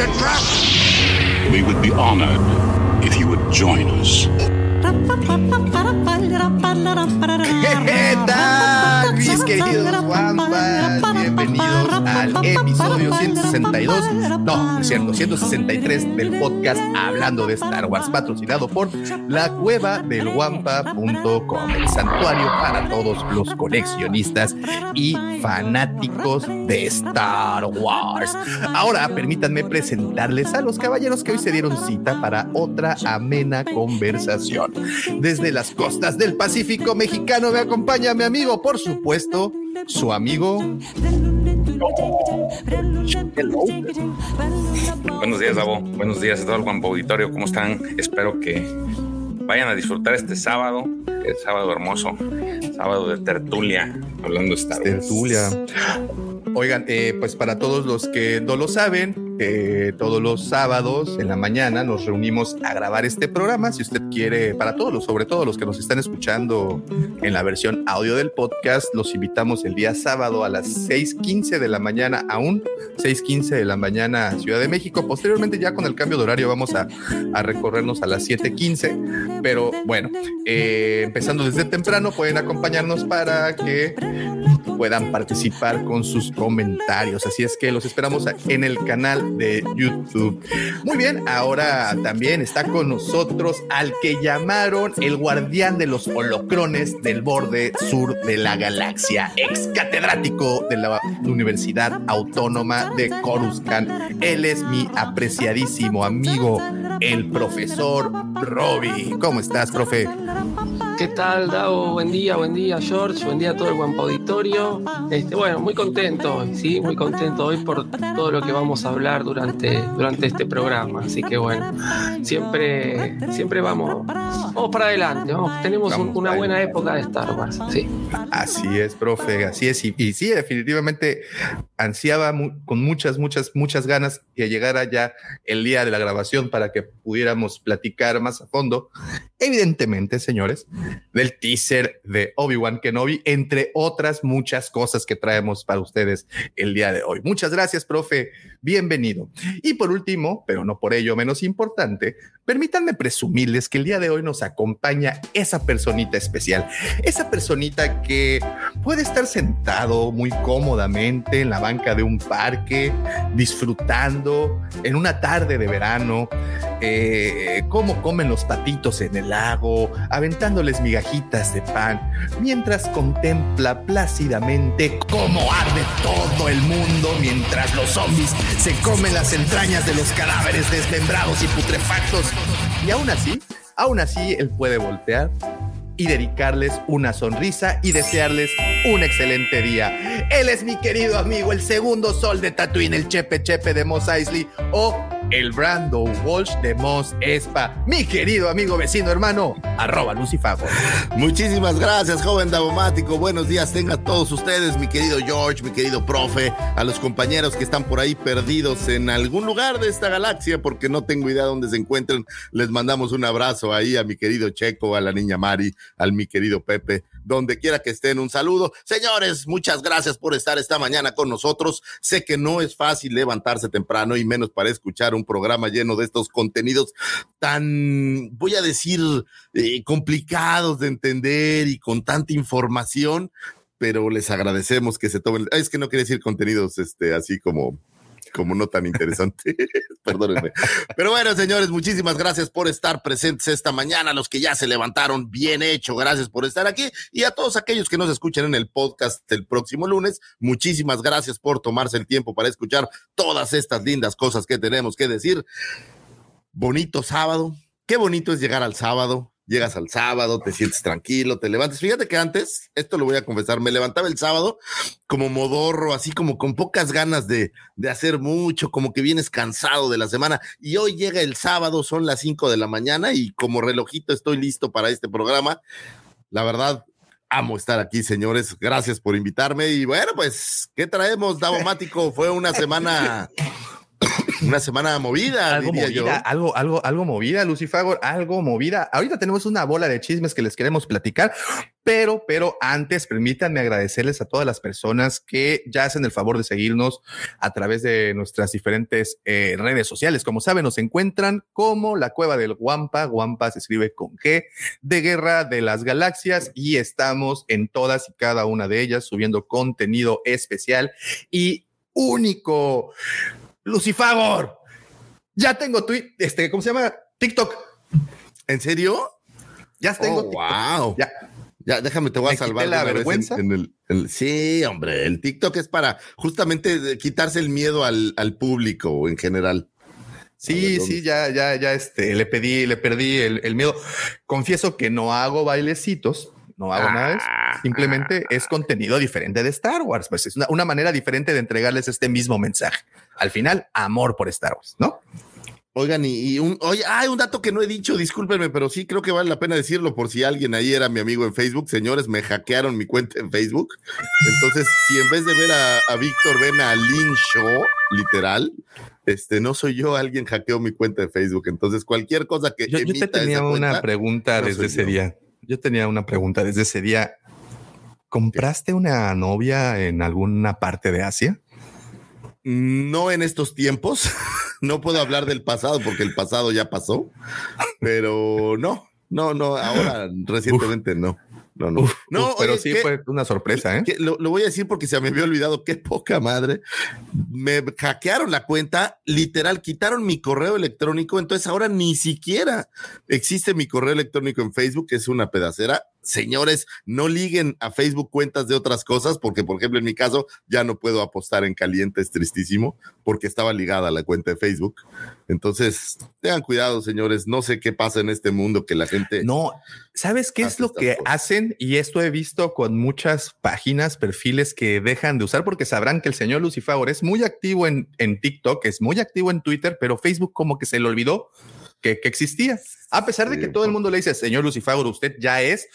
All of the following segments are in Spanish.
It's a trap! We would be honored if you would join us. ¿Qué tal, mis queridos guampas? Bienvenidos al episodio 162, no, es cierto, 163 del podcast Hablando de Star Wars, patrocinado por la cueva del guampa.com, el santuario para todos los coleccionistas y fanáticos de Star Wars. Ahora, permítanme presentarles a los caballeros que hoy se dieron cita para otra amena conversación. Desde las costas del Pacífico mexicano me acompaña mi amigo, por supuesto, su amigo. Buenos días, Davo. Buenos días a todo el Juan Auditorio. ¿Cómo están? Espero que vayan a disfrutar este sábado, el sábado hermoso, sábado de tertulia, hablando de. Tertulia. Oigan, eh, pues para todos los que no lo saben, eh, todos los sábados en la mañana nos reunimos a grabar este programa. Si usted quiere, para todos los, sobre todo los que nos están escuchando en la versión audio del podcast, los invitamos el día sábado a las 6:15 de la mañana, aún 6:15 de la mañana, Ciudad de México. Posteriormente, ya con el cambio de horario, vamos a, recorrernos a las 7:15. Pero bueno, eh, empezando desde temprano, pueden acompañarnos para que puedan participar con sus comentarios. Así es que los esperamos en el canal de YouTube. Muy bien, ahora también está con nosotros al que llamaron el guardián de los holocrones del borde sur de la galaxia, ex catedrático de la Universidad Autónoma de Coruscant. Él es mi apreciadísimo amigo, el profesor Robbie. ¿Cómo estás, profe? ¿Qué tal, Davo? Buen día, buen día, George. Buen día a todo el Guampa Auditorio. Este, bueno, muy contento hoy, sí, muy contento hoy por todo lo que vamos a hablar durante, durante este programa. Así que bueno, siempre, siempre vamos, vamos para adelante. Vamos, tenemos un- Vamos una para buena época de Star Wars. Sí. Así es, profe, así es. Y, y sí, definitivamente ansiaba mu- con muchas, muchas, muchas ganas que llegara ya el día de la grabación para que pudiéramos platicar más a fondo, evidentemente, señores, del teaser de Obi-Wan Kenobi, entre otras muchas cosas que traemos para ustedes el día de hoy. Muchas gracias, profe. Bienvenido. Y por último, pero no por ello menos importante, permítanme presumirles que el día de hoy nos acompaña esa personita especial, esa personita que puede estar sentado muy cómodamente en la banca de un parque, disfrutando en una tarde de verano, eh, cómo comen los patitos en el lago, aventándoles migajitas de pan, mientras contempla plácidamente cómo arde todo el mundo mientras los zombies se comen las entrañas de los cadáveres desmembrados y putrefactos. Y aún así, aún así, él puede voltear y dedicarles una sonrisa y desearles un excelente día. Él es mi querido amigo, el segundo sol de Tatooine, el Chepe Chepe de Mos Eisley o el Brando Walsh de Mos Espa. Mi querido amigo vecino hermano, arroba Lucifago. Muchísimas gracias, joven Davomático. Buenos días tengan todos ustedes, mi querido George, mi querido profe, a los compañeros que están por ahí perdidos en algún lugar de esta galaxia, porque no tengo idea dónde se encuentren. Les mandamos un abrazo ahí a mi querido Checo, a la niña Mari, al mi querido Pepe, donde quiera que estén, un saludo. Señores, muchas gracias por estar esta mañana con nosotros. Sé que no es fácil levantarse temprano y menos para escuchar un programa lleno de estos contenidos tan, voy a decir, eh, complicados de entender y con tanta información, pero les agradecemos que se tomen. Es que no quiere decir contenidos este, así como como no tan interesante. Perdónenme. Pero bueno, señores, muchísimas gracias por estar presentes esta mañana. Los que ya se levantaron, bien hecho. Gracias por estar aquí. Y a todos aquellos que nos escuchan en el podcast el próximo lunes, muchísimas gracias por tomarse el tiempo para escuchar todas estas lindas cosas que tenemos que decir. Bonito sábado. Qué bonito es llegar al sábado llegas al sábado, te sientes tranquilo, te levantas. Fíjate que antes, esto lo voy a confesar, me levantaba el sábado como modorro, así como con pocas ganas de, de hacer mucho, como que vienes cansado de la semana. Y hoy llega el sábado, son las 5 de la mañana y como relojito estoy listo para este programa. La verdad, amo estar aquí, señores. Gracias por invitarme. Y bueno, pues, ¿qué traemos, Davomático? Fue una semana una semana movida, algo diría movida, yo. algo, algo, algo movida, Lucifagor, algo movida. Ahorita tenemos una bola de chismes que les queremos platicar, pero, pero antes permítanme agradecerles a todas las personas que ya hacen el favor de seguirnos a través de nuestras diferentes eh, redes sociales. Como saben, nos encuentran como la cueva del Guampa. Guampa se escribe con G de Guerra de las Galaxias y estamos en todas y cada una de ellas subiendo contenido especial y único. Lucifagor, ya tengo tweet, este, ¿cómo se llama? TikTok. ¿En serio? Ya tengo. Oh, TikTok. wow. Ya. Ya, déjame, te voy a salvar. la vergüenza. En, en el, el- sí, hombre, el TikTok es para justamente quitarse el miedo al, al público en general. Sí, ver, ¿dónde sí, ya, ya, ya, este, le pedí, le perdí el, el miedo. Confieso que no hago bailecitos, no hago nada de eso. Simplemente es contenido diferente de Star Wars. Pues es una, una manera diferente de entregarles este mismo mensaje. Al final, amor por Star Wars, ¿no? Oigan, y, y un, oye, hay un dato que no he dicho, discúlpenme, pero sí creo que vale la pena decirlo por si alguien ahí era mi amigo en Facebook. Señores, me hackearon mi cuenta en Facebook. Entonces, si en vez de ver a, a Víctor ven a Lin Shaw, literal, este, no soy yo, alguien hackeó mi cuenta de Facebook. Entonces, cualquier cosa que Yo, yo te tenía esa una pregunta no desde ese yo. día. Yo tenía una pregunta desde ese día. ¿Compraste una novia en alguna parte de Asia? No en estos tiempos. No puedo hablar del pasado porque el pasado ya pasó. Pero no, no, no. Ahora, recientemente no. No, no. Uf, no, uf, pero oye, sí ¿qué- fue una sorpresa, ¿eh? lo, lo voy a decir porque se me había olvidado. Qué poca madre. Me hackearon la cuenta, literal, quitaron mi correo electrónico. Entonces ahora ni siquiera existe mi correo electrónico en Facebook, que es una pedacera. Señores, no liguen a Facebook cuentas de otras cosas, porque, por ejemplo, en mi caso, ya no puedo apostar en caliente, es tristísimo, porque estaba ligada a la cuenta de Facebook. Entonces, tengan cuidado, señores. No sé qué pasa en este mundo que la gente. No, ¿sabes qué es lo que cosas. hacen? Y esto he visto con muchas páginas, perfiles que dejan de usar porque sabrán que el señor Lucifer es muy activo en, en TikTok, es muy activo en Twitter, pero Facebook como que se le olvidó que, que existía. A pesar de que todo el mundo le dice, señor Lucifer, usted ya es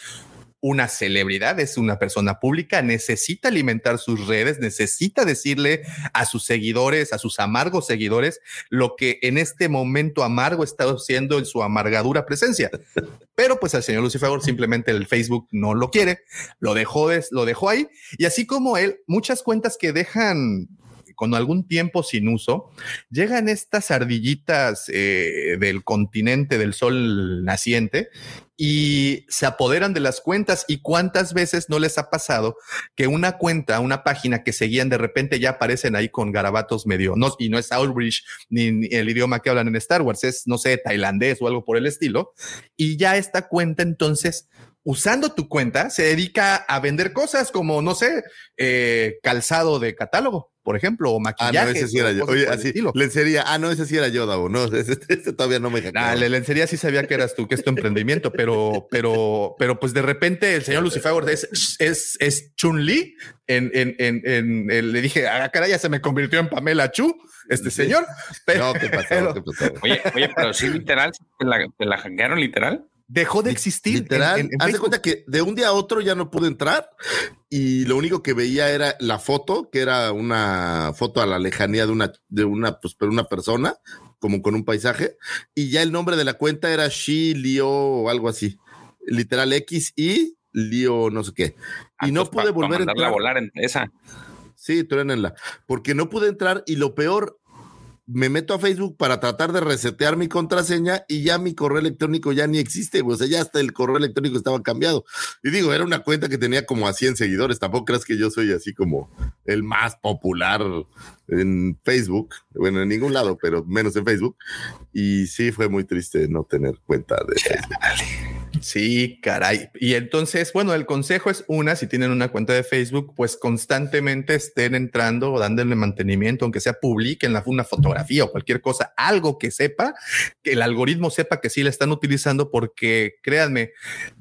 una celebridad, es una persona pública, necesita alimentar sus redes, necesita decirle a sus seguidores, a sus amargos seguidores, lo que en este momento amargo está haciendo en su amargadura presencia. Pero pues al señor Lucifer simplemente el Facebook no lo quiere, lo dejó, lo dejó ahí. Y así como él, muchas cuentas que dejan con algún tiempo sin uso, llegan estas ardillitas eh, del continente del sol naciente y se apoderan de las cuentas. ¿Y cuántas veces no les ha pasado que una cuenta, una página que seguían de repente ya aparecen ahí con garabatos medio, no, y no es Outreach ni, ni el idioma que hablan en Star Wars, es, no sé, tailandés o algo por el estilo. Y ya esta cuenta entonces usando tu cuenta, se dedica a vender cosas como, no sé, eh, calzado de catálogo, por ejemplo, o Ah, maquillaje. no, ese sí era yo. Oye, así, lencería. Ah, no, ese sí era yo, Davo. No, ese, este todavía no me. Nah, la lencería sí sabía que eras tú, que es tu emprendimiento, pero, pero, pero pues de repente el señor Lucifer es, es, es Chun Li. En, en, en, en- en- le dije, ah, caray, ya se me convirtió en Pamela Chu, este señor. Pero, No, ¿qué pasó? pero ¿Qué pasó? Oye, oye, pero sí, literal, ¿te la, te la hackearon literal? Dejó de existir. Literal, en- en- en haz de cuenta que de un día a otro ya no pude entrar y lo único que veía era la foto, que era una foto a la lejanía de una, de una, pues, pero una persona, como con un paisaje, y ya el nombre de la cuenta era Shi Lio o algo así. Literal X y Lio no sé qué. Ah, Y no pues, pude pa- volver a entrar. a volar en esa. Sí, truénenla. Porque no pude entrar y lo peor, me meto a Facebook para tratar de resetear mi contraseña y ya mi correo electrónico ya ni existe, o sea, ya hasta el correo electrónico estaba cambiado. Y digo, era una cuenta que tenía como a 100 seguidores, tampoco creas que yo soy así como el más popular en Facebook, bueno, en ningún lado, pero menos en Facebook. Y sí, fue muy triste no tener cuenta de. Sí, caray. Y entonces, bueno, el consejo es una, si tienen una cuenta de Facebook, pues constantemente estén entrando o dándole mantenimiento, aunque sea publiquen una fotografía o cualquier cosa, algo que sepa, que el algoritmo sepa que sí la están utilizando, porque créanme,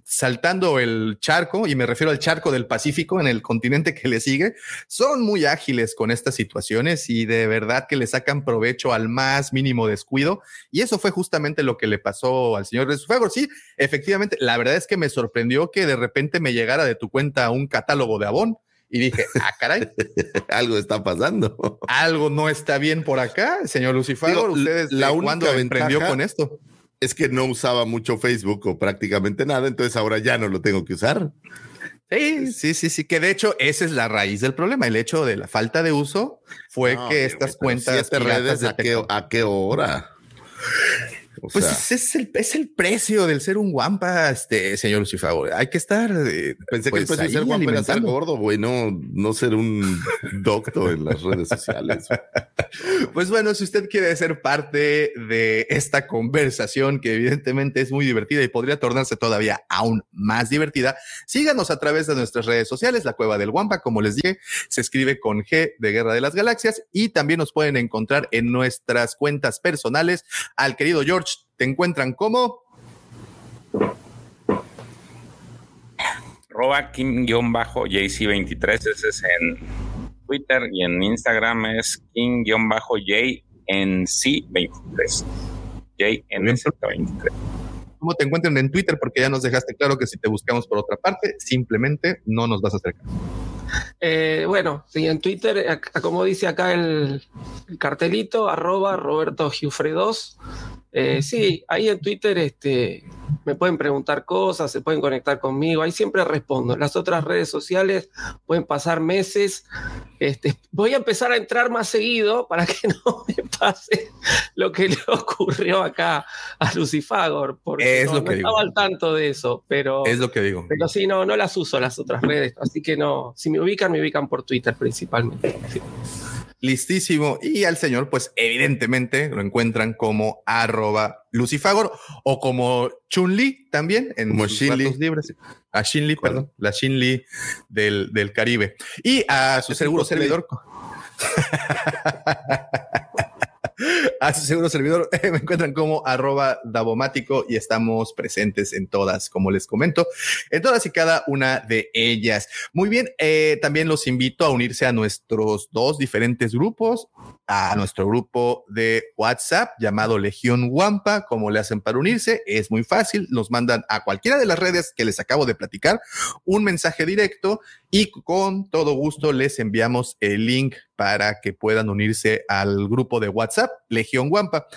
saltando el charco, y me refiero al charco del Pacífico en el continente que le sigue, son muy ágiles con estas situaciones y de verdad que le sacan provecho al más mínimo descuido. Y eso fue justamente lo que le pasó al señor de Fuego. Sí, efectivamente, la verdad es que me sorprendió que de repente me llegara de tu cuenta un catálogo de Avon. Y dije, ah, caray. Algo está pasando. Algo no está bien por acá, señor Lucifer. ¿Ustedes la cuándo emprendió con esto? Es que no usaba mucho Facebook o prácticamente nada, entonces ahora ya no lo tengo que usar. Sí, sí, sí, sí, que de hecho esa es la raíz del problema. El hecho de la falta de uso fue que estas cuentas redes a qué, a qué hora pues es, el, es el precio del ser un guampa, este señor Lucifer. Hay que estar. Eh, Pensé que el pues, precio de ser guampa era ser gordo, güey, no, no ser un doctor en las redes sociales. pues bueno, si usted quiere ser parte de esta conversación, que evidentemente es muy divertida y podría tornarse todavía aún más divertida, síganos a través de nuestras redes sociales, la Cueva del Guampa, como les dije, se escribe con G de Guerra de las Galaxias y también nos pueden encontrar en nuestras cuentas personales al querido George te encuentran como Roba King-JC23, ese es en Twitter y en Instagram es King-JNC23. JNC23. ¿Cómo te encuentran en Twitter? Porque ya nos dejaste claro que si te buscamos por otra parte, simplemente no nos vas a acercar. Eh, bueno, sí, en Twitter, como dice acá el, cartelito, arroba Roberto Giufre 2. Eh, sí, ahí en Twitter este, me pueden preguntar cosas, se pueden conectar conmigo, ahí siempre respondo. Las otras redes sociales pueden pasar meses. Este, voy a empezar a entrar más seguido para que no me pase lo que le ocurrió acá a Lucifagor, porque no, estaba al tanto de eso, pero es lo que digo. Pero sí, no, no las uso las otras redes, así que no, si me ubican, me ubican por Twitter principalmente. Listísimo. Y al señor, pues evidentemente lo encuentran como arroba Lucifagor o como Chun-Li también en como libres. A Shin perdón, la Shin del, del Caribe. Y a su seguro servidor. a su seguro servidor me encuentran como arroba y estamos presentes en todas, como les comento, en todas y cada una de ellas. Muy bien, eh, también los invito a unirse a nuestros dos diferentes grupos, a nuestro grupo de WhatsApp llamado Legión Wampa. como le hacen para unirse? Es muy fácil, nos mandan a cualquiera de las redes que les acabo de platicar un mensaje directo y con todo gusto les enviamos el link para que puedan unirse al grupo de WhatsApp Legión Guampa.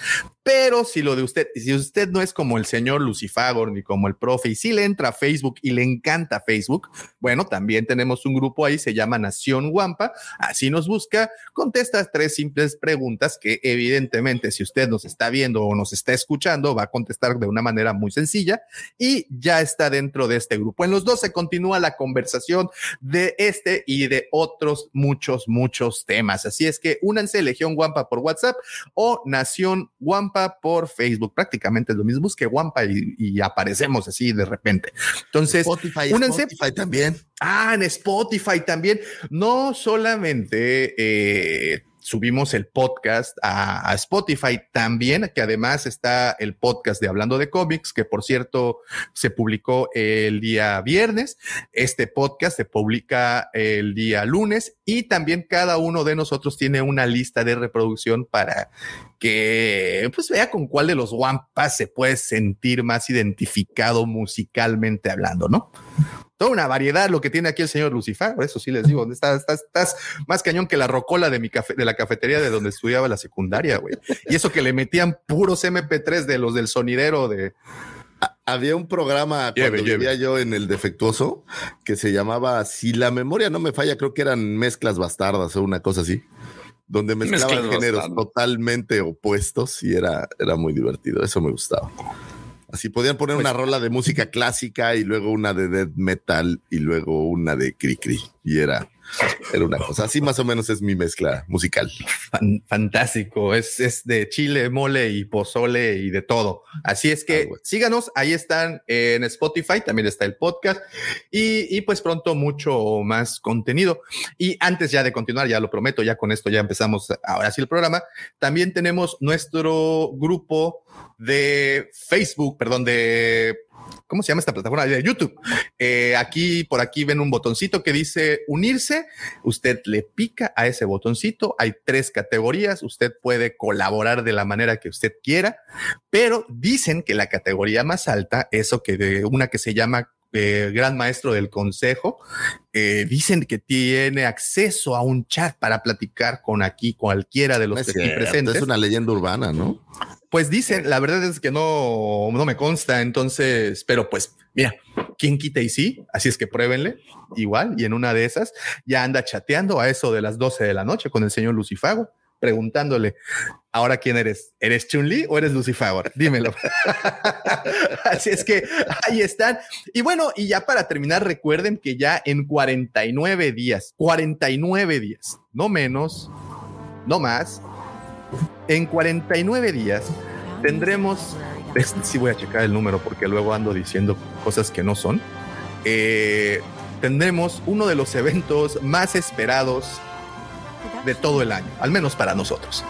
Pero si lo de usted, si usted no es como el señor Lucifagor ni como el profe y si le entra a Facebook y le encanta Facebook, bueno, también tenemos un grupo ahí, se llama Nación Guampa, así nos busca, contesta tres simples preguntas que evidentemente si usted nos está viendo o nos está escuchando va a contestar de una manera muy sencilla y ya está dentro de este grupo. En los dos se continúa la conversación de este y de otros muchos, muchos temas. Así es que únanse Legión Guampa por WhatsApp o Nación Guampa por Facebook. Prácticamente es lo mismo. Busque Wampa y, aparecemos así de repente. Entonces, Spotify, Spotify también. Ah, en Spotify también. No solamente eh, subimos el podcast a, Spotify también, que además está el podcast de Hablando de cómics, que por cierto se publicó el día viernes. Este podcast se publica el día lunes y también cada uno de nosotros tiene una lista de reproducción para que pues vea con cuál de los Wampas se puede sentir más identificado musicalmente hablando, ¿no? Toda una variedad lo que tiene aquí el señor Lucifer. Por eso sí les digo, estás, estás, estás más cañón que la rocola de mi café, de la cafetería de donde estudiaba la secundaria, güey. Y eso que le metían puros MP3 de los del sonidero de. Había un programa cuando vivía yo en el defectuoso que se llamaba, si la memoria no me falla, creo que eran mezclas bastardas o una cosa así, donde mezclaban géneros totalmente opuestos y era, era muy divertido. Eso me gustaba. Así podían poner una pues rola de música clásica y luego una de death metal y luego una de cri cri. Y era, Era una cosa así, más o menos es mi mezcla musical. fantástico. Es, es de chile, mole y pozole y de todo. Así es que Ah, síganos. Ahí están en Spotify. También está el podcast y, y pues pronto mucho más contenido. Y antes ya de continuar, ya lo prometo, ya con esto ya empezamos ahora sí el programa. También tenemos nuestro grupo de Facebook, perdón, de ¿cómo se llama esta plataforma? De YouTube. Eh, aquí, por aquí ven un botoncito que dice unirse. Usted le pica a ese botoncito. Hay tres categorías. Usted puede colaborar de la manera que usted quiera, pero dicen que la categoría más alta, eso que de una que se llama eh, gran maestro del consejo, eh, dicen que tiene acceso a un chat para platicar con aquí cualquiera de los No que presentes. es una leyenda urbana, ¿no? Pues dicen, la verdad es que no, no me consta, entonces, pero pues mira, ¿quién quita y sí? Así es que pruébenle igual y en una de esas ya anda chateando a eso de las 12 de la noche con el señor Lucifago, preguntándole, ¿ahora quién eres? ¿Eres Chun-Li o eres Lucifago? Dímelo. Así es que ahí están. Y bueno, y ya para terminar, recuerden que ya en 49 días, 49 días, no menos, no más, en 49 días tendremos, es- sí voy a checar el número porque luego ando diciendo cosas que no son, eh, tendremos uno de los eventos más esperados de todo el año, al menos para nosotros,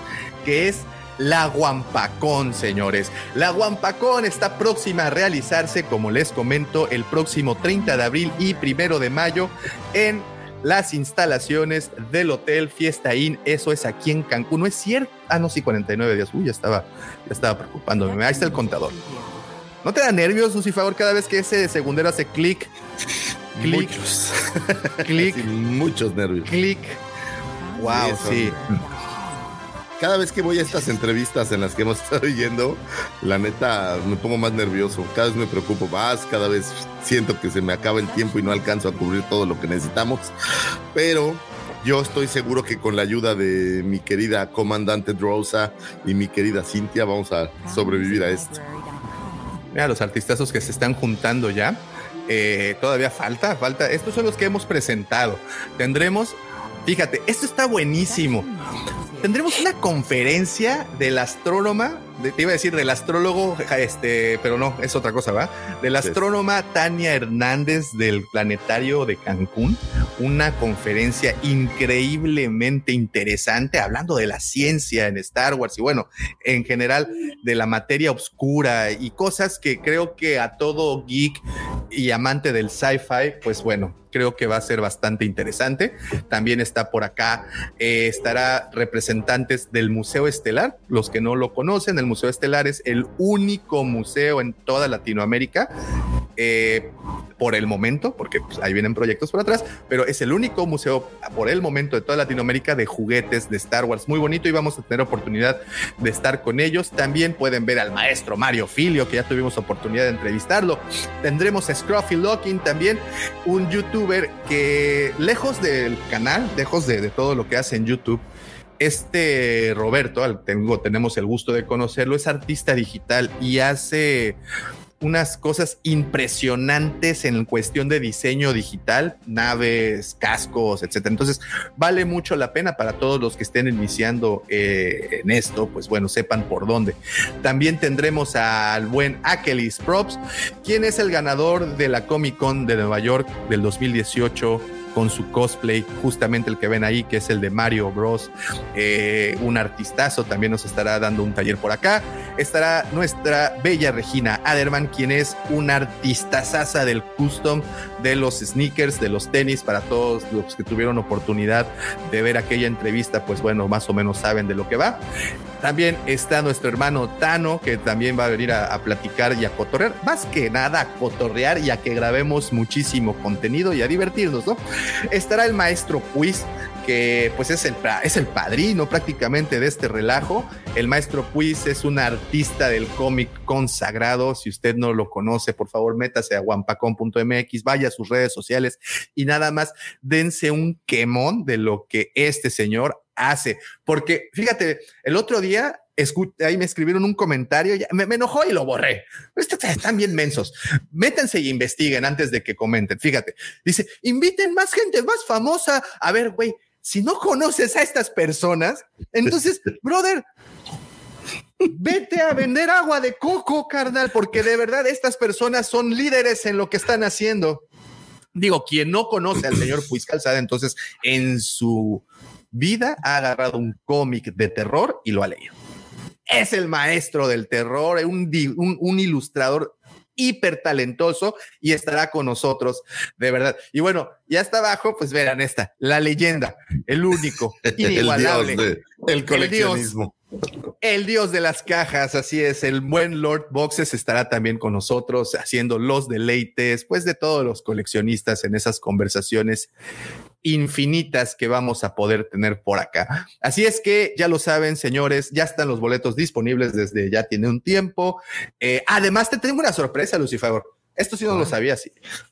que es la Guampacón, señores. La Guampacón está próxima a realizarse, como les comento, el próximo 30 de abril y primero de mayo en las instalaciones del Hotel Fiesta Inn. Eso es aquí en Cancún. No es cierto. Ah, no, sí, 49 días. Uy, ya estaba, ya estaba preocupándome. Ahí está el contador. ¿No te da nervios, Lucifer, cada vez que ese segundero hace clic, clic, Muchos. clic, Sí, muchos nervios. clic? Wow, son- sí. Cada vez que voy a estas entrevistas en las que hemos estado yendo, la neta me pongo más nervioso. Cada vez me preocupo más, cada vez siento que se me acaba el tiempo y no alcanzo a cubrir todo lo que necesitamos. Pero yo estoy seguro que con la ayuda de mi querida comandante Drosa y mi querida Cintia vamos a sobrevivir a esto. Mira, los artistazos que se están juntando ya. eh, todavía falta, falta. Estos son los que hemos presentado. Tendremos, fíjate, esto está buenísimo. Tendremos una conferencia del astrónoma, de- te iba a decir del astrólogo, este, pero no, es otra cosa, ¿va? De la Sí. astrónoma Tania Hernández del Planetario de Cancún. Una conferencia increíblemente interesante, hablando de la ciencia en Star Wars y bueno, en general de la materia oscura y cosas que creo que a todo geek y amante del sci-fi, pues bueno, creo que va a ser bastante interesante. También está por acá, eh, estará representantes del Museo Estelar. Los que no lo conocen, el Museo Estelar es el único museo en toda Latinoamérica. eh, por el momento, porque pues, ahí vienen proyectos por atrás, pero es el único museo por el momento de toda Latinoamérica de juguetes de Star Wars. Muy bonito y vamos a tener oportunidad de estar con ellos. También pueden ver al maestro Mario Filio, que ya tuvimos oportunidad de entrevistarlo. Tendremos a Scruffy Locking también, un youtuber que lejos del canal, lejos de, de todo lo que hace en YouTube, este Roberto, al tengo, tenemos el gusto de conocerlo, es artista digital y hace unas cosas impresionantes en cuestión de diseño digital, naves, cascos, etcétera. Entonces, vale mucho la pena para todos los que estén iniciando eh, en esto, pues bueno, sepan por dónde. También tendremos al buen Akelis Props, quien es el ganador de la Comic Con de Nueva York del 2018 con su cosplay, justamente el que ven ahí, que es el de Mario Bros. Eh, un artistazo, también nos estará dando un taller por acá. Estará nuestra bella Regina Aderman, quien es una artistazaza del custom de los sneakers, de los tenis, para todos los que tuvieron oportunidad de ver aquella entrevista, pues bueno, más o menos saben de lo que va. También está nuestro hermano Tano, que también va a venir a, platicar y a cotorrear, más que nada a cotorrear y a que grabemos muchísimo contenido y a divertirnos, ¿no? Estará el maestro Puis, que pues es el, es el padrino prácticamente de este relajo. El maestro Puis es un artista del cómic consagrado. Si usted no lo conoce, por favor, métase a guampacón.mx, vaya a sus redes sociales y nada más dense un quemón de lo que este señor hace. Porque fíjate, el otro día ahí me escribieron un comentario, me, enojó y lo borré. Están bien mensos. Métanse y investiguen antes de que comenten. Fíjate, dice, inviten más gente más famosa. A ver, güey, si no conoces a estas personas, entonces, brother, vete a vender agua de coco, carnal, porque de verdad estas personas son líderes en lo que están haciendo. Digo, quien no conoce al señor Puis Calzada, entonces en su vida ha agarrado un cómic de terror y lo ha leído. Es el maestro del terror, un, un ilustrador hiper talentoso y estará con nosotros, de verdad. Y bueno, ya está abajo, pues verán esta, la leyenda, el único, El inigualable, dios de- el coleccionismo. el dios de las cajas, así es, el buen Lord Boxes estará también con nosotros haciendo los deleites, pues de todos los coleccionistas en esas conversaciones infinitas que vamos a poder tener por acá. Así es que ya lo saben, señores, ya están los boletos disponibles desde ya tiene un tiempo. Eh, además, te tengo una sorpresa, Lucifer. Esto sí no lo sabías.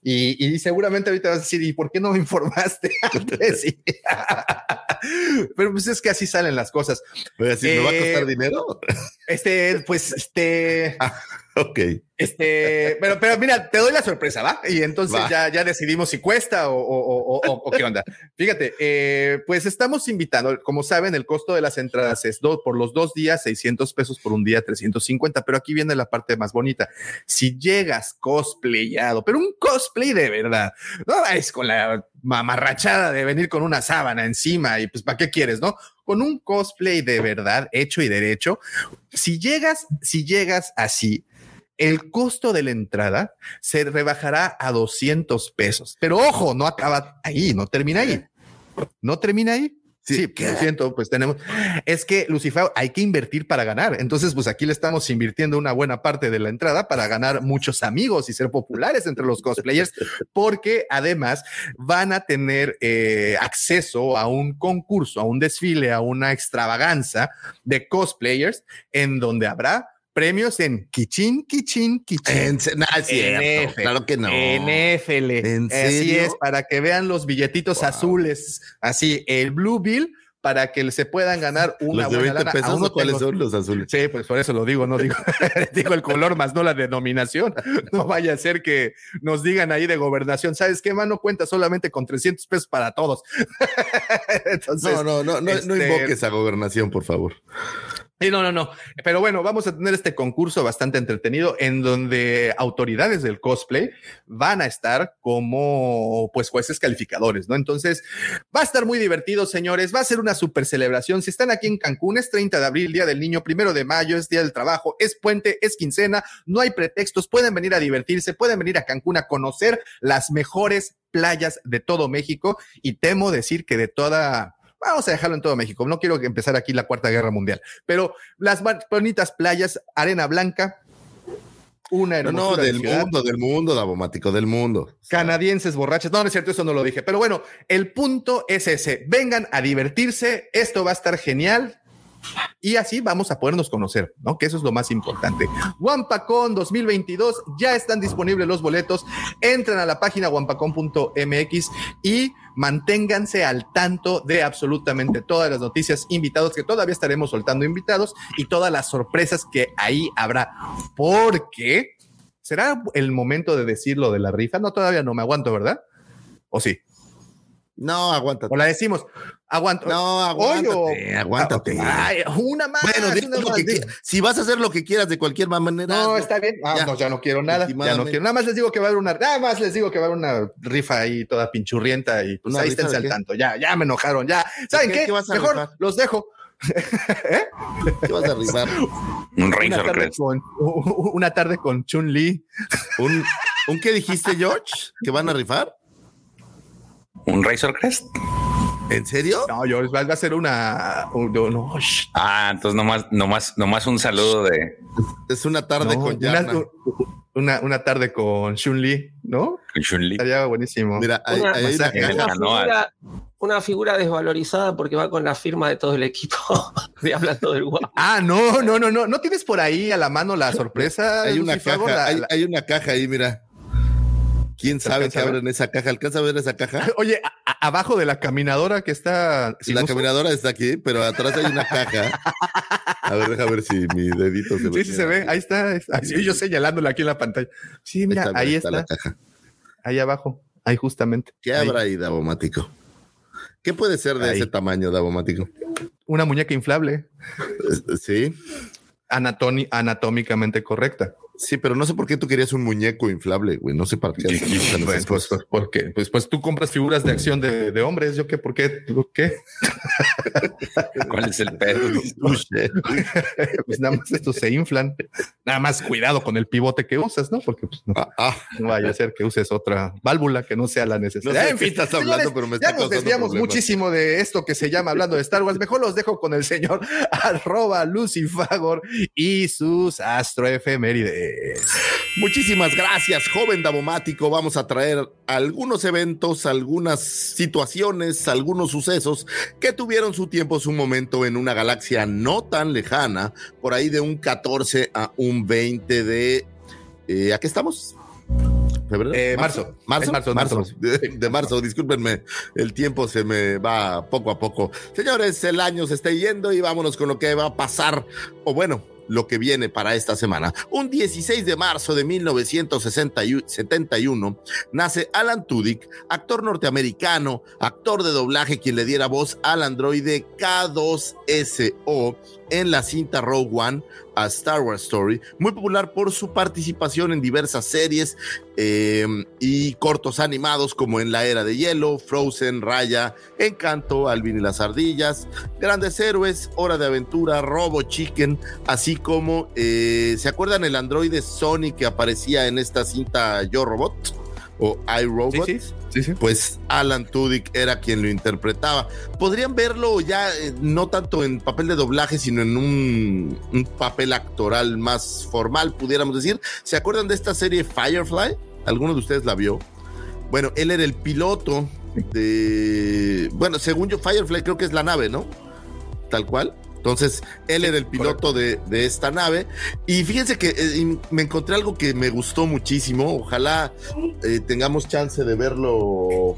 Y, y seguramente ahorita vas a decir, ¿y por qué no me informaste antes? Sí. Pero pues es que así salen las cosas. Voy a decir, ¿me va a Eh, costar dinero? Este, pues, este, Ok. este, pero, pero mira, te doy la sorpresa, ¿va? Y entonces Va. ya, ya decidimos si cuesta o, o- o- o- o qué onda. Fíjate, eh, pues estamos invitando, como saben, el costo de las entradas es dos, por los dos días, 600 pesos por un día, 350, pero aquí viene la parte más bonita. Si llegas cosplayado, pero un cosplay de verdad, no es con la mamarrachada de venir con una sábana encima y pues, ¿para qué quieres, no? Con un cosplay de verdad, hecho y derecho, si llegas, si llegas así, el costo de la entrada se rebajará a 200 pesos. Pero ojo, no acaba ahí, no termina ahí. No termina ahí. Sí, lo siento, pues tenemos. Es que Lucifer hay que invertir para ganar. Entonces, pues aquí le estamos invirtiendo una buena parte de la entrada para ganar muchos amigos y ser populares entre los cosplayers, porque además van a tener eh, acceso a un concurso, a un desfile, a una extravaganza de cosplayers en donde habrá premios en Kichin, Kichin, Kichin. En no, es cierto, NFL, claro que no. NFL. ¿En Así serio? es, para que vean los billetitos azules, así, el Blue Bill, para que se puedan ganar una ¿Los de buena 20 lana. pesos cuáles tengo- son los azules? Sí, pues por eso lo digo, no digo, digo el color más no la denominación. No vaya a ser que nos digan ahí de gobernación, ¿sabes qué, mano? Cuenta solamente con 300 pesos para todos. Entonces, No, no, no, no, no este, invoques a gobernación, por favor. Sí, no, no, no. Pero bueno, vamos a tener este concurso bastante entretenido en donde autoridades del cosplay van a estar como pues jueces calificadores, ¿no? Entonces va a estar muy divertido, señores. Va a ser una super celebración. Si están aquí en Cancún, es 30 de abril, Día del Niño, primero de mayo, es Día del Trabajo, es puente, es quincena, no hay pretextos. Pueden venir a divertirse, pueden venir a Cancún a conocer las mejores playas de todo México y temo decir que de toda Vamos a dejarlo en todo México. No quiero empezar aquí la Cuarta Guerra Mundial, pero las bonitas playas, arena blanca, una No, no, hermosura de del mundo, del mundo, Davomático, del mundo. canadienses borrachos. No, no es cierto, eso no lo dije. Pero bueno, el punto es ese. Vengan a divertirse. Esto va a estar genial. Y así vamos a podernos conocer, ¿no? Que eso es lo más importante. Wampacon 2022, ya están disponibles los boletos. Entran a la página wampacon.mx y manténganse al tanto de absolutamente todas las noticias, invitados, que todavía estaremos soltando invitados y todas las sorpresas que ahí habrá. Porque será el momento de decir lo de la rifa. No, todavía no me aguanto, ¿verdad? ¿O sí? No, aguántate. O la decimos, aguanto. No, Hoy o- aguántate, aguántate. Ay, una más. Bueno, una más, que si vas a hacer lo que quieras de cualquier manera. No, hazlo. está bien. Ah, Ya. no, ya no quiero nada. Ya no quiero. Nada más les digo que va a haber una, nada más les digo que va a haber una rifa ahí toda pinchurrienta y pues ¿Una ahí de al tanto. Ya, ya me enojaron. Ya. ¿Saben qué? qué? ¿Qué vas a Mejor rifar? los dejo. ¿Qué vas a rifar? Un Una tarde, con, una tarde con Chun Li. ¿Un, ¿Un qué dijiste, George? ¿Que van a rifar? ¿Un Razor Crest? ¿En serio? No, yo va, va a ser una. un- no, no, Ah, entonces nomás, nomás, nomás un saludo de Es una tarde no, con una, Yarna. una, una tarde con Chun Li, ¿no? Chun-Li. Estaría buenísimo. Mira, hay, Una- hay una figura, una figura desvalorizada porque va con la firma de todo el equipo de hablando del guapo. Ah, no, no, no, no. ¿No tienes por ahí a la mano la sorpresa? Hay una Lucifago? caja, La- hay, la- hay una caja ahí, mira. ¿Quién ¿Se sabe qué a ver? abre en esa caja? ¿Alcanza a ver esa caja? Oye, a- abajo de la caminadora que está. la uso. caminadora está aquí, pero atrás hay una caja. A ver, deja ver si mi dedito se ve. Sí, sí se ve. Ahí está. Yo señalándole aquí en la pantalla. Sí, mira, ahí está. la caja. Ahí abajo. Ahí justamente. ¿Qué Ahí. habrá ahí, Davomático? ¿Qué puede ser de Ahí. ese tamaño, Davomático? Una muñeca inflable. Sí, anatómicamente correcta. Sí, pero no sé por qué tú querías un muñeco inflable, güey. No sé para qué. Pues, pues, pues, ¿por qué? Pues, pues tú compras figuras de acción de, de hombres. ¿Yo qué? ¿Por qué? ¿Por qué? ¿Cuál es el pedo? pues nada más estos se inflan. Nada más cuidado con el pivote que usas, ¿no? Porque pues, no, Ah, ah, no vaya a ser que uses otra válvula que no sea la no necesaria. sé de en qué fin, estás señores, hablando, pero me está ya nos desviamos problemas. muchísimo de esto que se llama hablando de Star Wars. Mejor los dejo con el señor arroba Lucifagor y sus astroefemérides. Muchísimas gracias, joven Davomático. Vamos a traer algunos eventos, algunas situaciones, algunos sucesos que tuvieron su tiempo, su momento en una galaxia no tan lejana, por ahí de un 14 a un 20 de... Eh, ¿A qué estamos? ¿Febrero? Eh, marzo. Marzo, marzo. marzo. De, de marzo, discúlpenme, el tiempo se me va poco a poco. Señores, el año se está yendo y vámonos con lo que va a pasar, o bueno, lo que viene para esta semana. Un 16 de marzo de 1971 nace Alan Tudyk, actor norteamericano, actor de doblaje quien le diera voz al androide K2SO en la cinta Rogue One a Star Wars Story, muy popular por su participación en diversas series eh, y cortos animados como en La Era de Hielo, Frozen, Raya, Encanto, Alvin y las Ardillas, Grandes Héroes, Hora de Aventura, Robo Chicken, así como, eh, ¿se acuerdan el androide Sony que aparecía en esta cinta Yo Robot? O iRobot. Sí, sí, sí, sí. Pues Alan Tudyk era quien lo interpretaba. Podrían verlo ya eh, no tanto en papel de doblaje, sino en un, un papel actoral más formal, pudiéramos decir. ¿Se acuerdan de esta serie Firefly? ¿Alguno de ustedes la vio? Bueno, él era el piloto de... Bueno, según yo, Firefly creo que es la nave, ¿no? Tal cual. Entonces, él era el piloto de, de esta nave. Y fíjense que eh, me encontré algo que me gustó muchísimo. Ojalá eh, tengamos chance de verlo,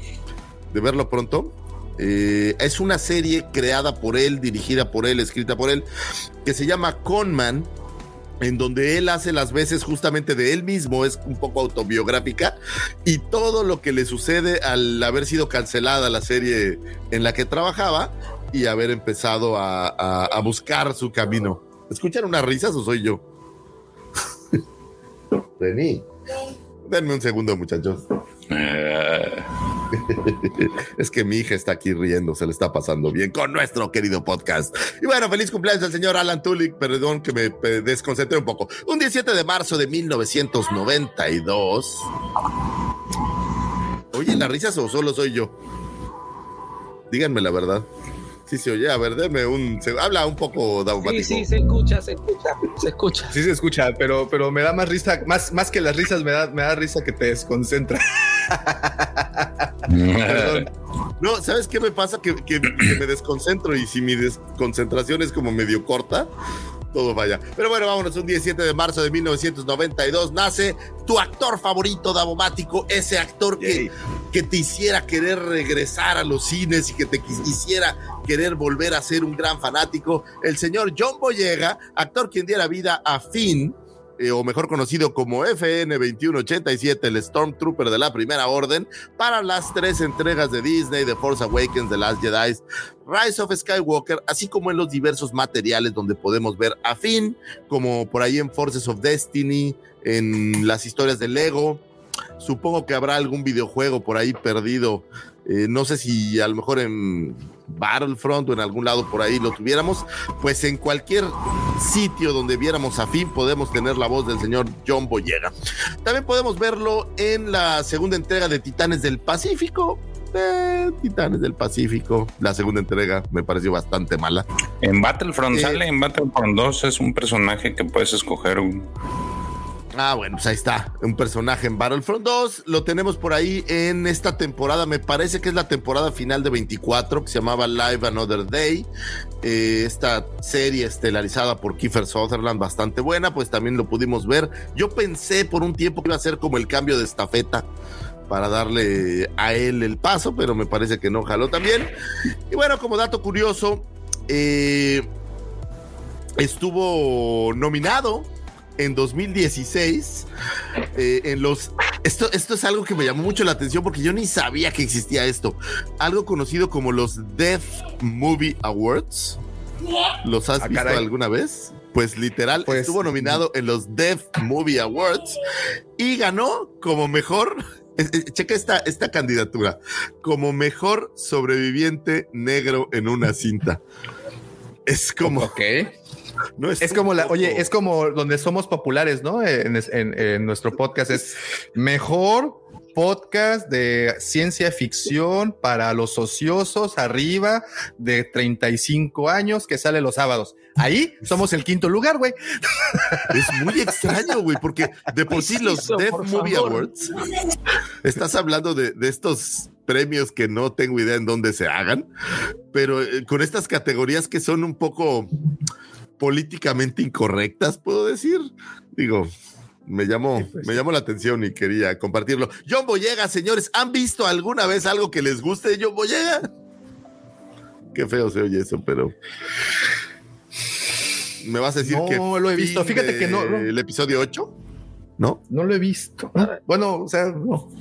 de verlo pronto. Eh, es una serie creada por él, dirigida por él, escrita por él, que se llama Conman, en donde él hace las veces justamente de él mismo, es un poco autobiográfica, y todo lo que le sucede al haber sido cancelada la serie en la que trabajaba y haber empezado a, a- a buscar su camino. ¿Escuchan unas risas o soy yo? Vení. Denme un segundo, muchachos. Eh, Es que mi hija está aquí riendo, se le está pasando bien con nuestro querido podcast. Y bueno, feliz cumpleaños al señor Alan Tudyk, perdón que me desconcentré un poco. Un 17 de marzo de 1992. Oye, ¿las risas o solo soy yo? Díganme la verdad. Sí, se oye, a ver, denme un... se- habla un poco Sí, daumático. sí, se escucha, se escucha, se escucha. Sí se escucha, pero, pero me da más risa, más, más que las risas, me da, me da risa que te desconcentra. Perdón. No, ¿sabes qué me pasa? Que, que- que me desconcentro y si mi desconcentración es como medio corta, todo vaya. Pero bueno, vámonos, un 17 de marzo de 1992 nace tu actor favorito, Davomático, ese actor que, que te hiciera querer regresar a los cines y que te quis- hiciera querer volver a ser un gran fanático, el señor John Boyega, actor quien diera vida a Finn, eh, o mejor conocido como FN 2187, el Stormtrooper de la Primera Orden, para las tres entregas de Disney, The Force Awakens, The Last Jedi, Rise of Skywalker, así como en los diversos materiales donde podemos ver a Finn, como por ahí en Forces of Destiny, en las historias de Lego. Supongo que habrá algún videojuego por ahí perdido. Eh, no sé si a lo mejor en Battlefront o en algún lado por ahí lo tuviéramos. Pues en cualquier sitio donde viéramos a Finn podemos tener la voz del señor John Boyega. También podemos verlo en la segunda entrega de Titanes del Pacífico. Eh, Titanes del Pacífico. La segunda entrega me pareció bastante mala. en Battlefront Eh, sale, en Battlefront 2 es un personaje que puedes escoger un, Ah, bueno, pues ahí está. Un personaje en Battlefront 2. Lo tenemos por ahí en esta temporada. Me parece que es la temporada final de 24, que se llamaba Live Another Day. Eh, esta serie estelarizada por Kiefer Sutherland, bastante buena, pues también lo pudimos ver. Yo pensé por un tiempo que iba a ser como el cambio de estafeta para darle a él el paso, pero me parece que no jaló también. Y bueno, como dato curioso, eh, estuvo nominado en 2016 eh, en los esto, esto es algo que me llamó mucho la atención porque yo ni sabía que existía esto algo conocido como los Deaf Movie Awards ¿los has Ah, visto caray. alguna vez? pues literal Pues, estuvo nominado en los Deaf Movie Awards y ganó como mejor checa esta, esta candidatura como mejor sobreviviente negro en una cinta es como Ok. no Es como la, oye, es como donde somos populares, ¿no? En, en- en nuestro podcast es mejor podcast de ciencia ficción para los ociosos arriba de 35 años que sale los sábados. Ahí somos el quinto lugar, güey. Es muy extraño, güey, porque de por sí los por Movie favor. Awards, estás hablando de, de estos premios que no tengo idea en dónde se hagan, pero eh, con estas categorías que son un poco políticamente incorrectas, puedo decir. Digo, me llamó, me llamó la atención y quería compartirlo. John Boyega, señores, ¿han visto alguna vez algo que les guste de John Boyega? Qué feo se oye eso, pero me vas a decir No que lo he visto. Fíjate que no, no. El episodio 8, ¿no? No lo he visto. Bueno, o sea, no.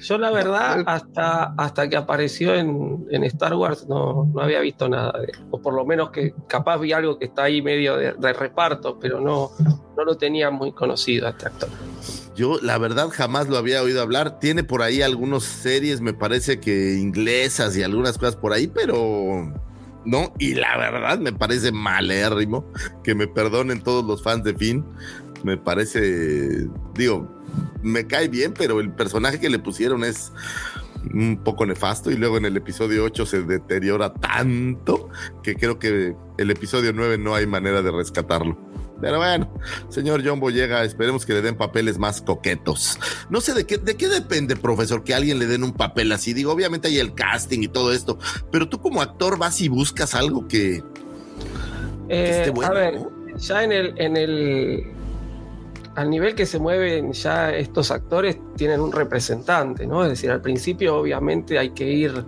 Yo la verdad, hasta, hasta que apareció en, en Star Wars, no, no había visto nada de él. O por lo menos que capaz vi algo que está ahí medio de, de reparto, pero no, no lo tenía muy conocido a este actor. Yo, la verdad, jamás lo había oído hablar. Tiene por ahí algunas series, me parece que inglesas y algunas cosas por ahí, pero no. Y la verdad, me parece malérrimo. Que me perdonen todos los fans de Finn. Me parece, digo, me cae bien, pero el personaje que le pusieron es un poco nefasto y luego en el episodio 8 se deteriora tanto que creo que el episodio 9 no hay manera de rescatarlo. Pero bueno, señor John Boyega, esperemos que le den papeles más coquetos. No sé de qué, de qué depende, profesor, que a alguien le den un papel así. Digo, obviamente hay el casting y todo esto, pero tú como actor vas y buscas algo que, que Eh, esté bueno. a ver, ¿no? ya en el, en el al nivel que se mueven ya estos actores tienen un representante, ¿no? Es decir, al principio obviamente hay que ir,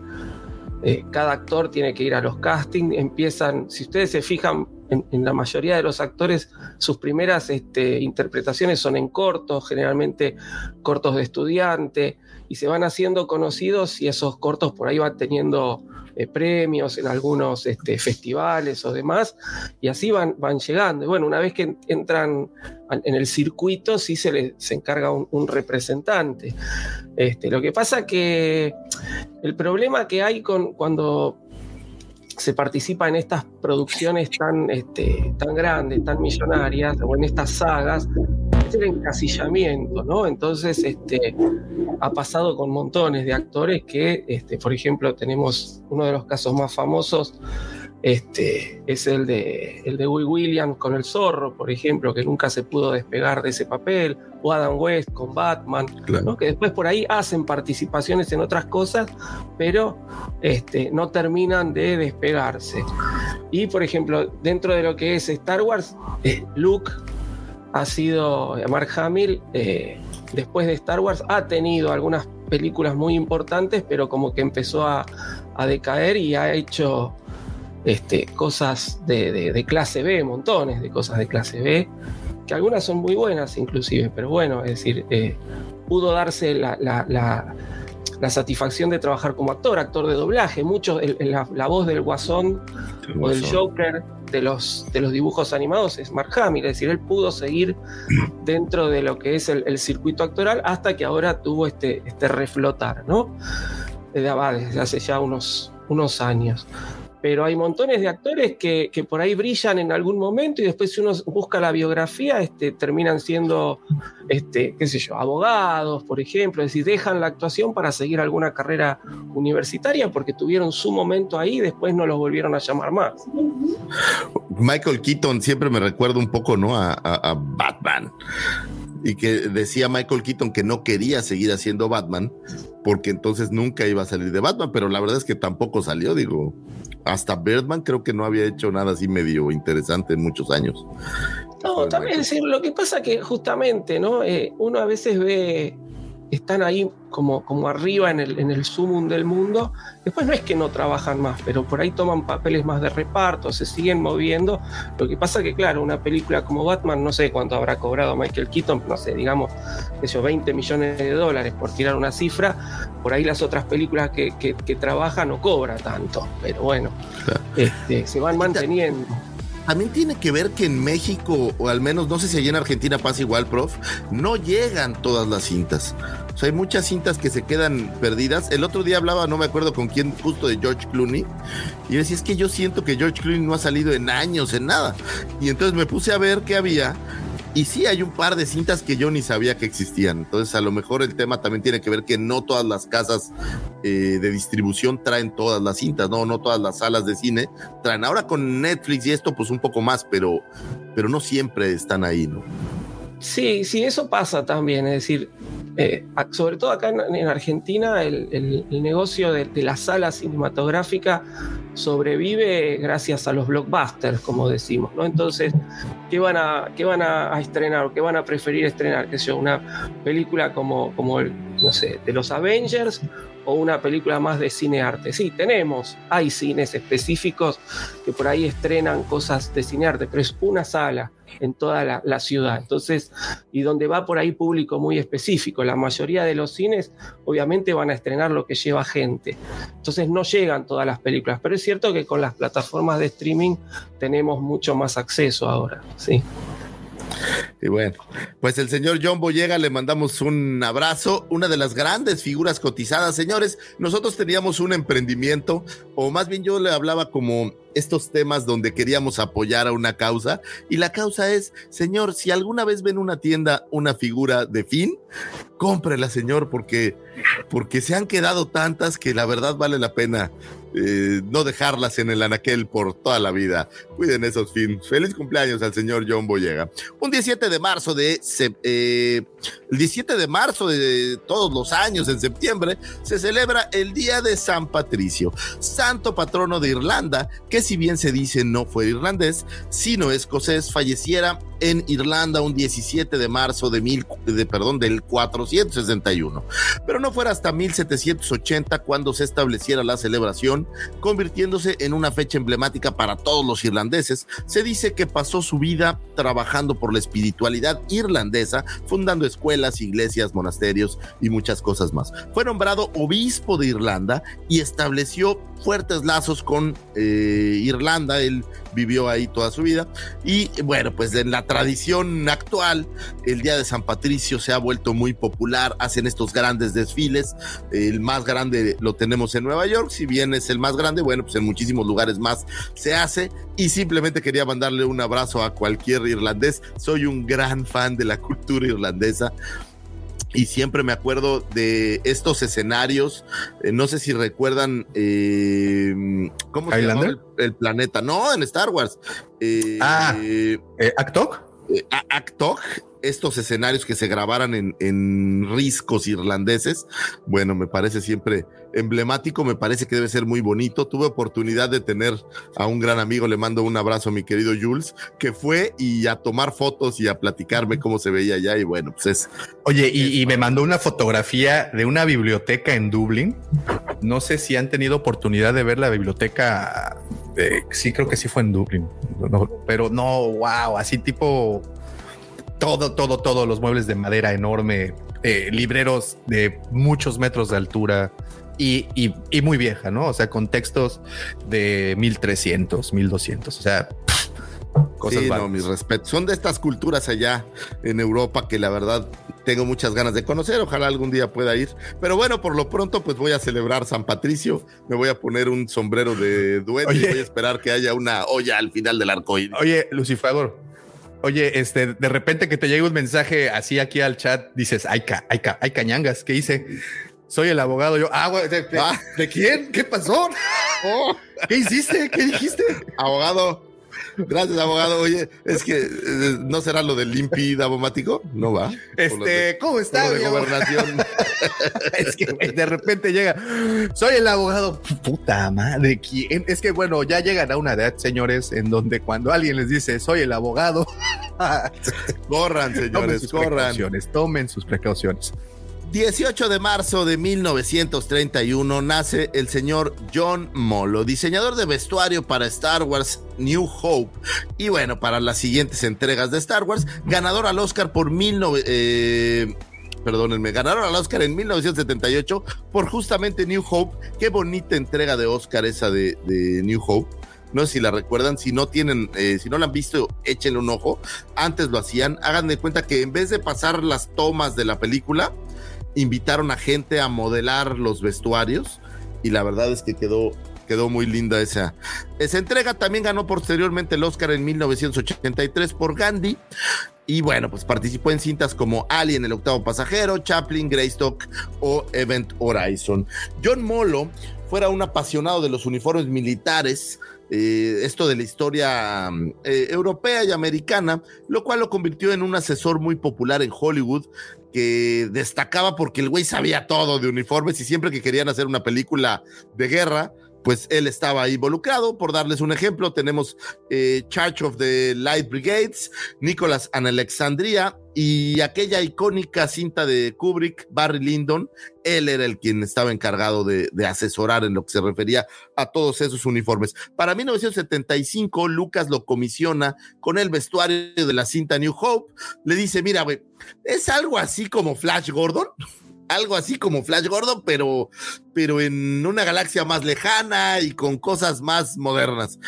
eh, cada actor tiene que ir a los castings, empiezan, si ustedes se fijan, en, la mayoría de los actores, sus primeras este, interpretaciones son en cortos, generalmente cortos de estudiante, y se van haciendo conocidos y esos cortos por ahí van teniendo eh, premios en algunos este, festivales o demás, y así van, van llegando. Y bueno, una vez que entran en el circuito, sí se les se encarga un, un representante. Este, lo que pasa que el problema que hay con cuando se participa en estas producciones tan, este, tan grandes, tan millonarias, o en estas sagas, el encasillamiento, ¿no? Entonces, este, ha pasado con montones de actores que, este, por ejemplo, tenemos uno de los casos más famosos, este, es el de, el de Will Williams con el zorro, por ejemplo, que nunca se pudo despegar de ese papel, o Adam West con Batman, Claro. ¿no? que después por ahí hacen participaciones en otras cosas, pero este, no terminan de despegarse. Y por ejemplo, dentro de lo que es Star Wars, eh, Luke ha sido, eh, Mark Hamill, eh, después de Star Wars, ha tenido algunas películas muy importantes, pero como que empezó a, a decaer y ha hecho este, cosas de, de- de clase B, montones de cosas de clase B, que algunas son muy buenas inclusive, pero bueno, es decir, eh, pudo darse la, la- la- la satisfacción de trabajar como actor, actor de doblaje, mucho, el- el- la, la voz del guasón o del Joker de los, de los dibujos animados es Mark Hamill, es decir, él pudo seguir dentro de lo que es el, el circuito actoral hasta que ahora tuvo este, este reflotar, ¿no? Desde, ah, desde hace ya unos, unos años. Pero hay montones de actores que, por ahí brillan en algún momento y después si uno busca la biografía, este, terminan siendo, este, qué sé yo, abogados, por ejemplo, es decir, dejan la actuación para seguir alguna carrera universitaria porque tuvieron su momento ahí y después no los volvieron a llamar más. Michael Keaton siempre me recuerda un poco, ¿no? A Batman. Y que decía Michael Keaton que no quería seguir haciendo Batman porque entonces nunca iba a salir de Batman, pero la verdad es que tampoco salió, digo. Hasta Birdman creo que no había hecho nada así medio interesante en muchos años. No, también es decir, lo que pasa que justamente, ¿no? Eh, uno a veces ve están ahí como, como arriba en el, en el sumum del mundo. Después no es que no trabajan más, pero por ahí toman papeles más de reparto, se siguen moviendo. Lo que pasa que, claro, una película como Batman, no sé cuánto habrá cobrado Michael Keaton, no sé, digamos, esos 20 millones de dólares por tirar una cifra. Por ahí las otras películas que, que, que trabajan no cobra tanto, pero bueno, este, se van manteniendo. También tiene que ver que en México, o al menos no sé si allá en Argentina pasa igual, prof, no llegan todas las cintas. O sea, hay muchas cintas que se quedan perdidas. El otro día hablaba, no me acuerdo con quién, justo de George Clooney. Y yo decía, es que yo siento que George Clooney no ha salido en años, en nada. Y entonces me puse a ver qué había. Y sí hay un par de cintas que yo ni sabía que existían. Entonces a lo mejor el tema también tiene que ver que no todas las casas eh, de distribución traen todas las cintas, no, no todas las salas de cine traen. Ahora con Netflix y esto pues un poco más, pero, pero no siempre están ahí, ¿no? Sí, sí, eso pasa también. Es decir, eh, sobre todo acá en, en Argentina, el, negocio de, la sala cinematográfica sobrevive gracias a los blockbusters, como decimos, ¿no? Entonces, ¿qué van a, qué van a estrenar o qué van a preferir estrenar? Que sea una película como, como el, no sé, de los Avengers o una película más de cine arte. Sí, tenemos, hay cines específicos que por ahí estrenan cosas de cine arte, pero es una sala en toda la, la, ciudad. Entonces, y donde va por ahí público muy específico. La mayoría de los cines, obviamente, van a estrenar lo que lleva gente. Entonces, no llegan todas las películas, pero es cierto que con las plataformas de streaming tenemos mucho más acceso ahora. Sí. Y bueno, pues el señor John Boyega le mandamos un abrazo, una de las grandes figuras cotizadas, señores. Nosotros teníamos un emprendimiento, o más bien yo le hablaba como estos temas donde queríamos apoyar a una causa, y la causa es, señor, si alguna vez ven una tienda una figura de fin, cómprela, señor, porque, porque se han quedado tantas que la verdad vale la pena eh, no dejarlas en el anaquel por toda la vida. Cuiden esos fins. Feliz cumpleaños al señor John Boyega. Un 17 de marzo de eh, el 17 de marzo de todos los años en septiembre se celebra el Día de San Patricio, santo patrono de Irlanda, que si bien se dice no fue irlandés, sino escocés, falleciera en Irlanda un 17 de marzo de, mil, de perdón, del 461. Pero no fuera hasta 1780 cuando se estableciera la celebración, convirtiéndose en una fecha emblemática para todos los irlandeses. Se dice que pasó su vida trabajando por la espiritualidad irlandesa, fundando escuelas, iglesias, monasterios y muchas cosas más. Fue nombrado obispo de Irlanda y estableció fuertes lazos con eh, Irlanda. Él vivió ahí toda su vida. Y bueno, pues en la tradición actual, el Día de San Patricio se ha vuelto muy popular. Hacen estos grandes desfiles. El más grande lo tenemos en Nueva York. Si bien es el más grande, bueno, pues en muchísimos lugares más se hace. Y simplemente quería mandarle un abrazo a cualquier irlandés. Soy un gran fan de la cultura irlandesa y siempre me acuerdo de estos escenarios. Eh, no sé si recuerdan eh, cómo se llama el, el, planeta. No, en Star Wars. Eh, ah, eh, Actok. Actok estos escenarios que se grabaran en, en, riscos irlandeses. Bueno, me parece siempre emblemático, me parece que debe ser muy bonito. Tuve oportunidad de tener a un gran amigo, le mando un abrazo a mi querido Jules, que fue y a tomar fotos y a platicarme cómo se veía allá. Y bueno, pues es. Oye, y, y me mandó una fotografía de una biblioteca en Dublín. No sé si han tenido oportunidad de ver la biblioteca. De, sí, creo que sí fue en Dublín, no, pero no, wow, así tipo todo, todo, todo, los muebles de madera enorme, eh, libreros de muchos metros de altura y, y, y, muy vieja, ¿no? O sea, con textos de 1300, 1200, o sea... Cosas sí, no, mis respetos. Son de estas culturas allá en Europa que la verdad tengo muchas ganas de conocer. Ojalá algún día pueda ir. Pero bueno, por lo pronto, pues voy a celebrar San Patricio. Me voy a poner un sombrero de duende y voy a esperar que haya una olla al final del arco iris. Oye, Lucifer, Oye, este, de repente que te llegue un mensaje así aquí al chat, dices, ay, ca, ay, ca, ay cañangas, ¿qué hice? Soy el abogado. Yo, ah, ¿de, de, ah, ¿de quién? ¿Qué pasó? Oh, ¿Qué hiciste? ¿Qué dijiste? Abogado. Gracias, abogado. Oye, es que eh, no será lo del limpi davomático, no va. Este, de, ¿cómo está? De gobernación. es que de repente llega. Soy el abogado. Puta madre, ¿quién? Es que bueno, ya llegan a una edad, señores, en donde cuando alguien les dice soy el abogado, corran, señores, tomen corran. Tomen sus precauciones. 18 de marzo de 1931 nace el señor John Molo, diseñador de vestuario para Star Wars New Hope y bueno, para las siguientes entregas de Star Wars, ganador al Oscar por 19... Eh, perdónenme, ganaron al Oscar en 1978 por justamente New Hope. Qué bonita entrega de Oscar esa de, de New Hope. No sé si la recuerdan, si no tienen, eh, si no la han visto, échenle un ojo. Antes lo hacían, hagan de cuenta que en vez de pasar las tomas de la película, invitaron a gente a modelar los vestuarios y la verdad es que quedó quedó muy linda esa, esa entrega. También ganó posteriormente el Oscar en 1983 por Gandhi. Y bueno, pues participó en cintas como Alien, el octavo pasajero, Chaplin, Greystock o Event Horizon. John Molo fuera un apasionado de los uniformes militares, eh, esto de la historia eh, europea y americana, lo cual lo convirtió en un asesor muy popular en Hollywood, que destacaba porque el güey sabía todo de uniformes y siempre que querían hacer una película de guerra, pues él estaba involucrado. Por darles un ejemplo, tenemos eh, Church of the Light Brigades, Nicholas and Alexandria y aquella icónica cinta de Kubrick, Barry Lyndon. Él era el quien estaba encargado de, asesorar en lo que se refería a todos esos uniformes. Para 1975, Lucas lo comisiona con el vestuario de la cinta New Hope. Le dice, mira, güey, es algo así como Flash Gordon algo así como Flash Gordon, pero, pero en una galaxia más lejana y con cosas más modernas.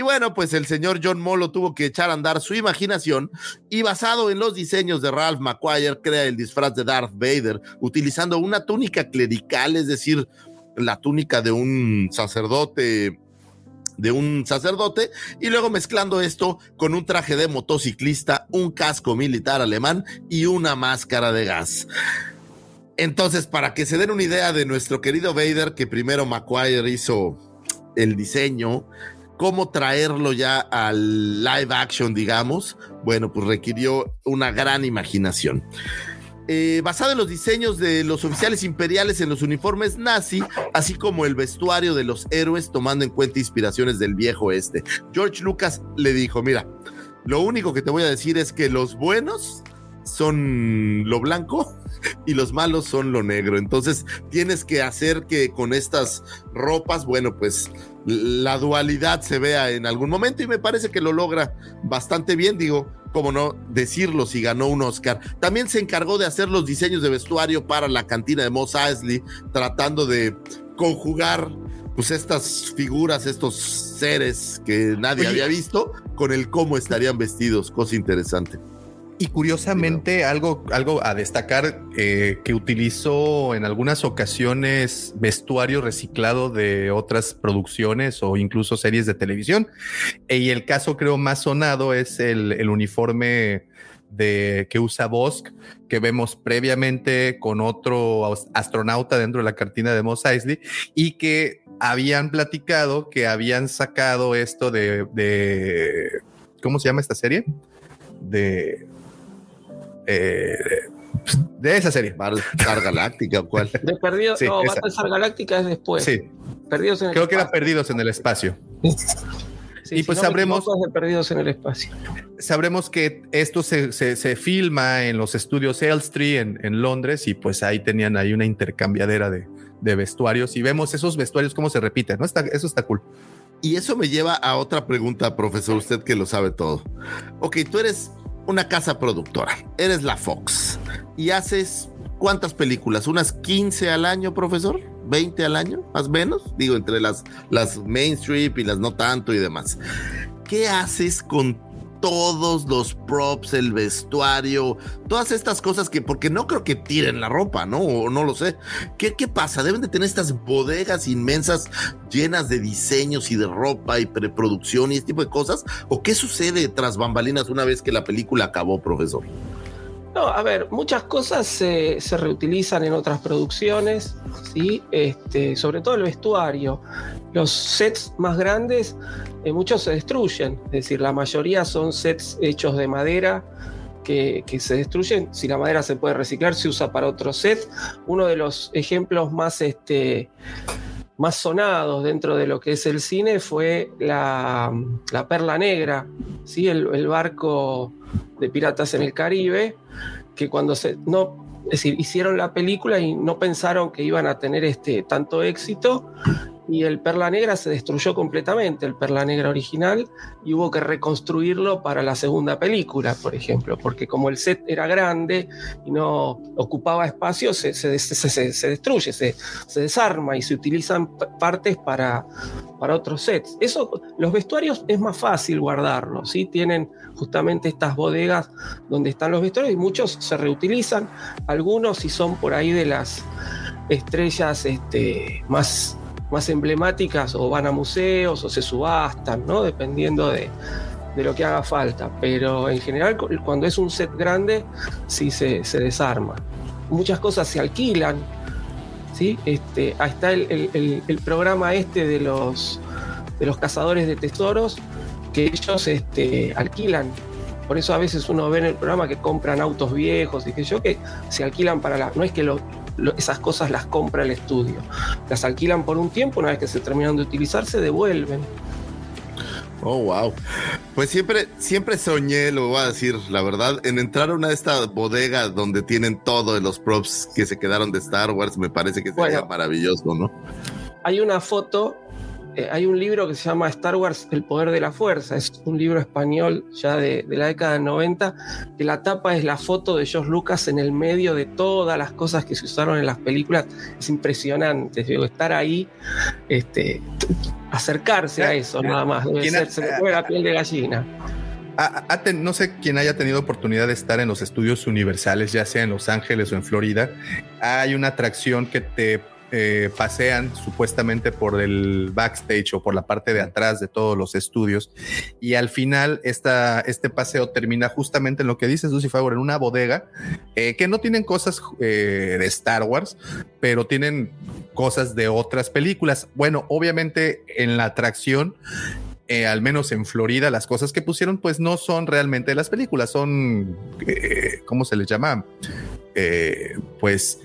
Y bueno, pues el señor John Molo tuvo que echar a andar su imaginación y basado en los diseños de Ralph McQuire crea el disfraz de Darth Vader utilizando una túnica clerical, es decir, la túnica de un sacerdote de un sacerdote y luego mezclando esto con un traje de motociclista, un casco militar alemán y una máscara de gas. Entonces, para que se den una idea de nuestro querido Vader, que primero McQuire hizo el diseño, cómo traerlo ya al live action, digamos, bueno, pues requirió una gran imaginación. Eh, basado en los diseños de los oficiales imperiales en los uniformes nazi, así como el vestuario de los héroes, tomando en cuenta inspiraciones del viejo este. George Lucas le dijo, mira, lo único que te voy a decir es que los buenos son lo blanco y los malos son lo negro. Entonces tienes que hacer que con estas ropas, bueno, pues la dualidad se vea en algún momento y me parece que lo logra bastante bien, digo, como no decirlo si ganó un Oscar. También se encargó de hacer los diseños de vestuario para la cantina de Moss Eisley, tratando de conjugar pues estas figuras, estos seres que nadie había visto, con el cómo estarían vestidos, cosa interesante. Y curiosamente, algo, algo a destacar eh, que utilizó en algunas ocasiones vestuario reciclado de otras producciones o incluso series de televisión. Y el caso creo más sonado es el, el uniforme de que usa Bosk, que vemos previamente con otro astronauta dentro de la cartina de Mos Eisley y que habían platicado que habían sacado esto de, de ¿cómo se llama esta serie? De eh, de esa serie. Star Galáctica, ¿cuál? De Perdidos, sí, no, Star Galáctica es después. Sí. Perdidos en Creo que era Perdidos en el Espacio. Sí, y pues no sabremos de perdidos en el espacio. Sabremos que esto se, se, se filma en los estudios Elstree en, en, Londres y pues ahí tenían ahí una intercambiadera de, de, vestuarios y vemos esos vestuarios cómo se repiten, ¿no? Está, eso está cool. Y eso me lleva a otra pregunta, profesor, usted que lo sabe todo. Ok, tú eres una casa productora, eres la Fox. Y haces cuántas películas, unas 15 al año, profesor, 20 al año, más o menos, digo, entre las, las mainstream y las no tanto y demás. ¿Qué haces con todos los props, el vestuario, todas estas cosas que, porque no creo que tiren la ropa, ¿no? O no lo sé. ¿Qué, ¿Qué pasa? Deben de tener estas bodegas inmensas llenas de diseños y de ropa y preproducción y este tipo de cosas. ¿O qué sucede tras bambalinas una vez que la película acabó, profesor? No, a ver, muchas cosas se, se, reutilizan en otras producciones, ¿sí? Este, sobre todo el vestuario. Los sets más grandes, eh, muchos se destruyen, es decir, la mayoría son sets hechos de madera que, que, se destruyen. Si la madera se puede reciclar, se usa para otro set. Uno de los ejemplos más, este, más sonados dentro de lo que es el cine fue la, la Perla Negra, ¿sí? el, el barco de piratas en el Caribe, que cuando se... No, Es decir, hicieron la película y no pensaron que iban a tener este tanto éxito y el Perla Negra se destruyó completamente, el Perla Negra original, y hubo que reconstruirlo para la segunda película, por ejemplo, porque como el set era grande y no ocupaba espacio, se, se, se, se destruye, se, desarma y se utilizan partes para, para otros sets. Eso, los vestuarios es más fácil guardarlos, ¿sí? Tienen justamente estas bodegas donde están los vestuarios y muchos se reutilizan, algunos si son por ahí de las estrellas este, más más emblemáticas o van a museos o se subastan, ¿no? Dependiendo de, lo que haga falta. Pero en general, cuando es un set grande, sí se, desarma. Muchas cosas se alquilan. ¿sí? Este, ahí está el, programa este de los, de los cazadores de tesoros, que ellos este, alquilan. Por eso a veces uno ve en el programa que compran autos viejos y que yo que se alquilan para la. No es que lo, esas cosas las compra el estudio. Las alquilan por un tiempo, una vez que se terminan de utilizar, se devuelven. Oh, wow. Pues siempre, siempre soñé, lo voy a decir, la verdad, en entrar a una de estas bodegas donde tienen todos los props que se quedaron de Star Wars, me parece que sería maravilloso, ¿no? Hay una foto hay un libro que se llama Star Wars, El Poder de la Fuerza. Es un libro español ya de, la década del 90, que la tapa es la foto de George Lucas en el medio de todas las cosas que se usaron en las películas. Es impresionante, digo, estar ahí, este, acercarse a eso nada más. se pone la piel de gallina. no sé quién haya tenido oportunidad de estar en los estudios universales, ya sea en Los Ángeles o en Florida. Hay una atracción que te eh, pasean supuestamente por el backstage o por la parte de atrás de todos los estudios y al final esta, este paseo termina justamente en lo que dices Lucy Favor, en una bodega eh, que no tienen cosas eh, de Star Wars, pero tienen cosas de otras películas. Bueno, obviamente en la atracción al menos en Florida, las cosas que pusieron, pues no son realmente las películas, son, ¿cómo se les llama? pues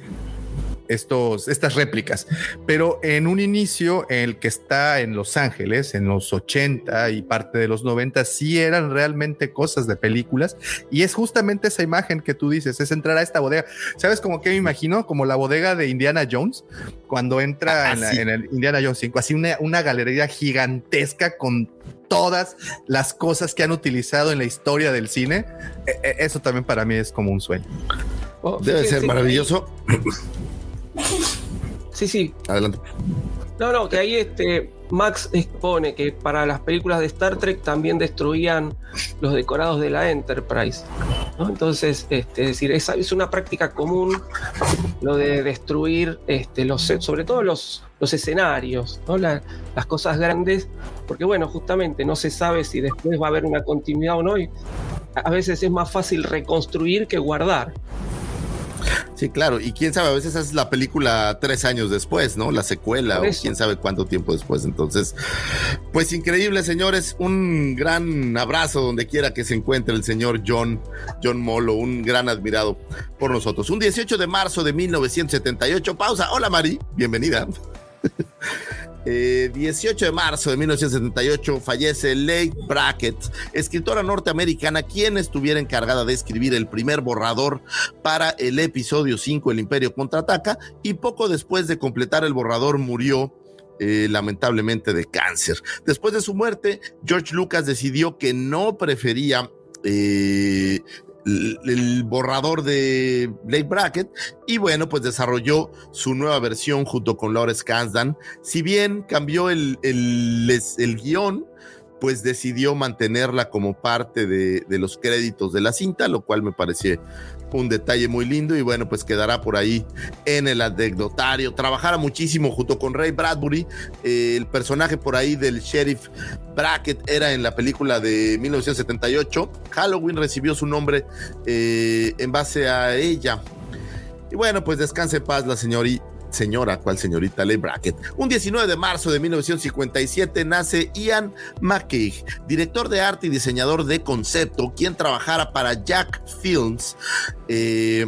estos, estas réplicas. Pero en un inicio, el que está en Los Ángeles, en los 80 y parte de los 90, sí eran realmente cosas de películas. Y es justamente esa imagen que tú dices, es entrar a esta bodega. ¿Sabes como que me imagino? Como la bodega de Indiana Jones, cuando entra ah, en, el Indiana Jones 5, así una, una galería gigantesca con todas las cosas que han utilizado en la historia del cine. E, e, eso también para mí es como un sueño. Oh, Debe ser maravilloso. Sí, sí. Adelante. No, no, que ahí este Max expone que para las películas de Star Trek también destruían los decorados de la Enterprise. Entonces, este, es decir, es, es, una práctica común lo de destruir este, los sobre todo los, los escenarios, ¿no? las cosas grandes, porque bueno, justamente no se sabe si después va a haber una continuidad o no. Y a veces es más fácil reconstruir que guardar. Sí, claro, y quién sabe, a veces es la película tres años después, ¿no? La secuela, o quién sabe cuánto tiempo después. Entonces, pues increíble, señores. Un gran abrazo donde quiera que se encuentre el señor John, John Molo, un gran admirado por nosotros. Un 18 de marzo de 1978. Pausa. Hola, Mari, bienvenida. 18 eh, de marzo de 1978 fallece Leigh Brackett, escritora norteamericana, quien estuviera encargada de escribir el primer borrador para el episodio 5, El Imperio contraataca, y poco después de completar el borrador murió eh, lamentablemente de cáncer. Después de su muerte, George Lucas decidió que no prefería eh, el, borrador de Blade Bracket y bueno, pues desarrolló su nueva versión junto con Lawrence Kasdan. Si bien cambió el, el, guion, pues decidió mantenerla como parte de, de, los créditos de la cinta, lo cual me pareció un detalle muy lindo y bueno, pues quedará por ahí en el anecdotario. Trabajara muchísimo junto con Ray Bradbury, eh, el personaje por ahí del sheriff Brackett era en la película de 1978. Halloween recibió su nombre eh, en base a ella. Y bueno, pues descanse paz la señorita señora, cual señorita Leigh Brackett. Un 19 de marzo de 1957 nace Ian McKay, director de arte y diseñador de concepto, quien trabajara para Jack Films. Eh,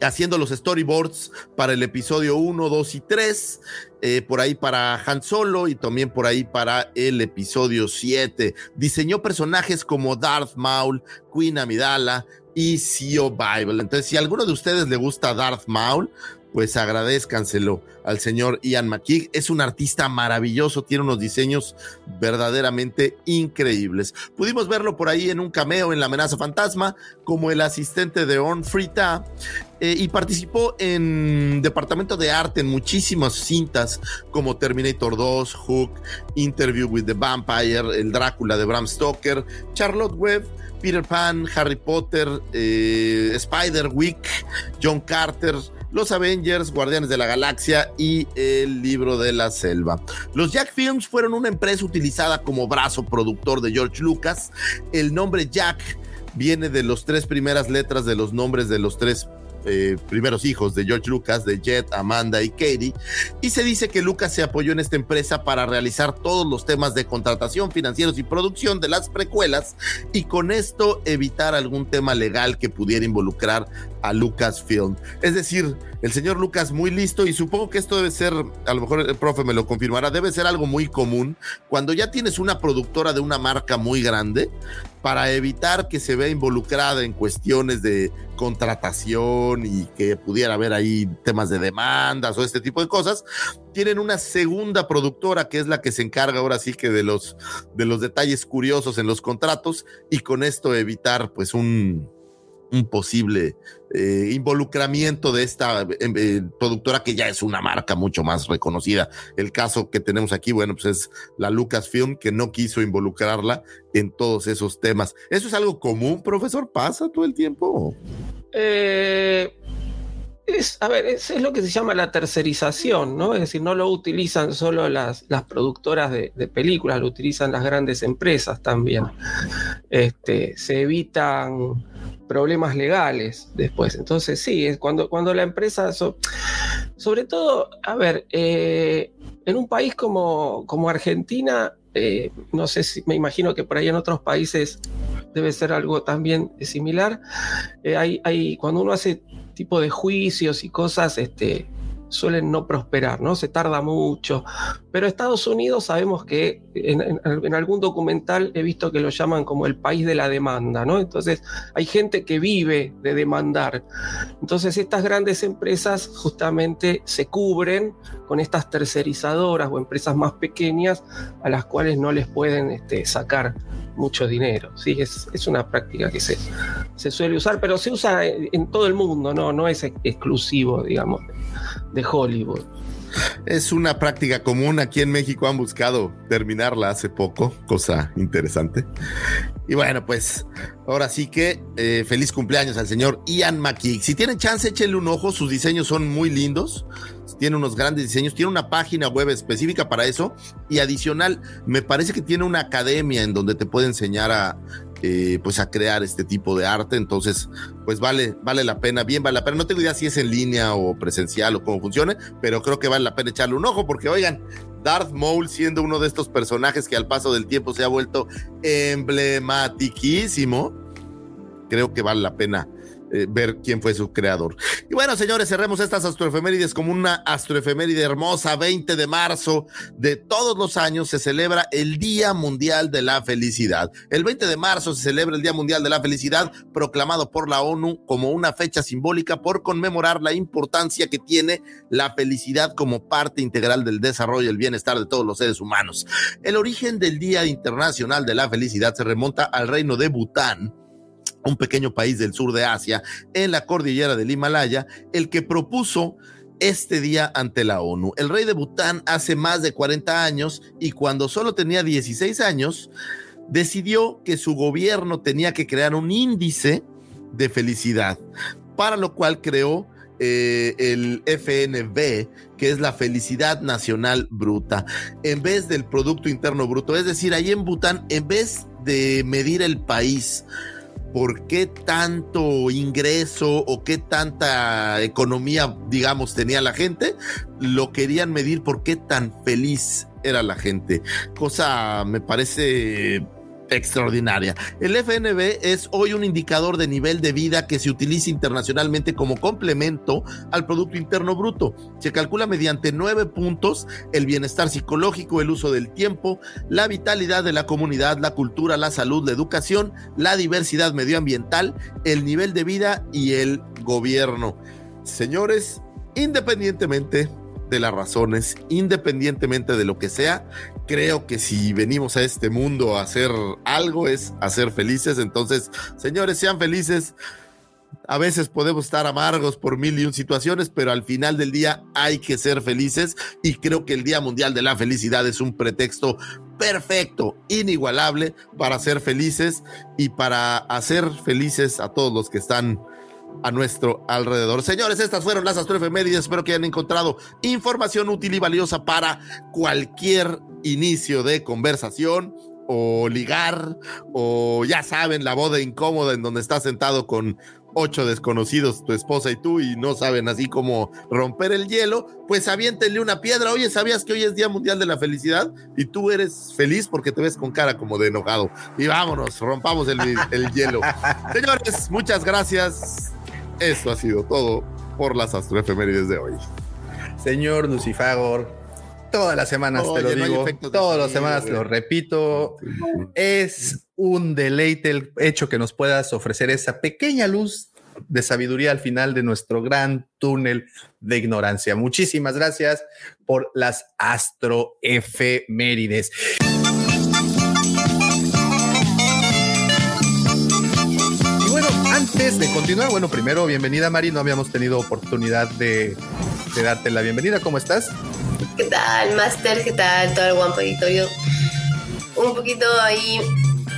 haciendo los storyboards para el episodio 1, 2 y 3, eh, por ahí para Han Solo y también por ahí para el episodio 7. Diseñó personajes como Darth Maul, Queen Amidala, y CEO Bible. Entonces, si a alguno de ustedes le gusta Darth Maul, pues agradezcanselo al señor Ian McKeag. Es un artista maravilloso, tiene unos diseños verdaderamente increíbles. Pudimos verlo por ahí en un cameo en La amenaza fantasma como el asistente de Orn Frita eh, y participó en departamento de arte en muchísimas cintas como Terminator 2, Hook, Interview with the Vampire, El Drácula de Bram Stoker, Charlotte Webb. Peter Pan, Harry Potter, eh, Spider-Wick, John Carter, los Avengers, Guardianes de la Galaxia y El Libro de la Selva. Los Jack Films fueron una empresa utilizada como brazo productor de George Lucas. El nombre Jack viene de las tres primeras letras de los nombres de los tres eh, primeros hijos de George Lucas, de Jet, Amanda y Katie, y se dice que Lucas se apoyó en esta empresa para realizar todos los temas de contratación, financieros y producción de las precuelas y con esto evitar algún tema legal que pudiera involucrar a Lucasfilm. Es decir, el señor Lucas muy listo y supongo que esto debe ser, a lo mejor el profe me lo confirmará, debe ser algo muy común cuando ya tienes una productora de una marca muy grande para evitar que se vea involucrada en cuestiones de contratación y que pudiera haber ahí temas de demandas o este tipo de cosas, tienen una segunda productora que es la que se encarga ahora sí que de los de los detalles curiosos en los contratos y con esto evitar pues un un posible eh, involucramiento de esta eh, eh, productora que ya es una marca mucho más reconocida. El caso que tenemos aquí, bueno, pues es la Lucasfilm que no quiso involucrarla en todos esos temas. ¿Eso es algo común, profesor? ¿Pasa todo el tiempo? Es, a ver, es, lo que se llama la tercerización, ¿no? Es decir, no lo utilizan solo las, las productoras de, de, películas, lo utilizan las grandes empresas también. Este, se evitan problemas legales después. Entonces, sí, es cuando, cuando la empresa, sobre todo, a ver, eh, en un país como, como Argentina, eh, no sé si me imagino que por ahí en otros países debe ser algo también similar. Eh, hay, hay, cuando uno hace tipo de juicios y cosas, este, suelen no prosperar, ¿no? Se tarda mucho. Pero Estados Unidos sabemos que en, algún documental he visto que lo llaman como el país de la demanda, ¿no? Entonces hay gente que vive de demandar. Entonces estas grandes empresas justamente se cubren con estas tercerizadoras o empresas más pequeñas a las cuales no les pueden este, sacar mucho dinero. Sí, es, es una práctica que se, se, suele usar, pero se usa en, todo el mundo, no, no es exclusivo, digamos, de Hollywood. Es una práctica común. Aquí en México han buscado terminarla hace poco, cosa interesante. Y bueno, pues ahora sí que eh, feliz cumpleaños al señor Ian McKeek. Si tienen chance, échenle un ojo. Sus diseños son muy lindos. Tiene unos grandes diseños. Tiene una página web específica para eso. Y adicional, me parece que tiene una academia en donde te puede enseñar a, eh, pues a crear este tipo de arte. Entonces, pues vale, vale la pena, bien vale la pena. No tengo idea si es en línea o presencial o cómo funcione, pero creo que vale la pena echarle un ojo porque, oigan, Darth Maul siendo uno de estos personajes que al paso del tiempo se ha vuelto emblematiquísimo, creo que vale la pena eh, ver quién fue su creador. Y bueno, señores, cerremos estas astroefemérides como una astroefeméride hermosa. 20 de marzo de todos los años se celebra el Día Mundial de la Felicidad. El 20 de marzo se celebra el Día Mundial de la Felicidad, proclamado por la ONU como una fecha simbólica por conmemorar la importancia que tiene la felicidad como parte integral del desarrollo y el bienestar de todos los seres humanos. El origen del Día Internacional de la Felicidad se remonta al reino de Bután un pequeño país del sur de Asia, en la cordillera del Himalaya, el que propuso este día ante la ONU. El rey de Bután hace más de 40 años y cuando solo tenía 16 años, decidió que su gobierno tenía que crear un índice de felicidad, para lo cual creó eh, el FNB, que es la felicidad nacional bruta, en vez del Producto Interno Bruto. Es decir, ahí en Bután, en vez de medir el país, por qué tanto ingreso o qué tanta economía, digamos, tenía la gente, lo querían medir por qué tan feliz era la gente. Cosa me parece extraordinaria. El FNB es hoy un indicador de nivel de vida que se utiliza internacionalmente como complemento al Producto Interno Bruto. Se calcula mediante nueve puntos el bienestar psicológico, el uso del tiempo, la vitalidad de la comunidad, la cultura, la salud, la educación, la diversidad medioambiental, el nivel de vida y el gobierno. Señores, independientemente de las razones, independientemente de lo que sea, creo que si venimos a este mundo a hacer algo es hacer felices. Entonces, señores, sean felices. A veces podemos estar amargos por mil y un situaciones, pero al final del día hay que ser felices y creo que el Día Mundial de la Felicidad es un pretexto perfecto, inigualable para ser felices y para hacer felices a todos los que están a nuestro alrededor. Señores, estas fueron las astroefemérides. Espero que hayan encontrado información útil y valiosa para cualquier inicio de conversación o ligar o ya saben, la boda incómoda en donde estás sentado con ocho desconocidos, tu esposa y tú, y no saben así como romper el hielo, pues aviéntenle una piedra. Oye, ¿sabías que hoy es Día Mundial de la Felicidad? Y tú eres feliz porque te ves con cara como de enojado. Y vámonos, rompamos el, el hielo. Señores, muchas gracias. Esto ha sido todo por las astroefemérides de hoy. Señor Lucifagor, todas las semanas te lo digo, todas las semanas te lo repito. Es un deleite el hecho que nos puedas ofrecer esa pequeña luz de sabiduría al final de nuestro gran túnel de ignorancia. Muchísimas gracias por las astroefemérides. Antes de continuar, bueno, primero, bienvenida Mari, no habíamos tenido oportunidad de, de darte la bienvenida. ¿Cómo estás? ¿Qué tal, Master? ¿Qué tal, todo el guapo auditorio? Un poquito ahí,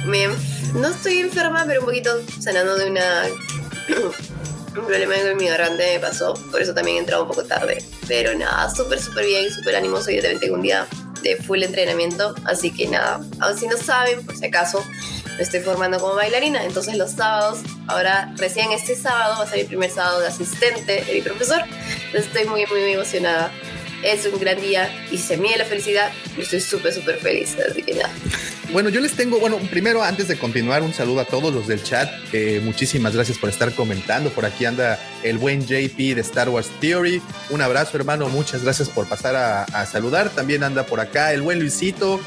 me, no estoy enferma, pero un poquito sanando de una un problema con mi garganta me pasó, por eso también he entrado un poco tarde. Pero nada, súper, súper bien, súper animoso. Yo también tengo un día de full entrenamiento, así que nada, aun si no saben, por si acaso, me estoy formando como bailarina. Entonces los sábados, ahora recién este sábado va a ser mi primer sábado de asistente de mi profesor. Entonces estoy muy, muy, muy emocionada es un gran día y se mide la felicidad. Yo estoy súper, súper feliz. Así que nada. Bueno, yo les tengo, bueno, primero antes de continuar, un saludo a todos los del chat. Eh, muchísimas gracias por estar comentando. Por aquí anda el buen JP de Star Wars Theory. Un abrazo, hermano. Muchas gracias por pasar a, a saludar. También anda por acá el buen Luisito.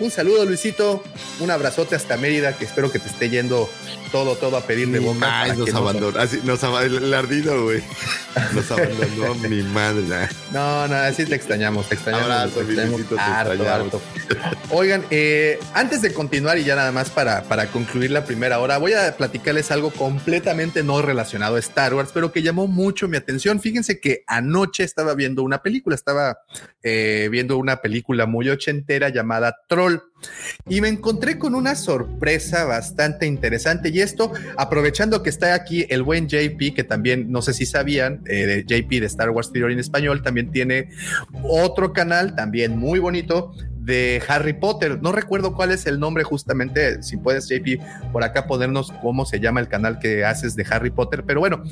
Un saludo, Luisito. Un abrazote hasta Mérida, que espero que te esté yendo todo, todo a pedir de boca. Ay, nos abandonó. Así, nos abandonó. El ardido, güey. Nos abandonó mi madre. No, no, así te extrañamos. Te extrañamos. Abrazo, te extrañamos harto, harto. Oigan, eh, antes de continuar y ya nada más para, para concluir la primera hora, voy a platicarles algo completamente no relacionado a Star Wars, pero que llamó mucho mi atención. Fíjense que anoche estaba viendo una película, estaba eh, viendo una película muy ochentera llamada Troll. Y me encontré con una sorpresa bastante interesante. Y esto, aprovechando que está aquí el buen JP, que también, no sé si sabían, eh, JP de Star Wars Theory en español, también tiene otro canal, también muy bonito, de Harry Potter. No recuerdo cuál es el nombre justamente, si puedes, JP, por acá ponernos cómo se llama el canal que haces de Harry Potter. Pero bueno,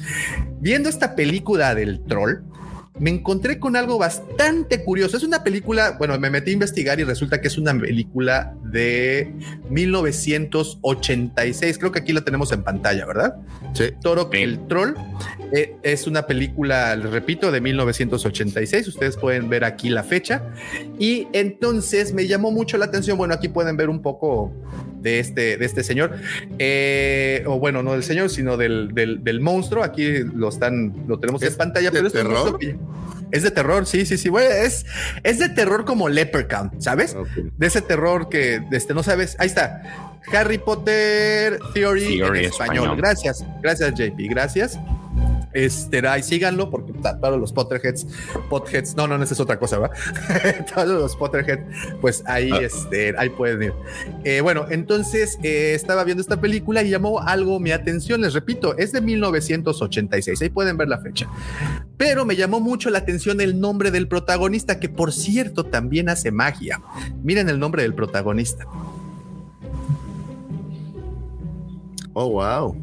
viendo esta película del troll, me encontré con algo bastante curioso. Es una película, bueno, me metí a investigar y resulta que es una película de 1986. Creo que aquí la tenemos en pantalla, ¿verdad? Sí. Toro el Troll eh, es una película, les repito, de 1986. Ustedes pueden ver aquí la fecha. Y entonces me llamó mucho la atención. Bueno, aquí pueden ver un poco de este, de este señor. Eh, o bueno, no del señor, sino del, del, del monstruo. Aquí lo están, lo tenemos en pantalla. de pero es un terror? Es de terror, sí, sí, sí. Bueno, es, es de terror como Leprechaun, ¿sabes? De ese terror que este, no sabes. Ahí está. Harry Potter Theory, Theory en español. español. Gracias, gracias, JP. Gracias. Este, ahí síganlo porque todos los Potterheads, Potheads, no, no, esa es otra cosa, ¿va? todos los Potterheads, pues ahí, Ah. este, ahí pueden ir. Eh, bueno, entonces eh, estaba viendo esta película y llamó algo mi atención. Les repito, es de 1986. Ahí pueden ver la fecha. Pero me llamó mucho la atención el nombre del protagonista, que por cierto también hace magia. Miren el nombre del protagonista. Oh, wow.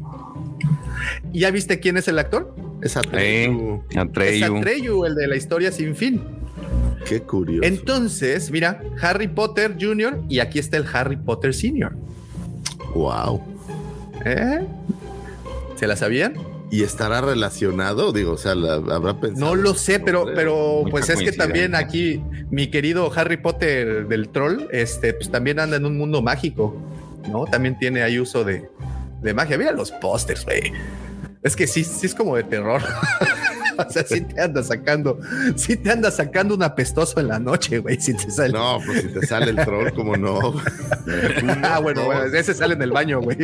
¿Y ya viste quién es el actor? Esa Eh, Es Atreyu. Atreyu, el de la historia sin fin. Qué curioso. Entonces, mira, Harry Potter Jr. y aquí está el Harry Potter Senior. Wow. ¿Eh? ¿Se la sabían? ¿Y estará relacionado? Digo, o sea, la, habrá pensado. No lo sé, pero, pero Mucha pues es que también aquí mi querido Harry Potter del troll, este, pues también anda en un mundo mágico, ¿no? También tiene ahí uso de, de magia. Mira los pósters, güey. Es que sí, sí es como de terror. o sea, sí te anda sacando, sí te anda sacando un apestoso en la noche, güey. Si te sale. No, pues si te sale el troll, como no. ah, bueno, bueno, ese sale en el baño, güey.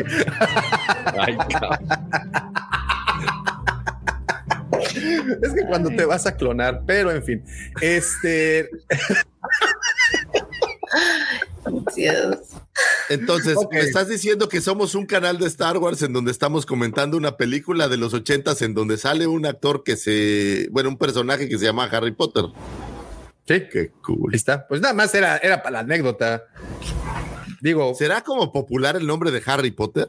Ay, cabrón. Es que cuando te vas a clonar, pero en fin, este, Dios. Entonces, me estás diciendo que somos un canal de Star Wars en donde estamos comentando una película de los ochentas en donde sale un actor que se, bueno, un personaje que se llama Harry Potter. sí, Qué cool. ahí está. Pues nada más era, era para la anécdota. Digo, ¿Será como popular el nombre de Harry Potter?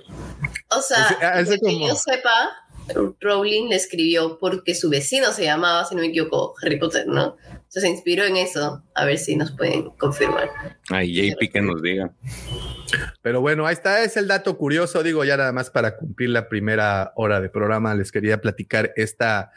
O sea, Ese- ah, ese de que como- yo sepa, Rowling le escribió porque su vecino se llamaba, si no me equivoco, Harry Potter, ¿no? Entonces se inspiró en eso. A ver si nos pueden confirmar. Ay, JP que nos diga. Pero bueno, ahí está, es el dato curioso. Digo, ya nada más para cumplir la primera hora de programa, les quería platicar esta.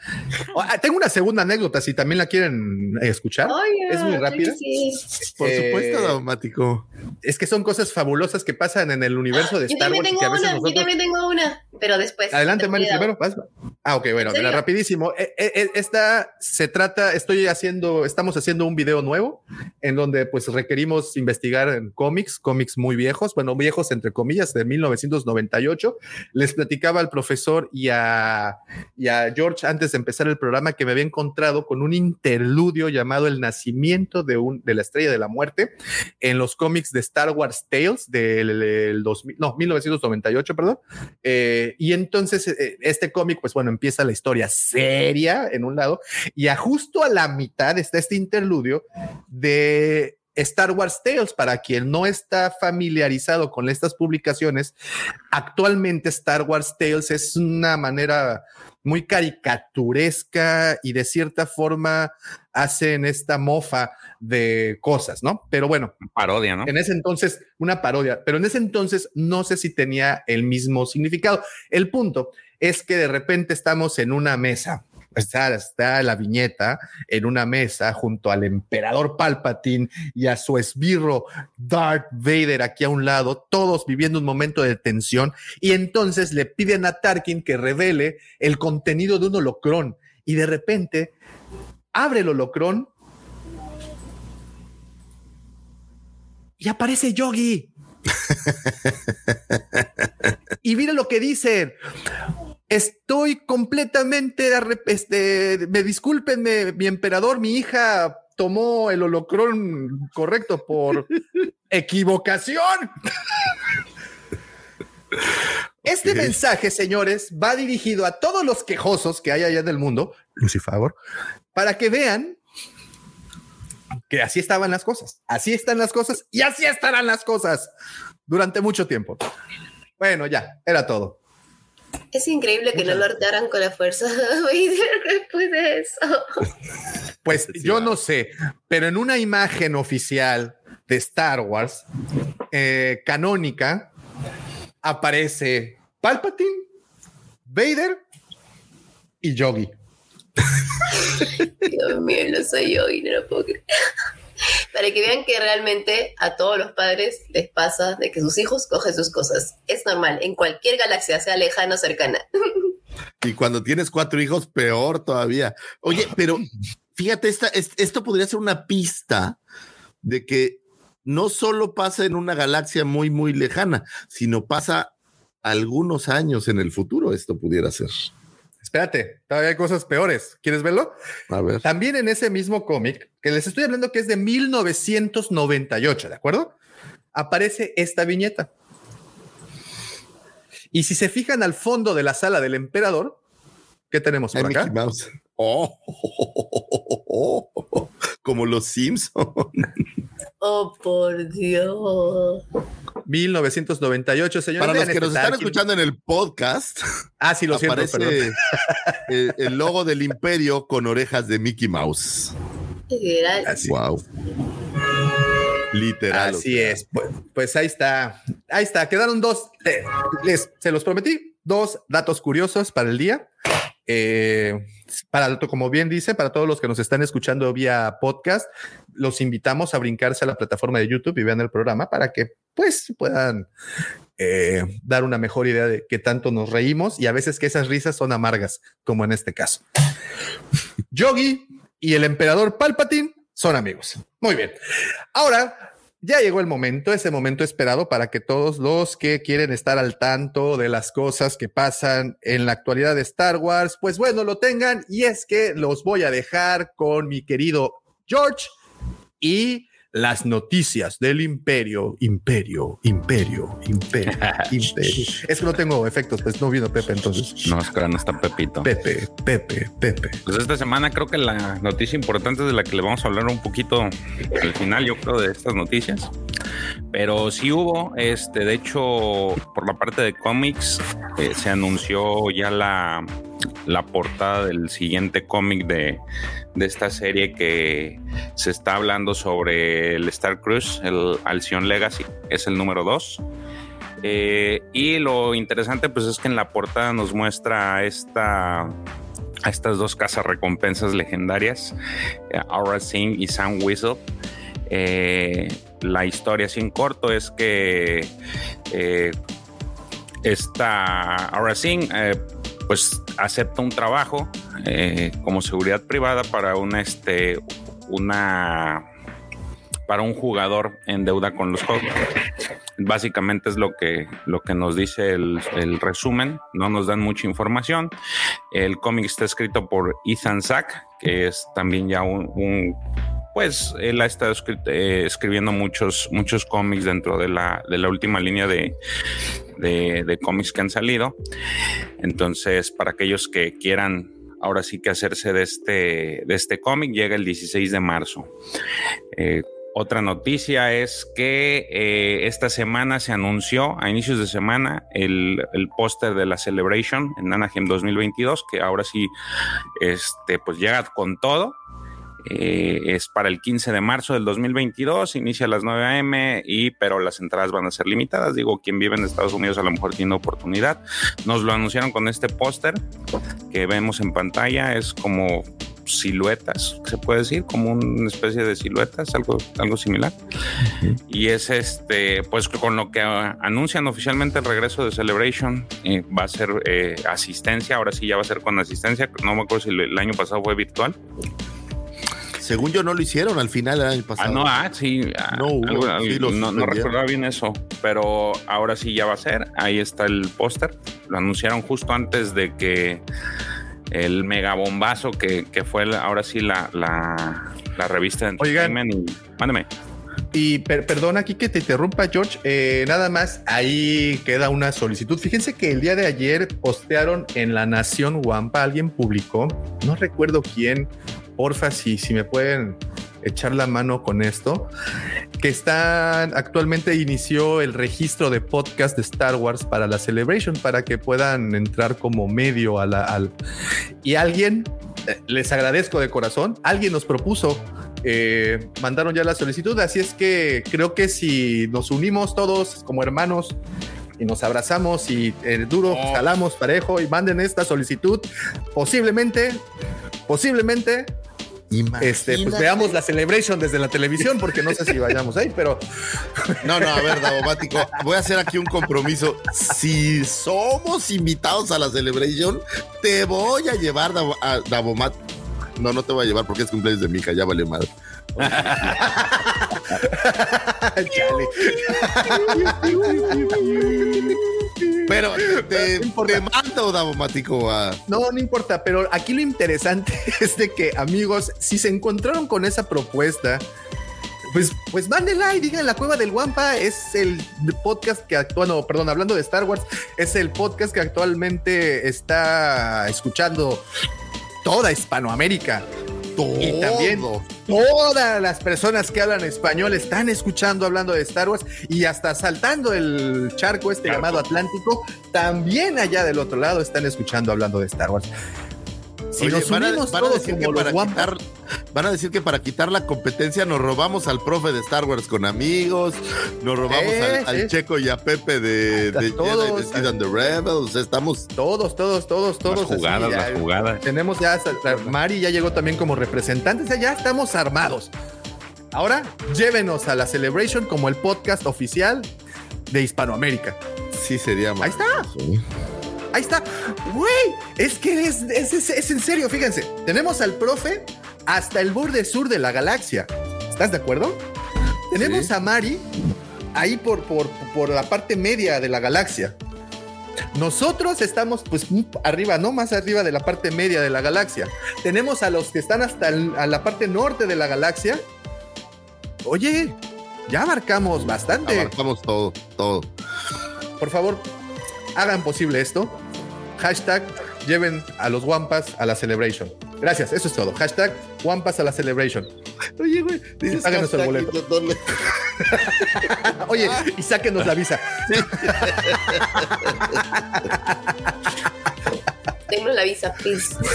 Ah, tengo una segunda anécdota, si también la quieren escuchar. Es muy rápida. sí. Por Eh, supuesto, Daumático. Es que son cosas fabulosas que pasan en el universo de Yo Star también Wars tengo que a veces una, yo nosotros. también tengo una, pero después. Adelante, Te Mari, primero. vas. Ah, ok, bueno, rapidísimo. Eh, eh, Esta se trata, estoy haciendo, estamos haciendo un video nuevo en donde pues requerimos investigar en cómics, cómics muy viejos, bueno, viejos entre comillas, de 1998. Les platicaba al profesor y a, y a George antes de empezar el programa que me había encontrado con un interludio llamado El nacimiento de, un, de la estrella de la muerte en los cómics de Star Wars Tales del, del 2000, no, 1998, perdón. Eh, y entonces eh, este cómic, pues bueno, empieza la historia seria en un lado y a justo a la mitad está este interludio de Star Wars Tales. Para quien no está familiarizado con estas publicaciones, actualmente Star Wars Tales es una manera muy caricaturesca y de cierta forma hacen esta mofa de cosas, ¿no? Pero bueno, Parodia, ¿no? en ese entonces, una parodia, pero en ese entonces no sé si tenía el mismo significado. El punto es que de repente estamos en una mesa. Está, está la viñeta en una mesa junto al emperador Palpatine y a su esbirro Darth Vader aquí a un lado, todos viviendo un momento de tensión. Y entonces le piden a Tarkin que revele el contenido de un holocrón. Y de repente abre el holocrón y aparece Yogi. y mira lo que dice. Estoy completamente, este, me discúlpenme, mi emperador, mi hija tomó el holocrón correcto por equivocación. Este mensaje, señores, va dirigido a todos los quejosos que hay allá en el mundo, Lucifer, para que vean que así estaban las cosas, así están las cosas y así estarán las cosas durante mucho tiempo. Bueno, ya, era todo. Es increíble que no lo hartaran con la fuerza Vader después de eso. Pues yo no sé, pero en una imagen oficial de Star Wars eh, canónica aparece Palpatine, Vader y Yogi. Dios mío, lo soy yo y no lo puedo creer. Para que vean que realmente a todos los padres les pasa de que sus hijos cogen sus cosas. Es normal, en cualquier galaxia, sea lejana o cercana. Y cuando tienes cuatro hijos, peor todavía. Oye, pero fíjate, esta, es- esto podría ser una pista de que no solo pasa en una galaxia muy, muy lejana, sino pasa algunos años en el futuro. Esto pudiera ser. Espérate, todavía hay cosas peores. ¿Quieres verlo? A ver. También en ese mismo cómic, que les estoy hablando que es de 1998, ¿de acuerdo? Aparece esta viñeta. Y si se fijan al fondo de la sala del emperador, ¿qué tenemos Ay, por acá? Mickey Mouse. Oh, como los Simpsons. Oh, por Dios. 1998, señores. Para los que nos están escuchando en el podcast, Ah, sí, lo siento, aparece perdón. eh, el logo del imperio con orejas de Mickey Mouse. Literal. Así. Wow. Literal. Así es. Pues, pues, ahí está. Ahí está. Quedaron dos. Eh, les, se los prometí. Dos datos curiosos para el día. Eh, para, como bien dice, para todos los que nos están escuchando vía podcast, los invitamos a brincarse a la plataforma de YouTube y vean el programa para que pues puedan eh, dar una mejor idea de qué tanto nos reímos y a veces que esas risas son amargas, como en este caso. Yogi y el emperador Palpatine son amigos. Muy bien. Ahora ya llegó el momento, ese momento esperado para que todos los que quieren estar al tanto de las cosas que pasan en la actualidad de Star Wars, pues bueno, lo tengan. Y es que los voy a dejar con mi querido George y las noticias del imperio, imperio, imperio, imperio, imperio. Es que no tengo efectos, pues no vino Pepe entonces. No, es que no está Pepito. Pepe, Pepe, Pepe. Pues esta semana creo que la noticia importante de la que le vamos a hablar un poquito al final, yo creo, de estas noticias. Pero sí hubo, este, de hecho, por la parte de cómics, eh, se anunció ya la, la portada del siguiente cómic de, de esta serie que se está hablando sobre el Star Cruise, el Alcyon Legacy, es el número 2. Eh, y lo interesante pues es que en la portada nos muestra esta a estas dos casas recompensas legendarias, eh, Aura Singh y Sam Whistle. Eh, la historia sin corto es que esta Aura pues acepta un trabajo eh, como seguridad privada para una este una para un jugador en deuda con los juegos. Básicamente es lo que, lo que nos dice el, resumen, no nos dan mucha información. El cómic está escrito por Ethan Sack, que es también ya un, pues él ha estado eh, escribiendo muchos, muchos cómics dentro de la, de la última línea de, de, cómics que han salido. Entonces, para aquellos que quieran ahora sí que hacerse de este, de este cómic, llega el 16 de marzo. Eh, otra noticia es que eh, esta semana se anunció, a inicios de semana, el, el póster de la Celebration en Anaheim 2022, que ahora sí este, pues llega con todo. Eh, es para el 15 de marzo del 2022, inicia a las 9 a.m. y pero las entradas van a ser limitadas. Digo, quien vive en Estados Unidos a lo mejor tiene oportunidad. Nos lo anunciaron con este póster que vemos en pantalla, es como siluetas, se puede decir, como una especie de siluetas, algo, algo similar. Y es este, pues con lo que anuncian oficialmente el regreso de Celebration, eh, va a ser eh, asistencia, ahora sí ya va a ser con asistencia, no me acuerdo si el año pasado fue virtual. Según yo no lo hicieron al final del año pasado. Ah, no, ah, sí. Ah, no, no, recordaba bien eso, pero ahora sí ya va a ser. Ahí está el póster. Lo anunciaron justo antes de que el megabombazo que, que fue ahora sí la, la, la revista de Entertainment. Y, mándeme. Y perdona aquí que te interrumpa, George. Eh, nada más, ahí queda una solicitud. Fíjense que el día de ayer postearon en La Nación Wampa, alguien publicó, no recuerdo quién, porfa, si, si me pueden echar la mano con esto, que están actualmente inició el registro de podcast de Star Wars para la Celebration para que puedan entrar como medio a la al y alguien eh, les agradezco de corazón, alguien nos propuso eh, mandaron ya la solicitud, así es que creo que si nos unimos todos como hermanos y nos abrazamos y el duro oh. jalamos parejo y manden esta solicitud, posiblemente, posiblemente este, pues veamos la celebration desde la televisión, porque no sé si vayamos ahí, pero. No, no, a ver, Davomático, voy a hacer aquí un compromiso. Si somos invitados a la celebration, te voy a llevar a Davomático. No, no te voy a llevar porque es cumpleaños de Mica, ya vale madre. Pero te, te mando, Davomático. No, no importa, pero aquí lo interesante es de que, amigos, si se encontraron con esa propuesta, pues, pues mándenla y digan la cueva del Wampa es el podcast que actúa, no, perdón, hablando de Star Wars, es el podcast que actualmente está escuchando toda Hispanoamérica. Y también todas las personas que hablan español están escuchando hablando de Star Wars y hasta saltando el charco este llamado Atlántico, también allá del otro lado están escuchando hablando de Star Wars. Si Oye, nos van, a, unimos van a todos como los quitar, van a decir que para quitar la competencia nos robamos al profe de Star Wars con amigos, nos robamos Eh, al, al sí. Checo y a Pepe de, de todos, Jedi and the Rebels. O sea, estamos todos, todos, todos, todos. Las así, jugadas, ya. las jugadas. Tenemos ya, Mari ya llegó también como representante, o sea, ya estamos armados. Ahora, llévenos a la Celebration como el podcast oficial de Hispanoamérica. sí sería Ahí está. maravilloso. Ahí está. Güey, es que es, es, es- es en serio, fíjense. Tenemos al profe hasta el borde sur de la galaxia. ¿Estás de acuerdo? Tenemos Sí. a Mari ahí por, por, por la parte media de la galaxia. Nosotros estamos pues arriba, no más arriba de la parte media de la galaxia. Tenemos a los que están hasta el- a la parte norte de la galaxia. Oye, ya abarcamos bastante. Abarcamos todo, todo. Por favor, hagan posible esto. Hashtag lleven a los Wampas a la celebration. Gracias, eso es todo. Hashtag Wampas a la celebration. Oye, güey, dices Háganos el boleto. y Oye, y sáquenos la visa. Denos la visa, please.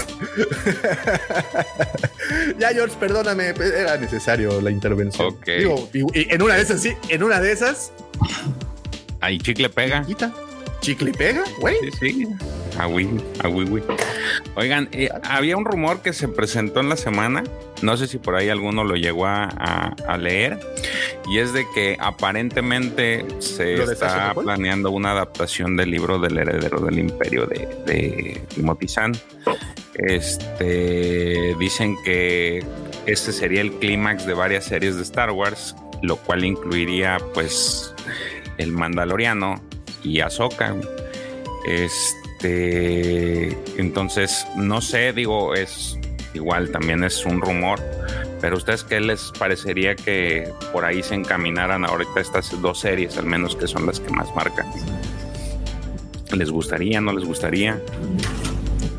Ya, George, perdóname, era necesario la intervención. Ok. Digo, y- y en una de esas, sí, en una de esas, Ahí chicle pega. quita. Chicle y pega, güey. Sí, sí. A Wii, a Wii, Wii. Oigan, eh, había un rumor que se presentó en la semana, no sé si por ahí alguno lo llegó a, a- a leer, y es de que aparentemente se ¿Lo de está planeando una adaptación del libro del heredero del imperio de, de Timothy Zahn. Este, dicen que este sería el clímax de varias series de Star Wars, lo cual incluiría pues el Mandaloriano y Ahsoka. Este, entonces, no sé, digo, es igual, también es un rumor, pero ustedes qué les parecería que por ahí se encaminaran ahorita estas dos series, al menos que son las que más marcan? ¿Les gustaría, no les gustaría?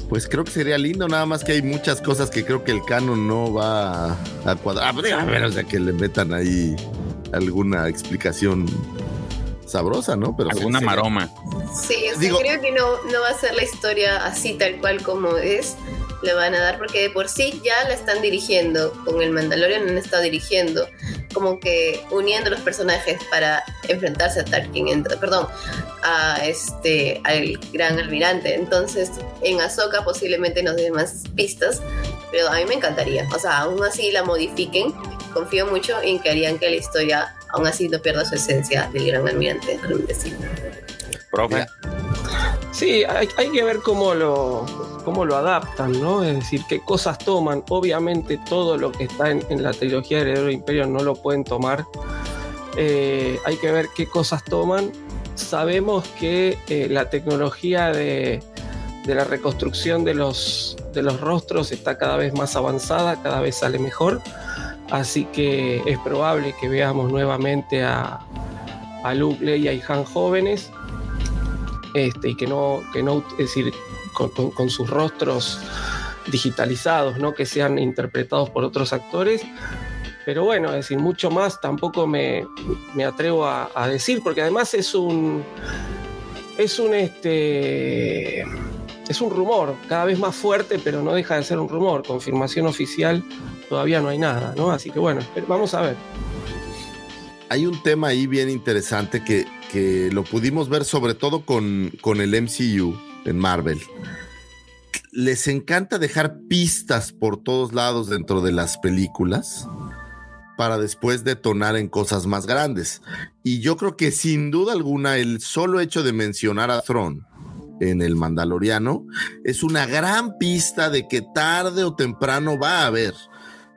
Pues creo que sería lindo, nada más que hay muchas cosas que creo que el canon no va a, cuadrar. A ver, a menos de que le metan ahí alguna explicación sabrosa, ¿no? Pero ¿Alguna sería- maroma? Sí, o sea, Digo- creo que no, no va a ser la historia así tal cual como es. Le van a dar, porque de por sí ya la están dirigiendo. Con el Mandalorian han estado dirigiendo, como que uniendo los personajes para enfrentarse a Tarkin, entre- perdón, a este, al gran almirante. Entonces, en Ahsoka posiblemente nos den más pistas, pero a mí me encantaría. O sea, aún así la modifiquen. Confío mucho en que harían que la historia aún así no pierda su esencia del gran almirante. Profe. Sí, hay, hay que ver cómo lo, cómo lo adaptan, ¿no? Es decir, qué cosas toman. Obviamente todo lo que está en, en la trilogía de Heredero del Imperio no lo pueden tomar. Eh, hay que ver qué cosas toman. Sabemos que eh, la tecnología de, de la reconstrucción de los, de los rostros está cada vez más avanzada, cada vez sale mejor. Así que es probable que veamos nuevamente a, a Luke, Leia y Han jóvenes este, y que no, que no, es decir, con, sus rostros digitalizados, ¿no? que sean interpretados por otros actores. Pero bueno, es decir, mucho más tampoco me, me atrevo a, a decir, porque además es un. Es un este. Es un rumor, cada vez más fuerte, pero no deja de ser un rumor. Confirmación oficial todavía no hay nada, ¿no? Así que bueno, vamos a ver. Hay un tema ahí bien interesante que, que lo pudimos ver sobre todo con, con el MCU en Marvel. Les encanta dejar pistas por todos lados dentro de las películas para después detonar en cosas más grandes. Y yo creo que sin duda alguna el solo hecho de mencionar a Thrawn en el Mandaloriano es una gran pista de que tarde o temprano va a haber